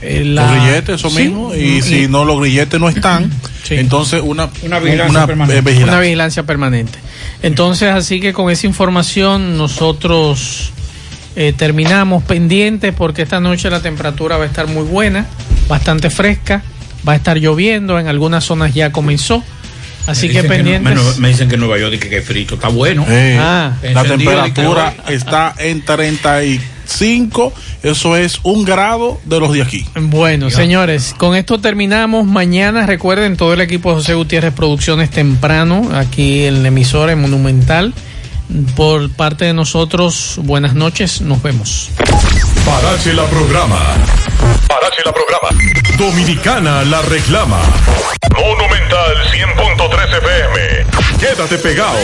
eh, la- los grilletes, eso Sí, mismo. Y si no, los grilletes no están, entonces una, Una vigilancia una, permanente. eh, vigilancia. una vigilancia permanente. Entonces, así que con esa información nosotros eh, terminamos pendientes porque esta noche la temperatura va a estar muy buena, bastante fresca, va a estar lloviendo, en algunas zonas ya comenzó. Así Me que pendientes. no- me, me dicen que en Nueva York dice que es frito, está bueno. Eh, Ah. la temperatura que está en 35, eso es un grado de los de aquí. Bueno, señores, con esto terminamos. Mañana, recuerden, todo el equipo de José Gutiérrez Producciones temprano, aquí en la emisora en Monumental. Por parte de nosotros, buenas noches, nos vemos. Parache la programa. Parache la programa. Dominicana la reclama. Monumental 100.3 FM. Quédate quédate pegado.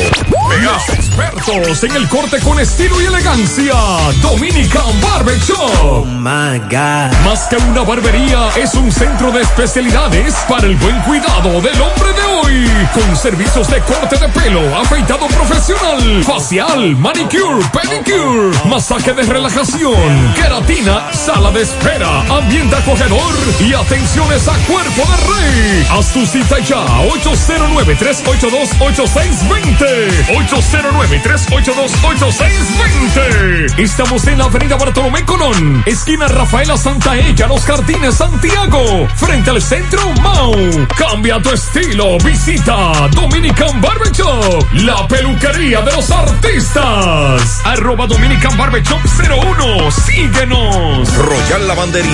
Los expertos en el corte con estilo y elegancia. Dominican Barber Shop. my God. Más que una barbería, es un centro de especialidades para el buen cuidado del hombre de hoy. Con servicios de corte de pelo, afeitado profesional, facial, manicure, pedicure, masaje de relajación, queratina, sala de espera, ambiente acogedor y atenciones a cuerpo de rey. Haz tu cita ya, 809-382-8620. 809-382-8620. Estamos en la avenida Bartolomé Colón, esquina Rafaela Santa Ella, Los Jardines, Santiago, frente al centro Mau. Cambia tu estilo, visita Dominican Barber Shop, la peluquería de los artistas. Arroba Dominican Barber Shop 01, síguenos. Royal Lavandería,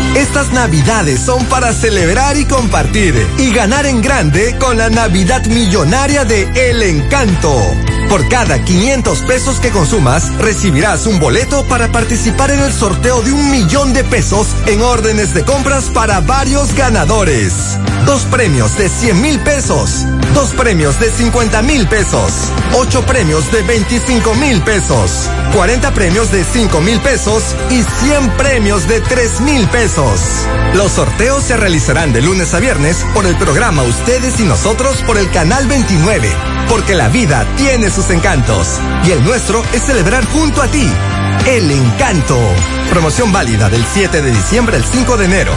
Estas navidades son para celebrar y compartir y ganar en grande con la Navidad Millonaria de El Encanto. Por cada 500 pesos que consumas, recibirás un boleto para participar en el sorteo de un millón de pesos en órdenes de compras para varios ganadores. Dos premios de 100 mil pesos, dos premios de 50 mil pesos, ocho premios de 25 mil pesos, 40 premios de 5 mil pesos y 100 premios de 3 mil pesos. Los sorteos se realizarán de lunes a viernes por el programa Ustedes y Nosotros por el Canal 29, porque la vida tiene sus encantos y el nuestro es celebrar junto a ti. El encanto. Promoción válida del 7 de diciembre al 5 de enero.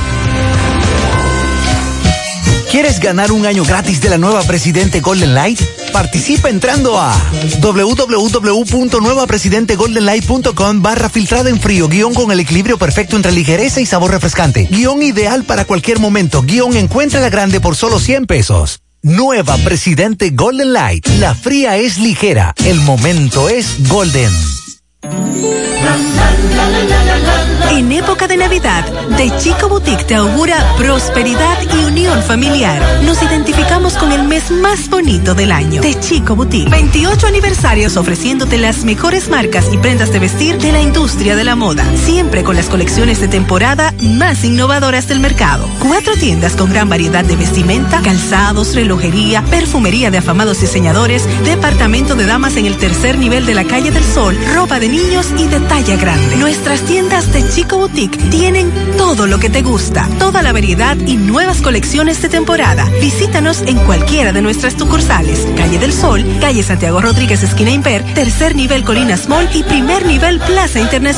¿Quieres ganar un año gratis de la nueva Presidente Golden Light? Participa entrando a www.nuevapresidentegoldenlight.com barra filtrado en frío, guion con el equilibrio perfecto entre ligereza y sabor refrescante. Guión ideal para cualquier momento. Guión encuentra la grande por solo 100 pesos. Nueva Presidente Golden Light. La fría es ligera. El momento es golden. En época de Navidad, De Chico Boutique te augura prosperidad y unión familiar. Nos identificamos con el mes más bonito del año. De Chico Boutique. 28 aniversarios ofreciéndote las mejores marcas y prendas de vestir de la industria de la moda. Siempre con las colecciones de temporada más innovadoras del mercado. Cuatro tiendas con gran variedad de vestimenta, calzados, relojería, perfumería de afamados diseñadores, departamento de damas en el tercer nivel de la calle del Sol, ropa de niños y de talla grande. Nuestras tiendas de Chico Boutique tienen todo lo que te gusta, toda la variedad y nuevas colecciones de temporada. Visítanos en cualquiera de nuestras sucursales. Calle del Sol, calle Santiago Rodríguez, esquina Imper, tercer nivel Colinas Mall y primer nivel Plaza Internacional.